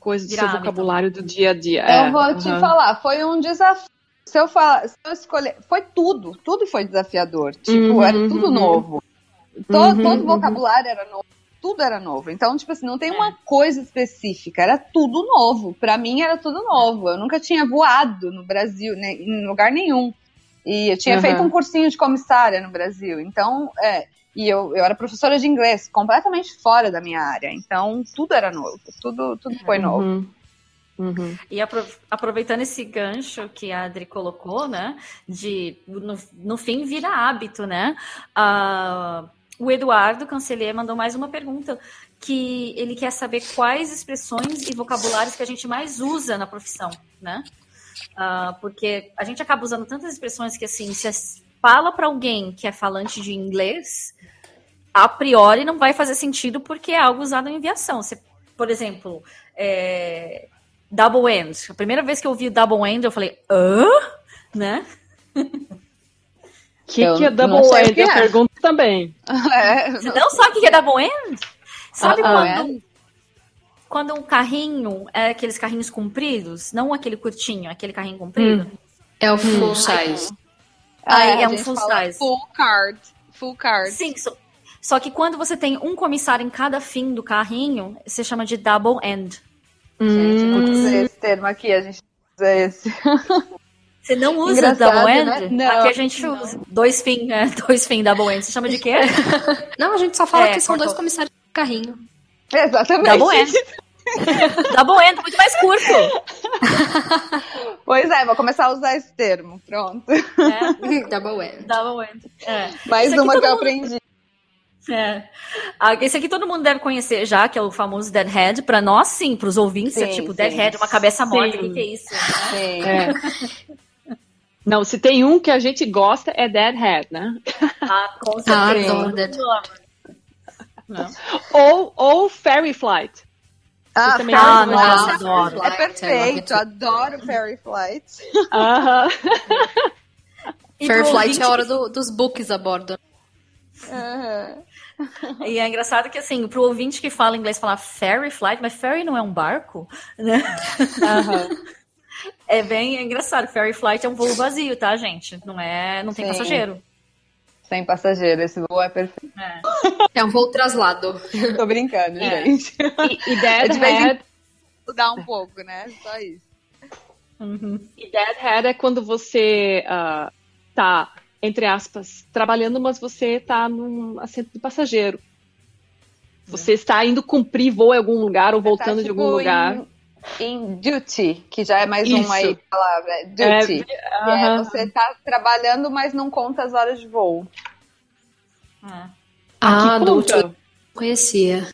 Speaker 3: coisa do
Speaker 1: Vira
Speaker 3: seu
Speaker 1: hábito.
Speaker 3: vocabulário do dia a dia.
Speaker 6: Eu
Speaker 3: É,
Speaker 6: vou te
Speaker 3: aham.
Speaker 6: falar, foi um desafio. Se eu falar, se eu escolher, foi tudo, tudo foi desafiador. Tipo,
Speaker 3: Uhum,
Speaker 6: era tudo
Speaker 3: uhum.
Speaker 6: novo. To-
Speaker 3: Uhum,
Speaker 6: todo
Speaker 3: uhum.
Speaker 6: vocabulário era novo, tudo era novo. Então, tipo assim, não tem uma coisa específica, era tudo novo. Pra mim era tudo novo. Eu nunca tinha voado no Brasil, né, em lugar nenhum. E eu tinha
Speaker 3: Uhum.
Speaker 6: feito um cursinho de comissária no Brasil. Então, é, e eu, eu era professora de inglês, completamente fora da minha área. Então, tudo era novo, tudo, tudo foi novo.
Speaker 3: Uhum. Uhum.
Speaker 1: E apro- aproveitando esse gancho que a Adri colocou, né? De no, no fim vira hábito, né? Ah, o Eduardo Cancelier mandou mais uma pergunta que ele quer saber quais expressões e vocabulários que a gente mais usa na profissão, né? Ah, porque a gente acaba usando tantas expressões que assim, se fala para alguém que é falante de inglês, a priori não vai fazer sentido porque é algo usado em aviação. Você, por exemplo, é, double end. A primeira vez que eu ouvi double end, eu falei, hã? Né?
Speaker 3: que,
Speaker 6: Eu
Speaker 3: que é
Speaker 6: não
Speaker 3: double end?
Speaker 6: que
Speaker 3: Eu
Speaker 6: é.
Speaker 3: pergunto também.
Speaker 6: É,
Speaker 1: Você não sabe o que é double end? Sabe
Speaker 3: Ah, ah,
Speaker 1: quando, quando um carrinho é aqueles carrinhos compridos, não aquele curtinho, aquele carrinho comprido?
Speaker 5: É o full size.
Speaker 1: Aí
Speaker 6: a
Speaker 1: é um full size.
Speaker 6: Full card. Full card.
Speaker 1: Sim, só, só que quando você tem um comissário em cada fim do carrinho, você chama de double end.
Speaker 6: Gente, não
Speaker 3: Hum.
Speaker 6: esse termo aqui, a gente usa esse.
Speaker 1: Você não usa
Speaker 6: Engraçado,
Speaker 1: double
Speaker 6: né?
Speaker 1: end?
Speaker 6: Não,
Speaker 1: Aqui a gente usa. Dois fim, né? Dois fim double end. Você chama de quê?
Speaker 5: Não, a gente só fala
Speaker 1: É,
Speaker 5: que são
Speaker 1: cortou.
Speaker 5: dois comissários de carrinho.
Speaker 6: Exatamente.
Speaker 1: double end. double end, muito mais curto.
Speaker 6: Pois é, vou começar a usar esse termo. Pronto.
Speaker 1: né?
Speaker 5: Double end.
Speaker 1: Double end. É.
Speaker 6: Mais uma que eu
Speaker 1: mundo-
Speaker 6: aprendi.
Speaker 1: É. Ah, Esse aqui todo mundo deve conhecer já, que é o famoso Deadhead. Pra nós, sim, pros ouvintes, é
Speaker 6: Sim,
Speaker 1: tipo
Speaker 6: sim.
Speaker 1: Deadhead, uma cabeça morta. O
Speaker 3: Sim.
Speaker 1: que, que é isso? né?
Speaker 6: Sim.
Speaker 3: É. Não, se tem um que a gente gosta é Deadhead, né?
Speaker 1: Ah, com
Speaker 5: Ah,
Speaker 1: certeza. Não.
Speaker 3: Ou, ou Fairy Flight.
Speaker 6: Ah,
Speaker 3: também
Speaker 6: Fairy
Speaker 1: Ah,
Speaker 6: Flight.
Speaker 1: nossa,
Speaker 6: é
Speaker 1: adoro.
Speaker 6: É perfeito, adoro Fairy Flight.
Speaker 3: Aham.
Speaker 5: Fairflight
Speaker 1: ouvinte-
Speaker 5: é a hora do- dos books a bordo.
Speaker 6: Aham.
Speaker 1: E é engraçado que, assim, pro ouvinte que fala inglês falar ferry flight, mas ferry não é um barco, né? É bem engraçado. Ferry flight é um voo vazio, tá, gente? Não é, não tem
Speaker 6: Sim.
Speaker 1: passageiro.
Speaker 6: Sem passageiro, esse voo é perfeito.
Speaker 1: É.
Speaker 5: É um voo traslado.
Speaker 6: Tô brincando,
Speaker 1: É.
Speaker 6: gente.
Speaker 3: E, e
Speaker 6: É
Speaker 3: Dead
Speaker 6: de em
Speaker 3: Head,
Speaker 6: Mudar um pouco, né? Só isso.
Speaker 1: Uhum.
Speaker 3: e Dead Head é quando você ah, tá, entre aspas, trabalhando, mas você tá num assento de passageiro. Você está indo cumprir voo em algum lugar ou voltando
Speaker 6: Tá,
Speaker 3: de
Speaker 6: tipo,
Speaker 3: algum lugar.
Speaker 6: Em, em duty, que já é mais
Speaker 3: Isso.
Speaker 6: um aí palavra. é Duty. que é, você tá trabalhando, mas não conta as horas de voo.
Speaker 1: É.
Speaker 5: Ah,
Speaker 3: conta.
Speaker 5: último conhecia.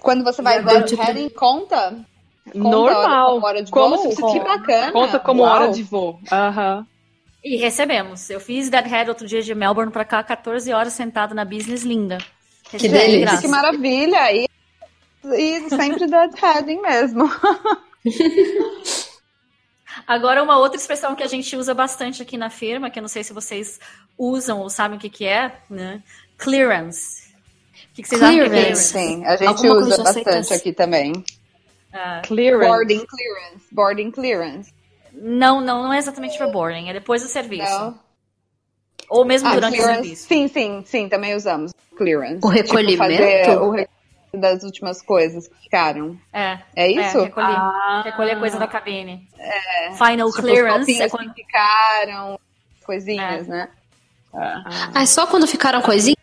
Speaker 6: Quando você vai
Speaker 5: agora, tipo-
Speaker 6: heading, conta? Conta
Speaker 3: Normal.
Speaker 6: Como hora de
Speaker 3: Como
Speaker 6: voo?
Speaker 3: se você
Speaker 6: Que bacana.
Speaker 3: Conta como
Speaker 6: Uau.
Speaker 3: hora de voo. Aham.
Speaker 1: E recebemos. Eu fiz Deadhead outro dia de Melbourne pra cá, 14 horas sentado na business linda. Recebi de
Speaker 5: delícia.
Speaker 6: Que maravilha! E, e sempre dead heading mesmo.
Speaker 1: Agora, uma outra expressão que a gente usa bastante aqui na firma, que eu não sei se vocês usam ou sabem o que, que é, né? Clearance. O que, que vocês acham que é
Speaker 5: Clearance.
Speaker 1: clearance?
Speaker 6: Sim, a gente
Speaker 5: Alguma
Speaker 6: usa bastante aqui também.
Speaker 1: Ah,
Speaker 3: Clearance.
Speaker 6: Boarding clearance. Boarding clearance.
Speaker 1: não, não, não é exatamente para boarding, é depois do serviço.
Speaker 6: Não.
Speaker 1: Ou mesmo
Speaker 6: Ah,
Speaker 1: durante o
Speaker 6: clearance.
Speaker 1: serviço.
Speaker 6: Sim, sim, sim, também usamos clearance.
Speaker 5: O recolhimento?
Speaker 6: Tipo, fazer o recolhimento das últimas coisas que ficaram.
Speaker 1: É.
Speaker 6: É isso?
Speaker 1: É, recolher,
Speaker 3: Ah.
Speaker 1: recolher coisa da cabine. Final
Speaker 6: Tipo,
Speaker 1: clearance
Speaker 6: os
Speaker 1: é quando.
Speaker 6: que ficaram, coisinhas,
Speaker 1: É.
Speaker 6: né?
Speaker 5: Ah, é só quando ficaram coisinhas?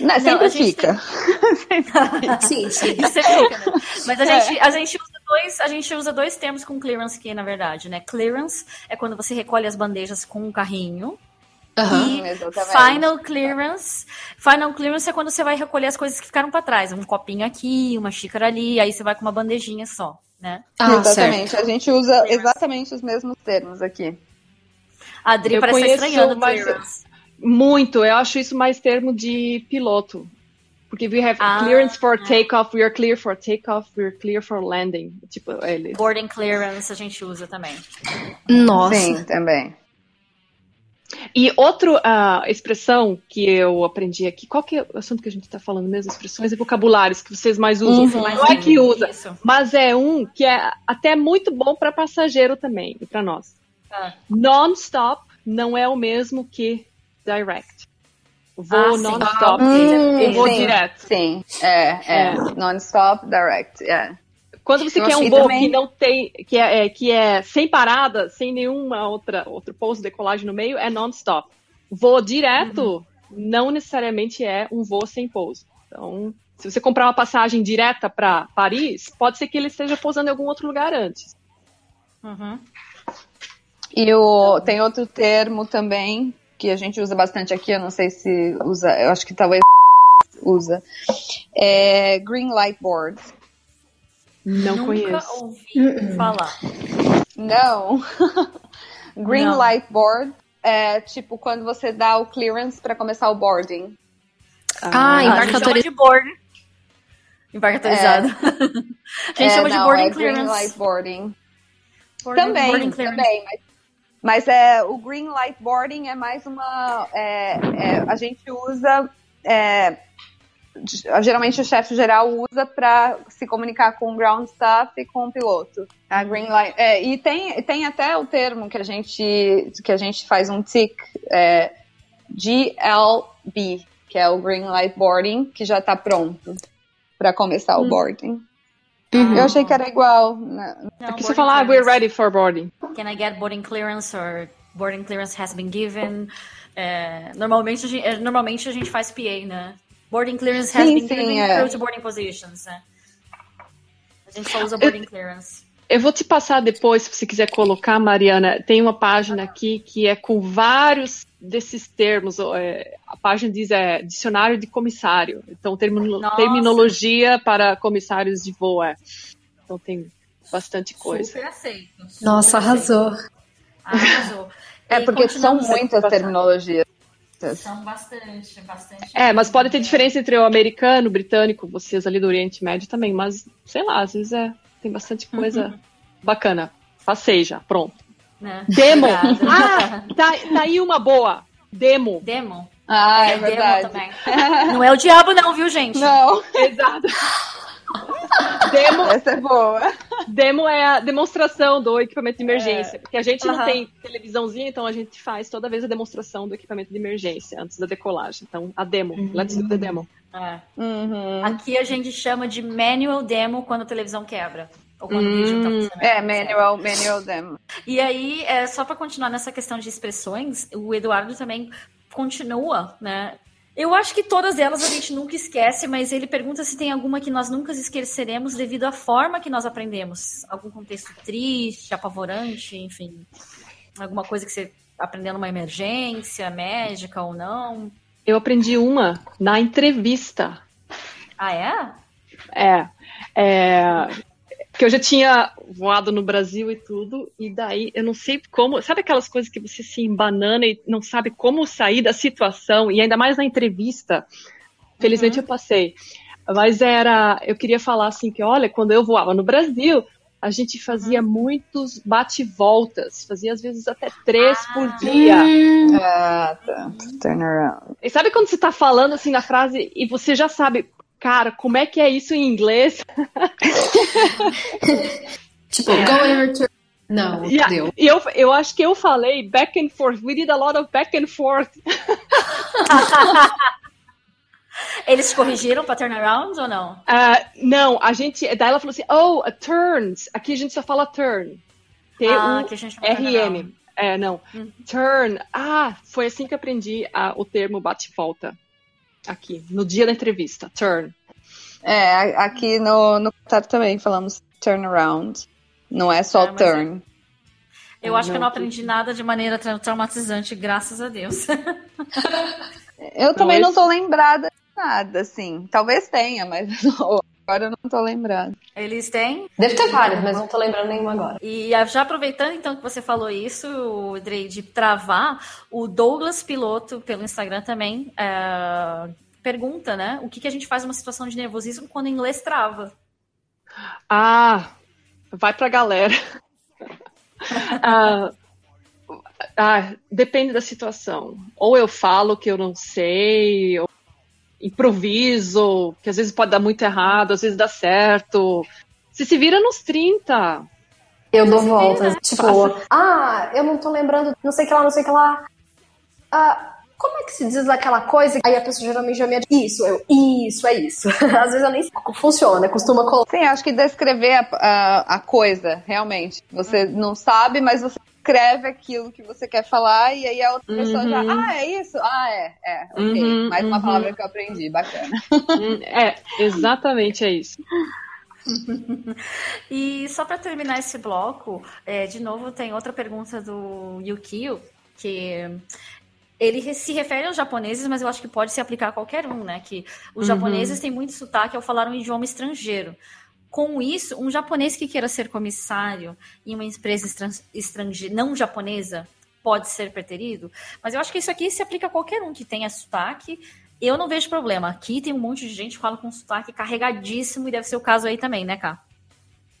Speaker 6: Não, sempre
Speaker 1: a gente
Speaker 6: fica.
Speaker 5: Sim, sim.
Speaker 1: Você fica, né? Mas a
Speaker 6: É.
Speaker 1: gente, a, gente usa dois, a gente usa dois termos com clearance aqui, na verdade, né? Clearance é quando você recolhe as bandejas com um carrinho. E
Speaker 6: Exatamente.
Speaker 1: final clearance. Final clearance é quando você vai recolher as coisas que ficaram pra trás. Um copinho aqui, uma xícara ali, aí você vai com uma bandejinha só, né?
Speaker 5: Ah,
Speaker 6: exatamente.
Speaker 5: certo.
Speaker 6: A gente usa exatamente os mesmos termos aqui.
Speaker 1: A Adri
Speaker 3: Eu
Speaker 1: parece estranhando
Speaker 3: mas-
Speaker 1: clearance.
Speaker 3: Muito. Eu acho isso mais termo de piloto. Porque we have
Speaker 1: Ah.
Speaker 3: clearance for takeoff, we are clear for takeoff, we are clear for landing. Tipo, ele.
Speaker 1: Boarding clearance a gente usa também.
Speaker 5: Nossa.
Speaker 6: Sim, também.
Speaker 3: E outra ah, expressão que eu aprendi aqui, qual que é o assunto que a gente está falando mesmo? Expressões e vocabulários que vocês mais usam.
Speaker 1: Uhum.
Speaker 3: Não é que usa,
Speaker 1: Isso.
Speaker 3: mas é um que é até muito bom para passageiro também, e para nós.
Speaker 1: Ah.
Speaker 3: Non-stop não é o mesmo que direct. Vou
Speaker 1: Ah,
Speaker 3: non-stop,
Speaker 1: Hum,
Speaker 3: eu vou
Speaker 6: sim.
Speaker 3: direto.
Speaker 6: Sim, é, é.
Speaker 3: É.
Speaker 6: Non-stop, direct, é.
Speaker 3: Quando você
Speaker 6: Eu
Speaker 3: quer um voo
Speaker 6: também-
Speaker 3: que não tem, que é, é, que é sem parada, sem nenhuma outra outro pouso, decolagem no meio, é non-stop. Voo direto não necessariamente é um voo sem pouso. Então, se você comprar uma passagem direta para Paris, pode ser que ele esteja pousando em algum outro lugar antes.
Speaker 1: Uhum.
Speaker 6: E o, tem outro termo também que a gente usa bastante aqui, eu não sei se usa, eu acho que talvez usa. É green light board.
Speaker 3: Não
Speaker 1: Nunca
Speaker 3: conheço.
Speaker 1: ouvi falar.
Speaker 6: Não. green
Speaker 1: Não.
Speaker 6: light board é tipo quando você dá o clearance para começar o boarding.
Speaker 5: Ah,
Speaker 1: Ah, gente
Speaker 5: embarque autorizado.
Speaker 1: de board. Embarque autorizado. a gente
Speaker 6: É,
Speaker 1: chama de
Speaker 6: não,
Speaker 1: boarding
Speaker 6: é green
Speaker 1: clearance.
Speaker 6: light boarding.
Speaker 1: Boarding-
Speaker 6: também,
Speaker 1: boarding
Speaker 6: também. Mas, mas é, o green light boarding é mais uma. é, é, a gente usa. É, geralmente o chefe geral usa para se comunicar com o ground staff e com o piloto. A green light. é, e tem, tem até o termo que a gente, que a gente faz um tick. É, GLB, que é o green light boarding, que já está pronto para começar o boarding.
Speaker 5: Uhum.
Speaker 6: Eu achei que era igual. né?
Speaker 1: Não,
Speaker 3: Aqui
Speaker 1: boarding
Speaker 3: você fala, ah, we're ready for boarding.
Speaker 1: Can I get boarding clearance or boarding clearance has been given? É, normalmente, a gente, é, normalmente a gente faz PA, né? Boarding clearance has
Speaker 6: Sim,
Speaker 1: been
Speaker 6: sim,
Speaker 1: given
Speaker 6: é.
Speaker 1: to boarding positions, né? A gente só usa boarding clearance.
Speaker 3: Eu vou te passar depois, se você quiser colocar, Mariana. Tem uma página aqui que é com vários desses termos. é, a página diz é dicionário de comissário. Então, termino-
Speaker 1: Nossa.
Speaker 3: terminologia para comissários de voo. É. Então, tem bastante coisa.
Speaker 1: Super aceito. super
Speaker 5: Nossa,
Speaker 1: aceito.
Speaker 5: arrasou.
Speaker 1: Arrasou.
Speaker 6: É
Speaker 1: E
Speaker 6: porque são muitas terminologias.
Speaker 1: São bastante, bastante.
Speaker 3: É, mas pode ter diferença entre o americano, o britânico, vocês ali do Oriente Médio também. Mas, sei lá, às vezes é, tem bastante coisa bacana. Passei já, pronto.
Speaker 1: Né?
Speaker 3: Demo! Ah, tá, tá aí uma boa. Demo.
Speaker 1: Demo.
Speaker 6: Ah, é,
Speaker 1: demo
Speaker 6: verdade.
Speaker 1: também. Não é o diabo, não, viu, gente?
Speaker 6: Não,
Speaker 3: Exato. Demo,
Speaker 6: essa é boa.
Speaker 3: demo é a demonstração do equipamento de emergência. Porque a gente não
Speaker 1: Aham.
Speaker 3: tem televisãozinha, então a gente faz toda vez a demonstração do equipamento de emergência antes da decolagem. Então, a demo. Let's do the demo.
Speaker 1: É.
Speaker 6: Uhum.
Speaker 1: Aqui a gente chama de manual demo quando a televisão quebra. Ou quando o
Speaker 3: Hum,
Speaker 1: vídeo tá funcionando.
Speaker 6: É, manual, manual demo.
Speaker 1: E aí, é, só para continuar nessa questão de expressões, o Eduardo também continua, né? Eu acho que todas elas a gente nunca esquece, mas ele pergunta se tem alguma que nós nunca esqueceremos devido à forma que nós aprendemos. Algum contexto triste, apavorante, enfim. Alguma coisa que você aprendeu numa emergência, médica ou não.
Speaker 3: Eu aprendi uma na entrevista.
Speaker 1: Ah, é?
Speaker 3: É, é, porque eu já tinha voado no Brasil e tudo, e daí eu não sei como, sabe aquelas coisas que você se embanana e não sabe como sair da situação, e ainda mais na entrevista. Felizmente eu passei. Mas era, eu queria falar assim que, olha, quando eu voava no Brasil, a gente fazia muitos bate-voltas, fazia às vezes até três por dia.
Speaker 6: Ah, tá. Turn around.
Speaker 3: E sabe quando você tá falando assim na frase e você já sabe, cara, como é que é isso em inglês?
Speaker 5: Tipo, go and return. Não,
Speaker 3: a-
Speaker 5: deu.
Speaker 3: eu, eu acho que eu falei back and forth. We did a lot of back and forth.
Speaker 1: Eles corrigiram para turnaround ou não?
Speaker 3: Ah, não, a gente. Daí ela falou assim: oh, a turns. Aqui a gente só fala turn.
Speaker 1: Ah, que a gente fala turnaround.
Speaker 3: T-U-R-M. É, não. Turn. Ah, foi assim que aprendi a- o termo bate-volta. Aqui, no dia da entrevista. Turn.
Speaker 6: É, aqui no, no contato também falamos turn around. Não é só
Speaker 1: É,
Speaker 6: turn.
Speaker 1: Eu acho que eu não aprendi nada de maneira tra- traumatizante, graças a Deus.
Speaker 6: Eu também
Speaker 3: Não,
Speaker 6: não tô lembrada de nada, assim. Talvez tenha, mas não- agora eu não tô lembrada.
Speaker 1: Eles têm.
Speaker 5: Deve ter vários, mas não tô lembrando nenhuma agora.
Speaker 1: E ah, já aproveitando então que você falou isso, Drey, de travar, o Douglas Piloto, pelo Instagram também, é, pergunta, né? O que, que a gente faz numa situação de nervosismo quando o inglês trava?
Speaker 3: Ah, vai pra galera. ah, ah, depende da situação. Ou eu falo que eu não sei, ou improviso, que às vezes pode dar muito errado, às vezes dá certo. Se se vira nos 30.
Speaker 5: Eu dou voltas. Tipo, ah, eu não tô lembrando, não sei o que lá, não sei o que lá. Ah, como é que se diz aquela coisa? Aí a pessoa geralmente já me diz, isso, eu, isso, é isso. Às vezes eu nem sei como funciona, costuma colocar.
Speaker 6: Sim, acho que descrever a, a, a coisa, realmente. Você não sabe, mas você escreve aquilo que você quer falar e aí a outra pessoa já, ah, é isso? Ah, é, é, ok.
Speaker 3: Uhum,
Speaker 6: Mais uma
Speaker 3: uhum.
Speaker 6: palavra que eu aprendi, bacana.
Speaker 3: Hum, É, exatamente é isso.
Speaker 1: E só para terminar esse bloco, é, de novo tem outra pergunta do Yukio, que ele se refere aos japoneses, mas eu acho que pode se aplicar a qualquer um, né? Que os
Speaker 3: Uhum.
Speaker 1: japoneses têm muito sotaque ao falar um idioma estrangeiro. Com isso, um japonês que queira ser comissário em uma empresa estran- estrangeira, não japonesa, pode ser preterido. Mas eu acho que isso aqui se aplica a qualquer um que tenha sotaque. Eu não vejo problema. Aqui tem um monte de gente que fala com sotaque carregadíssimo e deve ser o caso aí também, né, Cá?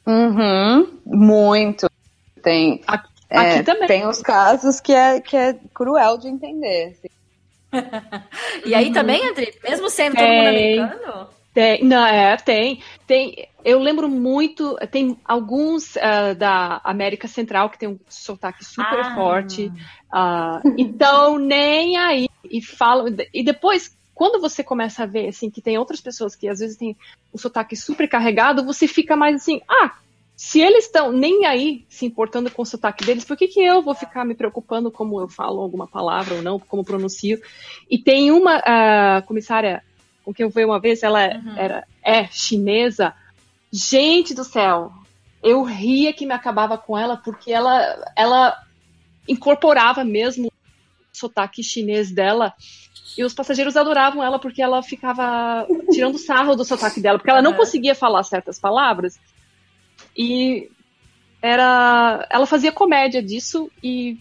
Speaker 6: Uhum, muito. Tem,
Speaker 3: Aqui,
Speaker 6: é,
Speaker 3: aqui também.
Speaker 6: tem os casos que é, que é cruel de entender. assim.
Speaker 1: E aí também, André, mesmo sendo todo mundo americano?
Speaker 3: Tem, não, é, tem, tem. Eu lembro muito, tem alguns ah, da América Central que tem um sotaque super
Speaker 1: Ah.
Speaker 3: forte. ah, então, nem aí. E falam. E depois, quando você começa a ver assim, que tem outras pessoas que às vezes têm um sotaque super carregado, você fica mais assim, ah, se eles estão nem aí se importando com o sotaque deles, por que, que eu vou ficar me preocupando como eu falo alguma palavra ou não, como pronuncio? E tem uma ah, comissária com quem eu fui uma vez, ela era, é chinesa. Gente do céu, eu ria que me acabava com ela, porque ela, ela incorporava mesmo o sotaque chinês dela. E os passageiros adoravam ela porque ela ficava tirando sarro do sotaque dela, porque ela não
Speaker 1: Uhum.
Speaker 3: conseguia falar certas palavras. E era, ela fazia comédia disso e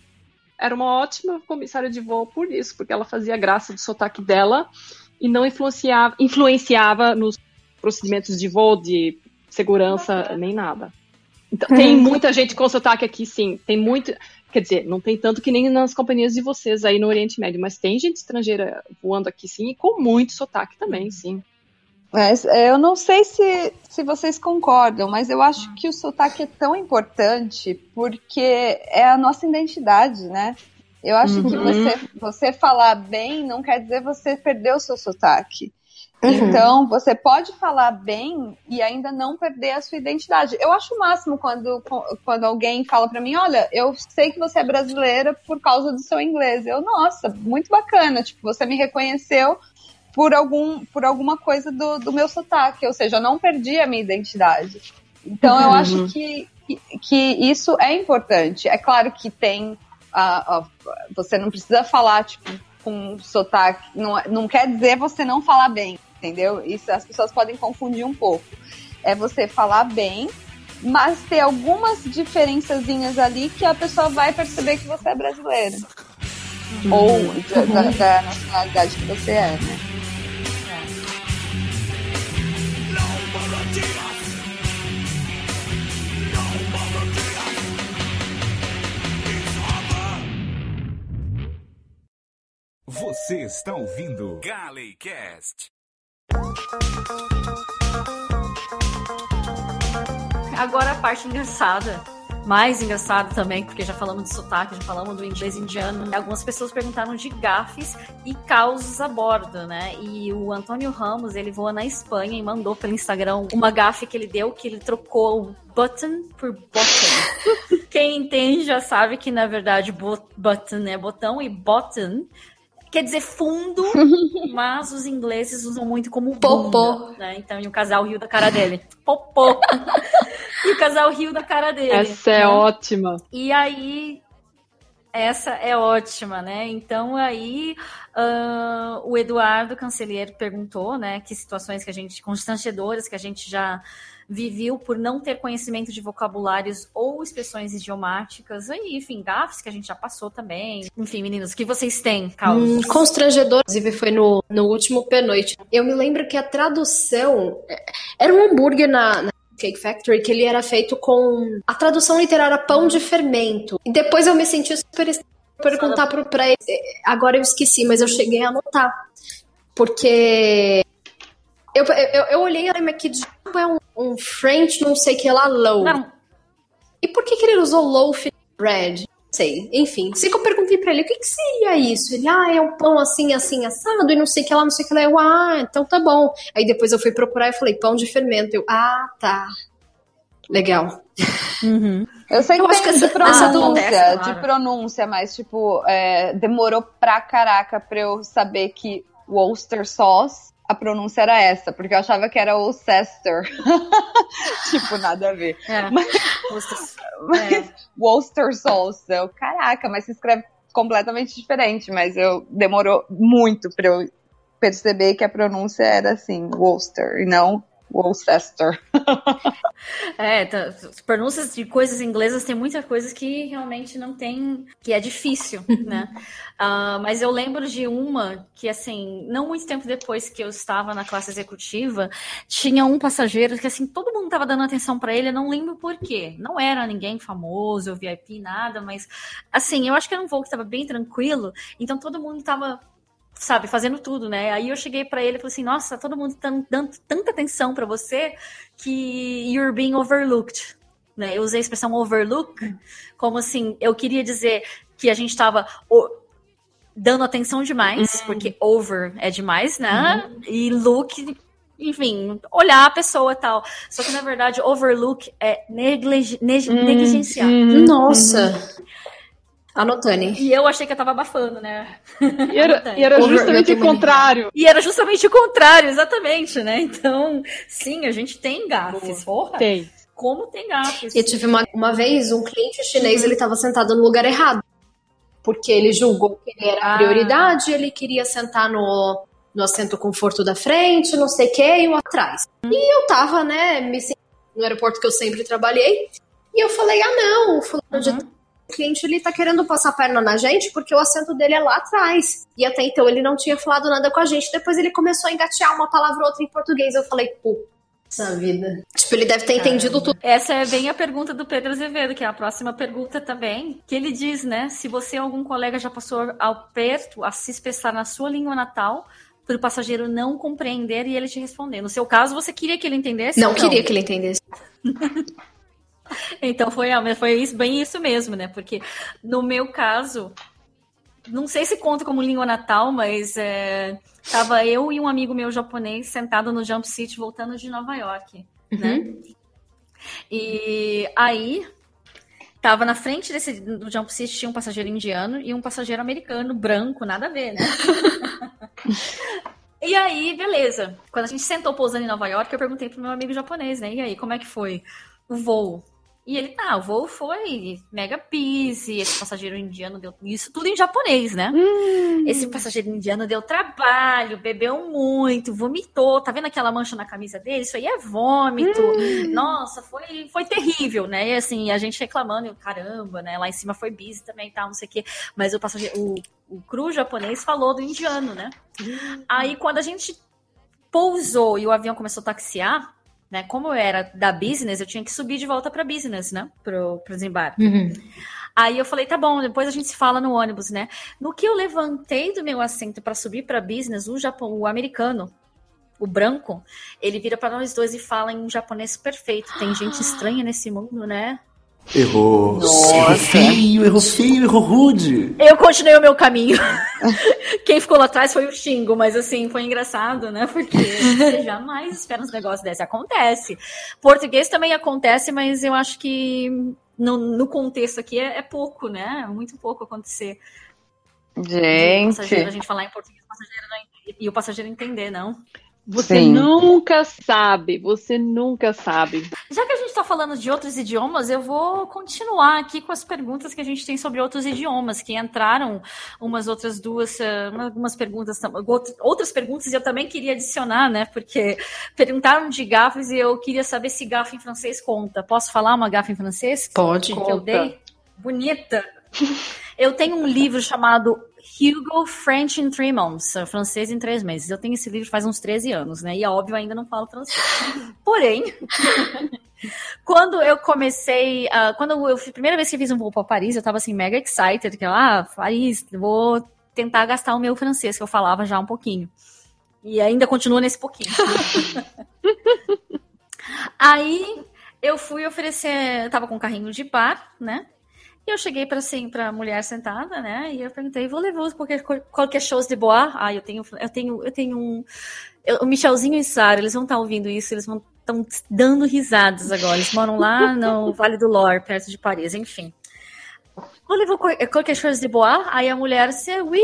Speaker 3: era uma ótima comissária de voo por isso, porque ela fazia graça do sotaque dela e não influenciava, influenciava nos procedimentos de voo, de segurança, nem nada. Então, tem muita gente com sotaque aqui, sim. Tem muito. Quer dizer, não tem tanto que nem nas companhias de vocês aí no Oriente Médio, mas tem gente estrangeira voando aqui sim, e com muito sotaque também, sim.
Speaker 6: Mas é, eu não sei se, se vocês concordam, mas eu acho que o sotaque é tão importante porque é a nossa identidade, né? Eu acho que
Speaker 3: Uhum.
Speaker 6: você, você falar bem não quer dizer você perder o seu sotaque.
Speaker 5: Uhum.
Speaker 6: Então, você pode falar bem e ainda não perder a sua identidade. Eu acho o máximo quando, quando alguém fala pra mim, olha, eu sei que você é brasileira por causa do seu inglês. Eu, nossa, muito bacana. Tipo, você me reconheceu por, algum, por alguma coisa do, do meu sotaque. Ou seja, eu não perdi a minha identidade. Então, eu
Speaker 3: Uhum.
Speaker 6: acho que, que, que isso é importante. É claro que tem... a- a- você não precisa falar, tipo, com sotaque. Não, não quer dizer você não falar bem, entendeu? Isso as pessoas podem confundir um pouco. É você falar bem, mas ter algumas diferençazinhas ali que a pessoa vai perceber que você é brasileira. Ou da, da- da nacionalidade que você é, né?
Speaker 7: Você está ouvindo Galecast.
Speaker 1: Agora a parte engraçada. Mais engraçada também, porque já falamos de sotaque, já falamos do inglês indiano. Algumas pessoas perguntaram de gafes e causos a bordo, né? E o Antônio Ramos, ele voa na Espanha e mandou pelo Instagram uma gafe que ele deu, que ele trocou o button por bottom. Quem entende já sabe que, na verdade, button é botão e bottom quer dizer fundo, mas os ingleses usam muito como
Speaker 5: Popô.
Speaker 1: né? Então, e o casal riu da cara dele. Popô. e o casal riu da cara dele.
Speaker 3: Essa é
Speaker 1: né?
Speaker 3: ótima.
Speaker 1: E aí, essa é ótima, né? Então aí ah, o Eduardo Cancelheiro perguntou, né, que situações que a gente, constrangedoras que a gente já viveu por não ter conhecimento de vocabulários ou expressões idiomáticas, aí, enfim, gafes que a gente já passou também. Enfim, meninos, o que vocês têm,
Speaker 5: Hum,
Speaker 1: Carlos?
Speaker 5: constrangedor, inclusive foi no, no último pernoite. Eu me lembro que a tradução é, era um hambúrguer na, na Cake Factory que ele era feito com a tradução literária pão de fermento. E depois eu me senti super estranha perguntar pro, pra ele. Agora eu esqueci, mas eu cheguei a anotar. Porque eu, eu, eu olhei e falei, mas que diabo é um, um French não sei que lá low?
Speaker 1: Não,
Speaker 5: E por que, que ele usou loaf bread? Não sei. Enfim, sei que eu perguntei pra ele o que, que seria isso. Ele, ah, é um pão assim, assim, assado, e não sei o que lá, não sei o que lá. Eu, ah, então tá bom. Aí depois eu fui procurar e falei, pão de fermento. Eu, ah, tá. Legal.
Speaker 6: Eu sei que
Speaker 5: Eu acho que
Speaker 6: de
Speaker 5: essa-
Speaker 6: pronúncia,
Speaker 1: essa
Speaker 6: de pronúncia, mas tipo, é, demorou pra caraca pra eu saber que Worcester sauce, a pronúncia era essa, porque eu achava que era Worcester. tipo, nada a ver.
Speaker 1: é.
Speaker 6: Mas- Mas
Speaker 1: É.
Speaker 6: Worcester sauce, eu, caraca, mas se escreve completamente diferente, mas eu demorou muito pra eu perceber que a pronúncia era assim, Worcester, e não Worcester.
Speaker 1: É, tá, as pronúncias de coisas inglesas tem muitas coisas que realmente não tem, que é difícil, né? Ah, mas eu lembro de uma que, assim, não muito tempo depois que eu estava na classe executiva, tinha um passageiro que, assim, todo mundo estava dando atenção para ele, eu não lembro por quê. Não era ninguém famoso, VIP, nada, mas, assim, eu acho que era um voo que estava bem tranquilo, então todo mundo estava sabe, fazendo tudo, né? Aí eu cheguei pra ele e falei assim: "Nossa, todo mundo tá dando tanta atenção pra você que you're being overlooked". Né? Eu usei a expressão overlook como assim, eu queria dizer que a gente tava o- dando atenção demais, porque over é demais, né? E look enfim, olhar a pessoa e tal. Só que, na verdade, overlook é negligi- neg- negligenciar.
Speaker 3: Uhum.
Speaker 5: Anotane.
Speaker 1: E eu achei que eu tava abafando, né?
Speaker 3: E era, e era justamente o contrário.
Speaker 1: E era justamente o contrário, exatamente, né? Então, sim, a gente tem gafes. Porra,
Speaker 3: Tem.
Speaker 1: como tem gafes?
Speaker 5: Eu tive uma, uma vez um cliente chinês, ele estava sentado no lugar errado. Porque ele julgou que ele era a
Speaker 1: Ah.
Speaker 5: prioridade, ele queria sentar no, no assento conforto da frente, não sei o que, e o atrás. E eu tava, né, me sentindo no aeroporto que eu sempre trabalhei. E eu falei, ah não, o fulano de o cliente ele tá querendo passar a perna na gente porque o assento dele é lá atrás. E até então ele não tinha falado nada com a gente. Depois ele começou a engatear uma palavra ou outra em português. Eu falei, pô, Essa vida. Tipo, ele deve ter entendido tudo.
Speaker 1: Essa é bem a pergunta do Pedro Azevedo, que é a próxima pergunta também, que ele diz, né? Se você ou algum colega já passou ao perto a se expressar na sua língua natal, para o passageiro não compreender e ele te responder. No seu caso, você queria que ele entendesse?
Speaker 5: Não
Speaker 1: ou
Speaker 5: queria que ele entendesse.
Speaker 1: Então foi, foi isso, bem isso mesmo, né? Porque no meu caso, não sei se conta como língua natal, mas é, tava eu e um amigo meu japonês sentado no Jump City voltando de Nova York, né? E aí tava na frente desse do Jump City tinha um passageiro indiano e um passageiro americano branco, nada a ver, né? E aí, beleza. Quando a gente sentou pousando em Nova York, eu perguntei pro meu amigo japonês, né? E aí, como é que foi o voo? E ele, ah, o voo foi mega busy, esse passageiro indiano deu isso tudo em japonês, né? Esse passageiro indiano deu trabalho, bebeu muito, vomitou, tá vendo aquela mancha na camisa dele? Isso aí é vômito. Nossa, foi, foi terrível, né? E assim, a gente reclamando, eu, caramba, né? Lá em cima foi busy também, tal, não sei o quê. Mas o passageiro, o, o cru japonês falou do indiano, né? Aí quando a gente pousou e o avião começou a taxiar, né? Como eu era da business, eu tinha que subir de volta para business, né? Pro, pro desembarque. Aí eu falei, tá bom, depois a gente se fala no ônibus, né? No que eu levantei do meu assento para subir para business, o Japão, o americano, o branco, ele vira para nós dois e fala em um japonês perfeito. Tem gente estranha nesse mundo, né?
Speaker 8: Errou. Errou feio, errou feio, errou rude.
Speaker 1: Eu continuei o meu caminho. Quem ficou lá atrás foi o Xingo, mas assim, foi engraçado, né? Porque você jamais espera uns negócios desses. Acontece. Português também acontece, mas eu acho que no, no contexto aqui é, é pouco, né? É muito pouco acontecer. Passageiro, a
Speaker 6: Gente.
Speaker 1: gente falar em português o passageiro não e o passageiro entender, não.
Speaker 3: Você
Speaker 6: Sim.
Speaker 3: nunca sabe, você nunca sabe.
Speaker 1: Já que a gente está falando de outros idiomas, eu vou continuar aqui com as perguntas que a gente tem sobre outros idiomas, que entraram umas outras duas, eh, uma- algumas perguntas, outras perguntas, e eu também queria adicionar, né? Porque perguntaram de gafes e eu queria saber se gafa em francês conta. Posso falar uma gafa em francês?
Speaker 5: Pode.
Speaker 1: Que eu dei? Bonita. Eu tenho um livro chamado Hugo French in Three Months, francês em três meses. Eu tenho esse livro faz uns 13 anos, né? E é óbvio, ainda não falo francês. Porém, quando eu comecei, ah, quando eu, a primeira vez que fiz um voo para Paris, eu tava assim mega excited, que eu, ah, Paris, vou tentar gastar o meu francês que eu falava já um pouquinho. E ainda continua nesse pouquinho. Aí eu fui oferecer, eu tava com um carrinho de bar, né? E eu cheguei para assim, para mulher sentada, né? E eu perguntei, vou levar qualquer qualquer shows de boa? Ah, eu tenho eu tenho eu tenho um eu- o Michelzinho e Sara, eles vão estar ouvindo isso, eles vão estão dando risadas agora. Eles moram lá no Vale do Loire, perto de Paris, enfim. Vou levar qual- qualquer chose de boa? Aí a mulher disse, oui.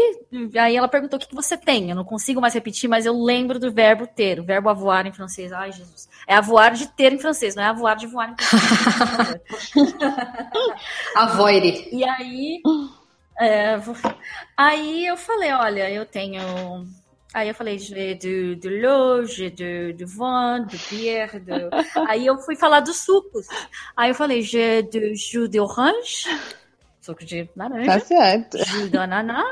Speaker 1: Aí ela perguntou, o que, que você tem? Eu não consigo mais repetir, mas eu lembro do verbo ter, o verbo avoar em francês. Ai, Jesus. É avoar de ter em francês, não é avoar de voar em francês.
Speaker 5: Avoire.
Speaker 1: E aí, é, aí eu falei, olha, eu tenho. Aí eu falei, de, de j'ai de, de vin, de bière, de... Aí eu fui falar dos sucos. Aí eu falei, j'ai de jus d'orange, suco de
Speaker 6: Tá
Speaker 1: laranja,
Speaker 6: certo.
Speaker 1: jus d'ananá,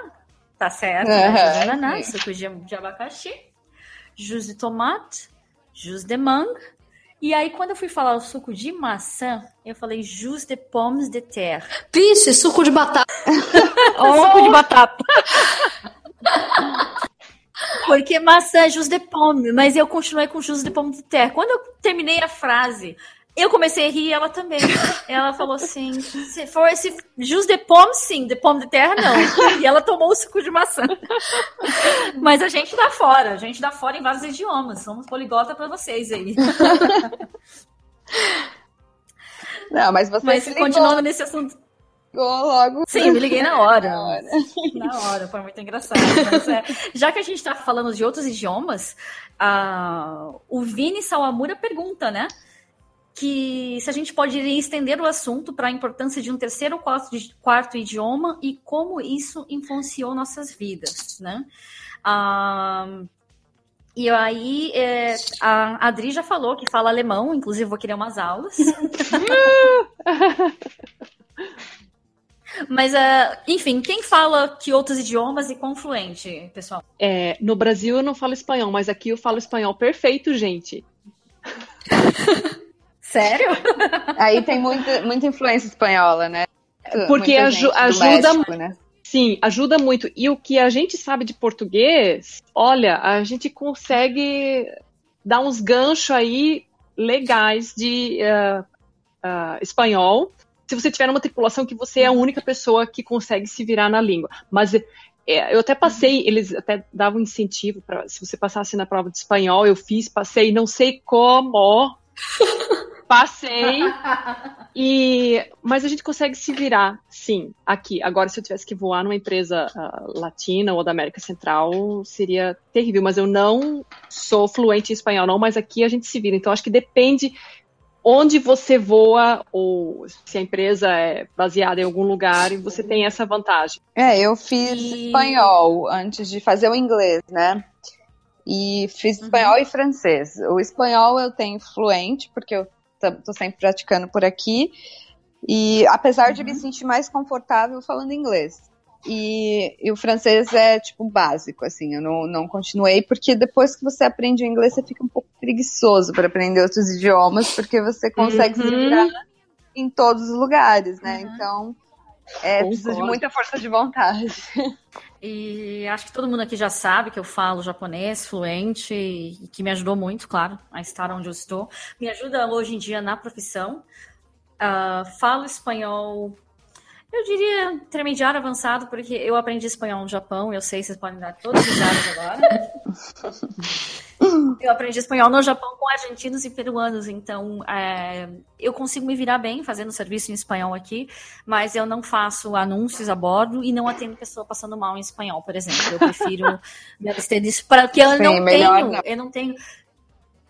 Speaker 1: tá certo, né? Jus de ananá, suco de, de abacaxi, jus de tomate, jus de manga. E aí, quando eu fui falar o suco de maçã, eu falei jus de pommes de terre.
Speaker 5: Vixe, suco de batata.
Speaker 1: Suco de batata. Porque maçã é jus de pomme, mas eu continuei com jus de pomme de terre. Quando eu terminei a frase, eu comecei a rir e ela também. Ela falou assim: se for esse jus de pomme, sim, de pomme de terre, não. E ela tomou o suco de maçã. Mas a gente dá fora, a gente dá fora em vários idiomas. Somos poliglota para vocês aí.
Speaker 6: Não, mas você
Speaker 1: Mas continuando nesse assunto.
Speaker 6: logo.
Speaker 1: Sim, me liguei na hora.
Speaker 6: Na hora.
Speaker 1: Na hora, foi muito engraçado. É, já que a gente está falando de outros idiomas, ah, o Vini Sawamura pergunta, né? Que se a gente pode estender o assunto para a importância de um terceiro ou quarto, quarto idioma e como isso influenciou nossas vidas, né? Ah, e aí, é, a Adri já falou que fala alemão, inclusive vou querer umas aulas. Mas, ah, enfim, quem fala que outros idiomas e quão fluente, pessoal?
Speaker 3: É, no Brasil eu não falo espanhol, mas aqui eu falo espanhol perfeito, gente.
Speaker 1: Sério?
Speaker 6: Aí tem muita, muita influência espanhola, né?
Speaker 3: Porque aju- ajuda
Speaker 6: México, né?
Speaker 3: Sim, ajuda muito. E o que a gente sabe de português, olha, a gente consegue dar uns ganchos aí legais de eh, ah, espanhol. Se você tiver uma tripulação que você é a única pessoa que consegue se virar na língua. Mas eh, eu até passei, eles até davam incentivo para se você passasse na prova de espanhol, eu fiz, passei, não sei como, passei. E, mas a gente consegue se virar, sim, aqui. Agora, se eu tivesse que voar numa empresa ah, latina ou da América Central, seria terrível. Mas eu não sou fluente em espanhol, não. Mas aqui a gente se vira. Então, acho que depende onde você voa ou se a empresa é baseada em algum lugar e você tem essa vantagem.
Speaker 6: É, eu fiz
Speaker 1: E-
Speaker 6: espanhol antes de fazer o inglês, né? E fiz
Speaker 1: Uhum.
Speaker 6: espanhol e francês. O espanhol eu tenho fluente, porque eu tô sempre praticando por aqui. E apesar de me
Speaker 1: Uhum.
Speaker 6: sentir mais confortável falando inglês. E, e o francês é, tipo, básico, assim. Eu não, não continuei, porque depois que você aprende o inglês, você fica um pouco preguiçoso para aprender outros idiomas, porque você consegue se
Speaker 3: Uhum.
Speaker 6: virar em todos os lugares, né?
Speaker 1: Uhum.
Speaker 6: Então, é, precisa de muita força de vontade.
Speaker 1: E acho que todo mundo aqui já sabe que eu falo japonês fluente e que me ajudou muito, claro, a estar onde eu estou. Me ajuda hoje em dia na profissão. Ah, falo espanhol, eu diria intermediário avançado, porque eu aprendi espanhol no Japão. Eu sei, vocês podem dar todos os dados agora. Eu aprendi espanhol no Japão com argentinos e peruanos, então é, eu consigo me virar bem fazendo serviço em espanhol aqui, mas eu não faço anúncios a bordo e não atendo pessoa passando mal em espanhol, por exemplo. Eu prefiro me abster disso, porque eu
Speaker 6: Sim,
Speaker 1: não tenho,
Speaker 6: não.
Speaker 1: eu não tenho.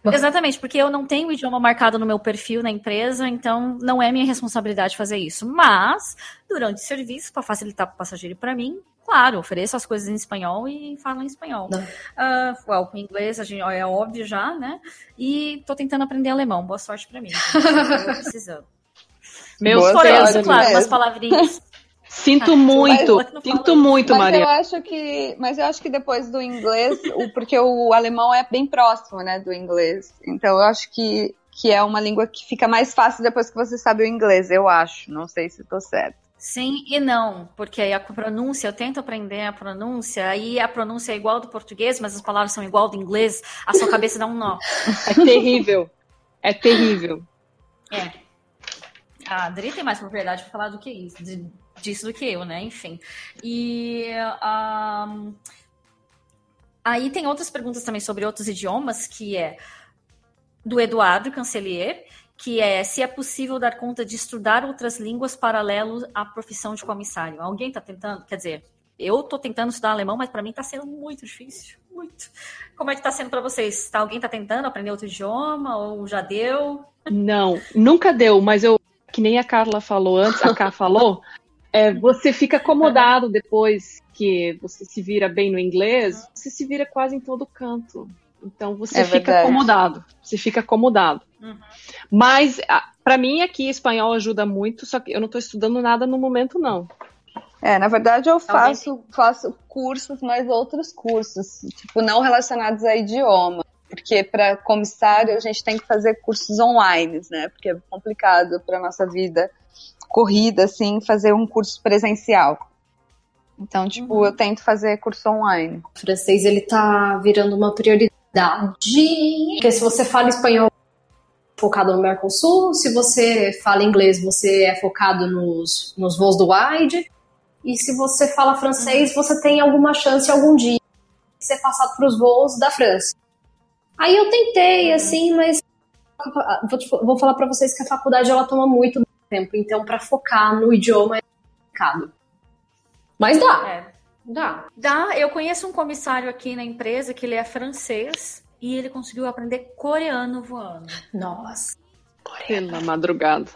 Speaker 1: Exatamente, porque eu não tenho o idioma marcado no meu perfil na empresa, então não é minha responsabilidade fazer isso. Mas, durante o serviço, para facilitar para o passageiro e para mim, claro, ofereço as coisas em espanhol e falo em espanhol.
Speaker 5: Não.
Speaker 1: Ah, well, com inglês a gente, é óbvio já, né? E tô tentando aprender alemão. Boa sorte para mim. gente. Tô precisando.
Speaker 3: Meus
Speaker 1: isso, claro,
Speaker 6: mesmo.
Speaker 1: umas palavrinhas.
Speaker 3: Sinto
Speaker 1: Ah,
Speaker 3: muito,
Speaker 1: mas-
Speaker 3: sinto muito,
Speaker 6: Mas
Speaker 3: Maria.
Speaker 6: eu acho que, mas eu acho que depois do inglês, o, porque o alemão é bem próximo, né, do inglês. Então eu acho que que é uma língua que fica mais fácil depois que você sabe o inglês, eu acho. Não sei se estou certo.
Speaker 1: Sim e não, porque aí a pronúncia, eu tento aprender a pronúncia, aí a pronúncia é igual do português, mas as palavras são igual do inglês, a sua cabeça dá um nó.
Speaker 3: É terrível. É terrível.
Speaker 1: É. A Adri tem mais propriedade para falar do que isso, de- disso do que eu, né? Enfim. E ahn, aí tem outras perguntas também sobre outros idiomas, que é do Eduardo Cancelier, que é se é possível dar conta de estudar outras línguas paralelo à profissão de comissário. Alguém está tentando? Quer dizer, eu estou tentando estudar alemão, mas para mim está sendo muito difícil, muito. Como é que está sendo para vocês? Tá, alguém está tentando aprender outro idioma ou já deu?
Speaker 3: Não, nunca deu, mas eu, que nem a Carla falou antes, a Ká falou, é, você fica acomodado depois que você se vira bem no inglês, você se vira quase em todo canto. Então você
Speaker 6: É
Speaker 3: fica
Speaker 6: verdade.
Speaker 3: acomodado, você fica acomodado.
Speaker 1: Uhum.
Speaker 3: Mas para mim aqui espanhol ajuda muito, só que eu não estou estudando nada no momento não.
Speaker 6: É, na verdade eu faço, faço cursos, mas outros cursos, tipo, não relacionados a idioma. Porque para comissário a gente tem que fazer cursos online, né? Porque é complicado para nossa vida corrida, assim, fazer um curso presencial. Então, tipo, eu tento fazer curso online.
Speaker 5: O francês ele tá virando uma prioridade. Porque se você fala espanhol focado no Mercosul, se você fala inglês, você é focado nos, nos voos do Wide. E se você fala francês, você tem alguma chance algum dia de ser passado para os voos da França. Aí eu tentei, assim, mas vou, vou falar para vocês que a faculdade ela toma muito tempo, então para focar no idioma é complicado. Mas dá,
Speaker 1: É.
Speaker 5: dá.
Speaker 1: Dá, eu conheço um comissário aqui na empresa que ele é francês e ele conseguiu aprender coreano voando.
Speaker 5: Nossa.
Speaker 3: Pela madrugada.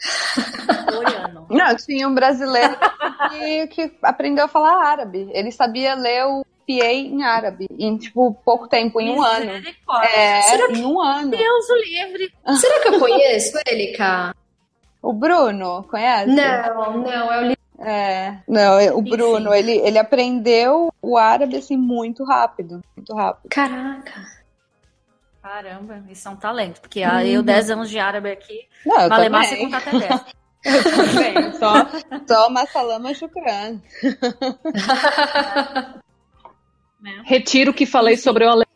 Speaker 1: Coreano.
Speaker 6: Não, tinha um brasileiro que, que aprendeu a falar árabe. Ele sabia ler o PA em árabe em, tipo, pouco tempo, em um ano. É,
Speaker 5: Será que-
Speaker 6: em um ano.
Speaker 1: Deus o livre.
Speaker 5: Será que eu conheço ele, Cá?
Speaker 6: O Bruno, conhece?
Speaker 5: Não, não, é o
Speaker 6: É, não, é- o. Bruno, ele, ele aprendeu o árabe, assim, muito rápido, muito rápido.
Speaker 5: Caraca.
Speaker 1: Caramba, isso é um talento, porque ah, eu, 10 anos de árabe aqui,
Speaker 6: Não, eu
Speaker 1: malemar você contar até 10.
Speaker 6: Eu também. Só, só Massalama Shukran.
Speaker 3: Retiro o que falei sobre o alemão.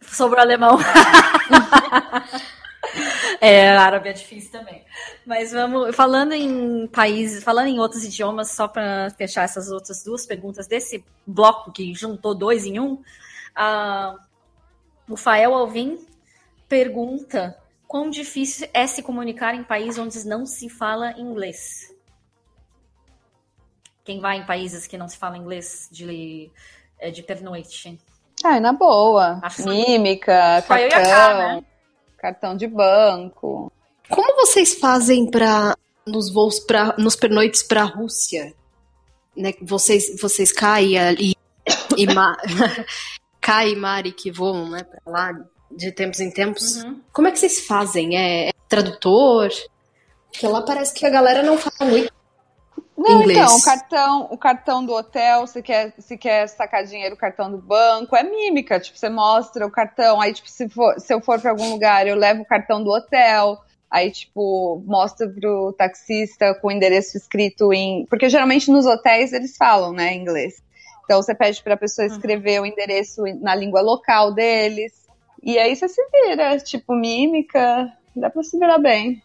Speaker 1: Sobre o alemão. é, árabe é difícil também. Mas vamos, falando em países, falando em outros idiomas, só para fechar essas outras duas perguntas desse bloco que juntou dois em um, ah, o Fael Alvim pergunta quão difícil é se comunicar em países onde não se fala inglês. Quem vai em países que não se fala inglês de, é, de pernoite?
Speaker 6: Ai, na boa.
Speaker 1: Acho
Speaker 6: Mímica, cartão,
Speaker 1: né?
Speaker 6: Cartão de banco.
Speaker 5: Como vocês fazem para nos voos para nos pernoites para a Rússia? Né, vocês vocês caem ali e Ma... Kai e Mari que voam, né, para lá de tempos em tempos.
Speaker 1: Uhum.
Speaker 5: Como é que vocês fazem? É, é tradutor? Porque lá parece que a galera não fala muito
Speaker 6: Não,
Speaker 5: inglês.
Speaker 6: então, o cartão, o cartão do hotel, se quer, se quer sacar dinheiro, o cartão do banco, é mímica, tipo, você mostra o cartão, aí, tipo, se, for, se eu for pra algum lugar, eu levo o cartão do hotel, aí, tipo, mostra pro taxista com o endereço escrito em... Porque geralmente nos hotéis eles falam, né, inglês. Então você pede pra pessoa escrever o endereço na língua local deles, e aí você se vira, tipo, mímica, dá pra se virar bem.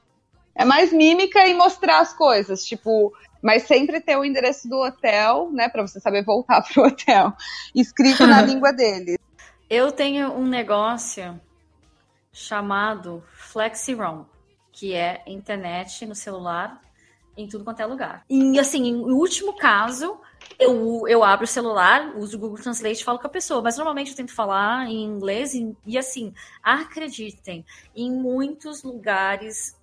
Speaker 6: É mais mímica e mostrar as coisas, tipo, mas sempre ter o endereço do hotel, né, Pra você saber voltar pro hotel, escrito na língua deles.
Speaker 1: Eu tenho um negócio chamado FlexiROM, que é internet no celular em tudo quanto é lugar. E assim, em último caso, eu, eu abro o celular, uso o Google Translate e falo com a pessoa, mas normalmente eu tento falar em inglês e, e assim, acreditem, em muitos lugares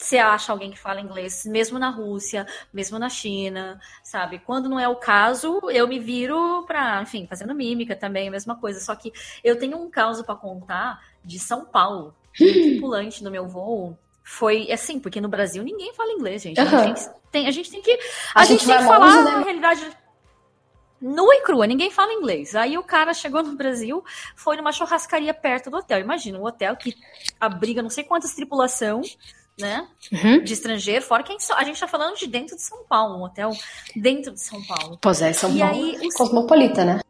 Speaker 1: você acha alguém que fala inglês, mesmo na Rússia, mesmo na China, sabe? Quando não é o caso, eu me viro pra, enfim, fazendo mímica também, a mesma coisa. Só que eu tenho um caso pra contar de São Paulo. O tripulante no meu voo foi assim, porque no Brasil ninguém fala inglês, gente. A gente tem, a gente tem que, a,
Speaker 5: A
Speaker 1: gente
Speaker 5: gente
Speaker 1: tem que falar
Speaker 5: longe, né?
Speaker 1: a realidade nua e crua, ninguém fala inglês. Aí o cara chegou no Brasil, foi numa churrascaria perto do hotel. Imagina, um hotel que abriga não sei quantas tripulação, né?
Speaker 5: Uhum.
Speaker 1: De estrangeiro, fora quem só. A gente tá falando de dentro de São Paulo, um hotel dentro de São Paulo.
Speaker 5: Pois é, São
Speaker 1: E
Speaker 5: Paulo.
Speaker 1: aí, o-
Speaker 5: Cosmopolita, né?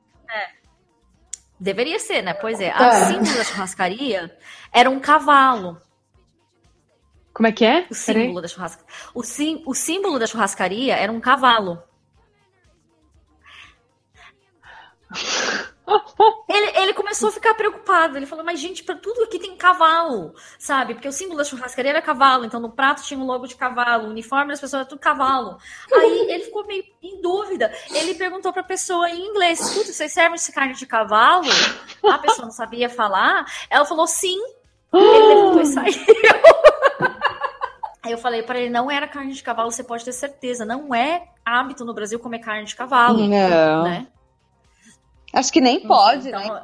Speaker 1: Deveria ser, né? Pois é.
Speaker 5: É.
Speaker 1: A símbolo da churrascaria era um cavalo.
Speaker 3: Como é que é?
Speaker 1: O símbolo da churrascaria. O, sim, o símbolo da churrascaria era um cavalo. Ele, ele começou a ficar preocupado. Ele falou, mas gente, para tudo aqui tem cavalo, sabe? Porque o símbolo da churrascaria era cavalo, então no prato tinha um logo de cavalo, o uniforme das pessoas era tudo cavalo. Aí ele ficou meio em dúvida. Ele perguntou pra pessoa em inglês: escuta, vocês servem esse carne de cavalo? A pessoa não sabia falar. Ela falou sim. Ele levantou e saiu. Aí eu falei pra ele, não era carne de cavalo, você pode ter certeza. Não é hábito no Brasil comer carne de cavalo,
Speaker 6: Não.
Speaker 1: né?
Speaker 6: Acho que nem pode,
Speaker 1: Então,
Speaker 6: né?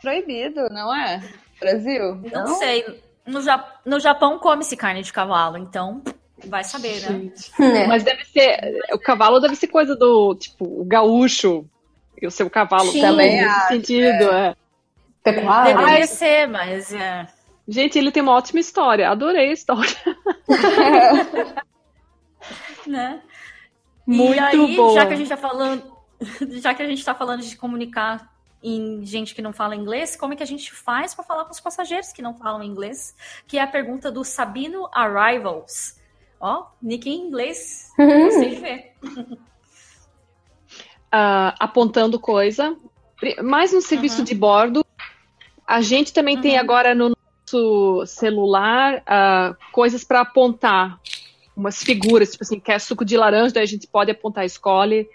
Speaker 6: Proibido, não é? Brasil?
Speaker 1: Não sei. No, Ja- no Japão come-se carne de cavalo, então vai saber, né?
Speaker 5: É.
Speaker 3: Mas deve ser. O cavalo deve ser coisa do tipo, o gaúcho e o seu cavalo
Speaker 5: Sim.
Speaker 6: Também
Speaker 3: nesse
Speaker 6: acho,
Speaker 3: sentido, é.
Speaker 5: Pecuária.
Speaker 1: Deveria ser, mas é.
Speaker 3: Gente, ele tem uma ótima história. Adorei a história.
Speaker 1: né?
Speaker 3: Muito
Speaker 1: e aí,
Speaker 3: boa.
Speaker 1: já que a gente tá falando, já que a gente tá falando de comunicar em gente que não fala inglês, como é que a gente faz para falar com os passageiros que não falam inglês? Que é a pergunta do Sabino Arrivals. Ó, nick em inglês. Gostei de ver.
Speaker 3: ah, apontando coisa. Mais no serviço
Speaker 1: Uhum.
Speaker 3: de bordo. A gente também tem agora no nosso celular ah, coisas para apontar. Umas figuras, tipo assim, quer suco de laranja, daí a gente pode apontar, escolhe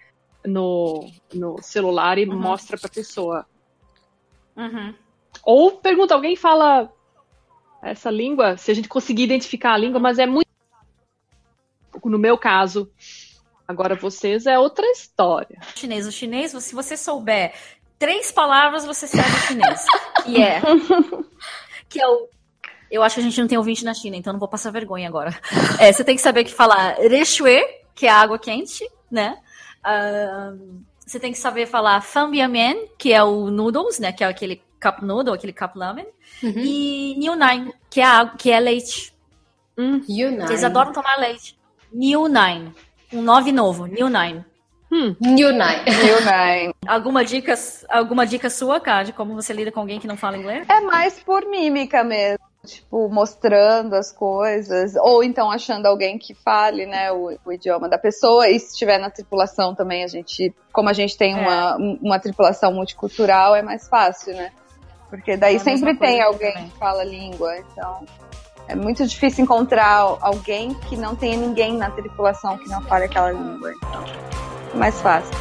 Speaker 3: no, no celular e
Speaker 1: Uhum.
Speaker 3: mostra para a pessoa.
Speaker 1: Uhum.
Speaker 3: Ou pergunta, alguém fala essa língua? Se a gente conseguir identificar a língua, mas é muito. No meu caso, agora vocês é outra história.
Speaker 1: Chinês. O chinês, se você souber três palavras, você sabe o chinês. Que é. Que é o. Eu acho que a gente não tem ouvinte na China, então não vou passar vergonha agora. É, você tem que saber que falar rechue, que é água quente, né? Você tem que saber falar mian, que é o noodles, né? Que é aquele cup noodle, aquele cup ramen, e New Nine, que é, água, que é leite.
Speaker 3: Hum.
Speaker 1: Eles adoram tomar leite. New Nine. Um nove novo, New Nine.
Speaker 5: Unite.
Speaker 6: New Nine.
Speaker 1: Alguma dica, alguma dica sua, cara, de como você lida com alguém que não fala inglês?
Speaker 6: É mais por mímica mesmo. Tipo, mostrando as coisas. Ou então achando alguém que fale, né, o, o idioma da pessoa. E se estiver na tripulação também, a gente. Como a gente tem
Speaker 1: É.
Speaker 6: uma, uma tripulação multicultural, é mais fácil, né? Porque daí
Speaker 1: É
Speaker 6: sempre tem alguém
Speaker 1: também.
Speaker 6: que fala língua. Então. É muito difícil encontrar alguém que não tenha ninguém na tripulação que não fale aquela língua. Então, é mais fácil.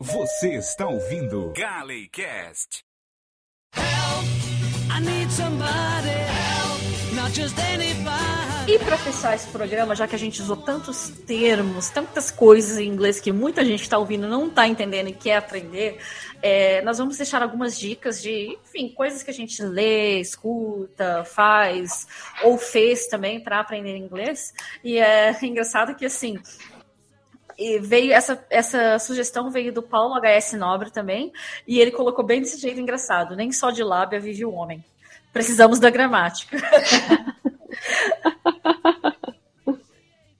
Speaker 7: Você está ouvindo Galecast.
Speaker 1: E para fechar esse programa, já que a gente usou tantos termos, tantas coisas em inglês que muita gente está ouvindo não está entendendo e quer aprender, é, nós vamos deixar algumas dicas de, enfim, coisas que a gente lê, escuta, faz ou fez também para aprender inglês. E é engraçado que assim. E veio essa, essa sugestão veio do Paulo HS Nobre também, e ele colocou bem desse jeito engraçado. Nem só de lábia vive o homem. Precisamos da gramática.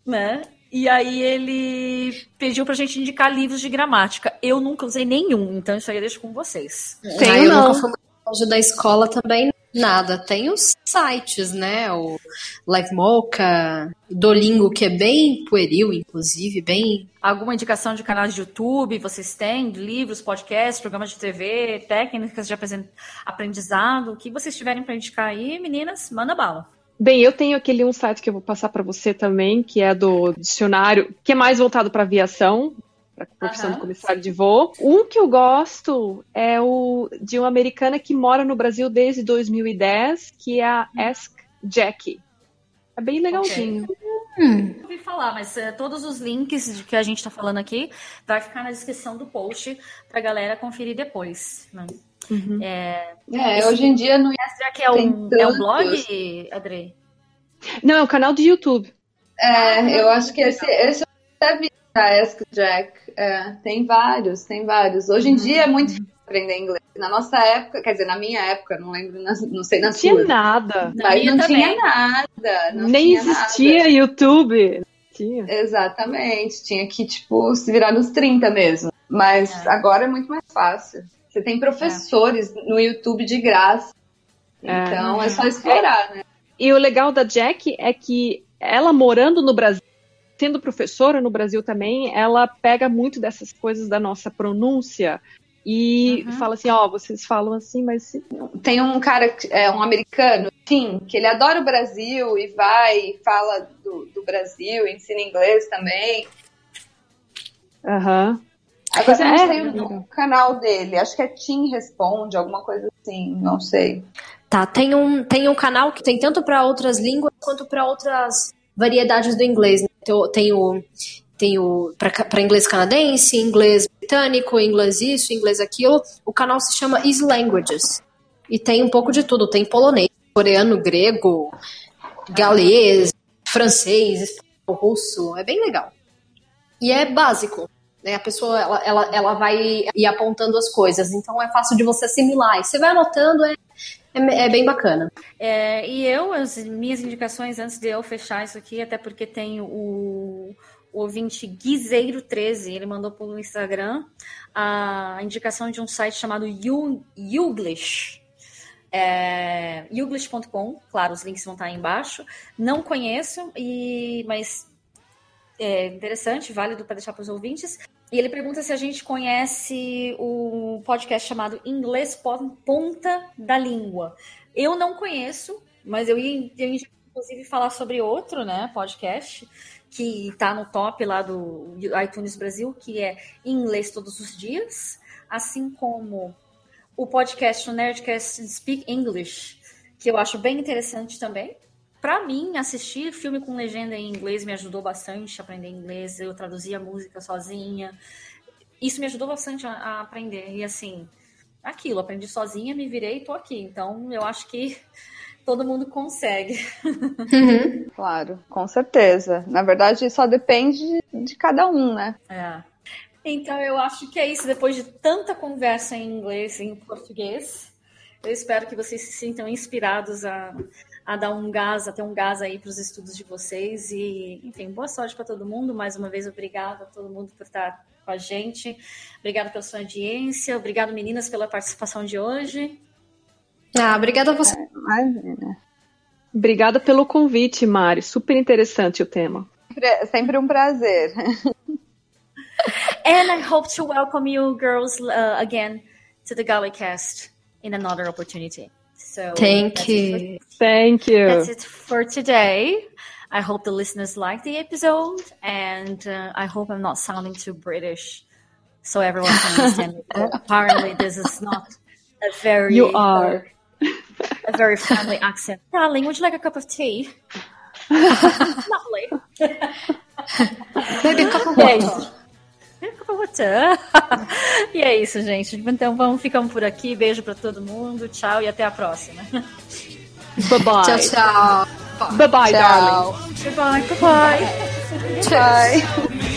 Speaker 1: né? E aí ele pediu pra gente indicar livros de gramática. Eu nunca usei nenhum, então isso aí eu deixo com vocês.
Speaker 5: Ah, eu nunca fui longe da escola também, nada. Tem os sites, né? O Live Mocha, Dolingo, que é bem pueril, inclusive, bem.
Speaker 1: Alguma indicação de canais de YouTube vocês têm? Livros, podcasts, programas de TV, técnicas de aprendizado? O que vocês tiverem pra indicar aí, meninas, manda bala.
Speaker 3: Bem, eu tenho aquele um site que eu vou passar para você também, que é do dicionário, que é mais voltado para aviação, para profissão
Speaker 1: Aham.
Speaker 3: de comissário de voo. Um que eu gosto é o de uma americana que mora no Brasil desde 2010, que é a Ask Jackie. É bem legalzinho.
Speaker 5: Hum,
Speaker 1: Não ouvi falar, mas é, todos os links de que a gente tá falando aqui vai ficar na descrição do post pra galera conferir depois. Né?
Speaker 3: Uhum.
Speaker 1: É,
Speaker 6: É, hoje em dia não
Speaker 1: já que é um, é um blog, Adri?
Speaker 3: Não, é um canal de YouTube.
Speaker 6: É, eu acho que esse, esse eu até vi da Ask Jack. É, tem vários, tem vários. Hoje em dia é muito difícil aprender inglês. Na nossa época, quer dizer, na minha época, não lembro, na- não sei na
Speaker 3: Não tinha
Speaker 6: sua.
Speaker 3: nada.
Speaker 1: Na
Speaker 6: Mas não tinha
Speaker 1: também.
Speaker 6: nada. não
Speaker 3: Nem
Speaker 6: tinha
Speaker 3: existia
Speaker 6: nada.
Speaker 3: YouTube. Tinha.
Speaker 6: Exatamente. Tinha que, tipo, se virar nos 30 mesmo. Mas
Speaker 1: É.
Speaker 6: agora é muito mais fácil. Você tem professores no YouTube de graça.
Speaker 3: É.
Speaker 6: Então é só explorar, né?
Speaker 3: E o legal da Jack é que ela morando no Brasil, sendo professora no Brasil também, ela pega muito dessas coisas da nossa pronúncia e
Speaker 1: Uhum.
Speaker 3: fala assim, ó, vocês falam assim, mas
Speaker 6: Tem um cara, é, um americano, Tim, que ele adora o Brasil e vai e fala do, do Brasil, ensina inglês também.
Speaker 3: Aham.
Speaker 6: Agora
Speaker 3: é,
Speaker 6: não sei
Speaker 3: é.
Speaker 6: o, o canal dele, acho que é Tim Responde, alguma coisa assim, não sei.
Speaker 5: Tá, tem um, tem um canal que tem tanto para outras línguas quanto para outras variedades do inglês. Né? Tem o- Tem o, tem o para inglês canadense, inglês britânico, inglês isso, inglês aquilo. O canal se chama Easy Languages. E tem um pouco de tudo. Tem polonês, coreano, grego, galês, francês, russo. É bem legal. E é básico. Né? A pessoa ela, ela, ela vai ir apontando as coisas. Então é fácil de você assimilar. E você vai anotando, é, é, é bem bacana.
Speaker 1: É, e eu, as minhas indicações antes de eu fechar isso aqui, até porque tem o, o ouvinte Guizeiro13, ele mandou pelo Instagram a indicação de um site chamado You- Youglish. É, Youglish.com, claro, os links vão estar aí embaixo. Não conheço, e, mas é interessante, válido para deixar para os ouvintes. E ele pergunta se a gente conhece o podcast chamado Inglês Pon- Ponta da Língua. Eu não conheço, mas eu ia, eu ia inclusive falar sobre outro, né, podcast que está no top lá do iTunes Brasil, que é Inglês Todos os Dias, assim como o podcast Nerdcast Speak English, que eu acho bem interessante também. Para mim, assistir filme com legenda em inglês me ajudou bastante a aprender inglês. Eu traduzia música sozinha. Isso me ajudou bastante a, a aprender. E assim, aquilo, aprendi sozinha, me virei e tô aqui. Então, eu acho que todo mundo consegue.
Speaker 5: Uhum.
Speaker 6: Claro, com certeza. Na verdade, só depende de, de cada um, né?
Speaker 1: É. Então eu acho que é isso. Depois de tanta conversa em inglês e em português, eu espero que vocês se sintam inspirados a, a dar um gás, a ter um gás aí para os estudos de vocês. E, enfim, boa sorte para todo mundo. Mais uma vez, obrigada a todo mundo por estar com a gente. Obrigada pela sua audiência. Obrigado, meninas, pela participação de hoje.
Speaker 5: Ah, obrigada a você.
Speaker 6: Imagina.
Speaker 3: Obrigada pelo convite, Mari. Super interessante o tema.
Speaker 6: Sempre, sempre um prazer.
Speaker 1: And I hope to welcome you girls uh, again to the Gallicast in another opportunity. So
Speaker 5: Thank
Speaker 1: that's it for-
Speaker 5: you.
Speaker 3: Thank you.
Speaker 1: That's it for today. I hope the listeners like the episode, and uh, I hope I'm not sounding too British, so everyone can understand. me. Apparently, this is not a very
Speaker 3: You are.
Speaker 1: a very friendly accent. Darling, would you like a cup of tea? Lovely.
Speaker 5: Baby, cup of
Speaker 1: E
Speaker 5: water.
Speaker 1: isso. Cup of water. E é isso, gente. Então vamos ficando por aqui. Beijo pra todo mundo. Tchau e até a próxima.
Speaker 3: Bye bye.
Speaker 5: Tchau, tchau.
Speaker 3: Bye bye, darling.
Speaker 1: Goodbye. Goodbye.
Speaker 6: Bye.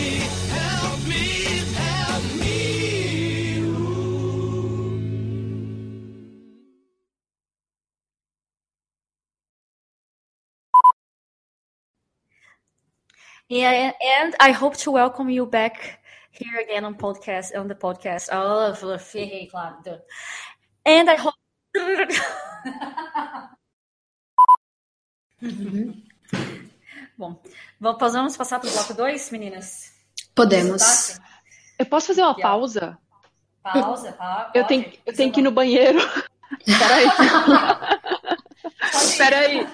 Speaker 1: Yeah, and I hope to welcome you back here again on podcast on the podcast. Oh, ferrei, claro. And I hope. Bom, vamos, podemos passar para o bloco 2, meninas?
Speaker 5: Podemos.
Speaker 1: Tá?
Speaker 3: Eu posso fazer uma
Speaker 1: Yeah.
Speaker 3: pausa?
Speaker 1: Pausa, tá?
Speaker 3: Eu tenho, eu tenho que ir no banheiro. Peraí. Peraí.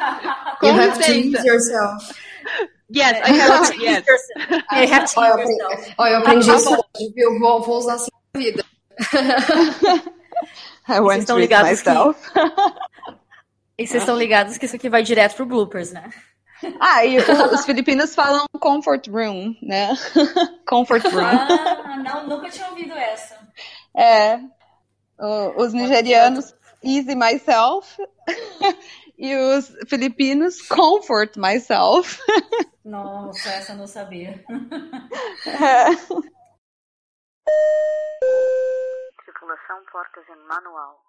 Speaker 3: Com
Speaker 5: You have to
Speaker 3: licença. Yes, I have to. Yes.
Speaker 1: You have to
Speaker 5: Ó, eu aprendi, eu isso hoje, viu? Vou, vou usar assim na vida.
Speaker 6: I
Speaker 1: estão
Speaker 6: to
Speaker 1: ligados que-
Speaker 6: myself.
Speaker 1: E vocês estão ligados que isso aqui vai direto pro bloopers, né?
Speaker 6: Ah, e os filipinos falam comfort room, né? comfort room.
Speaker 1: Ah, não, nunca tinha ouvido essa.
Speaker 6: É. O- os nigerianos, easy myself. E os filipinos, comfort myself.
Speaker 1: Nossa, essa eu não sabia.
Speaker 9: Circulação portas em manual.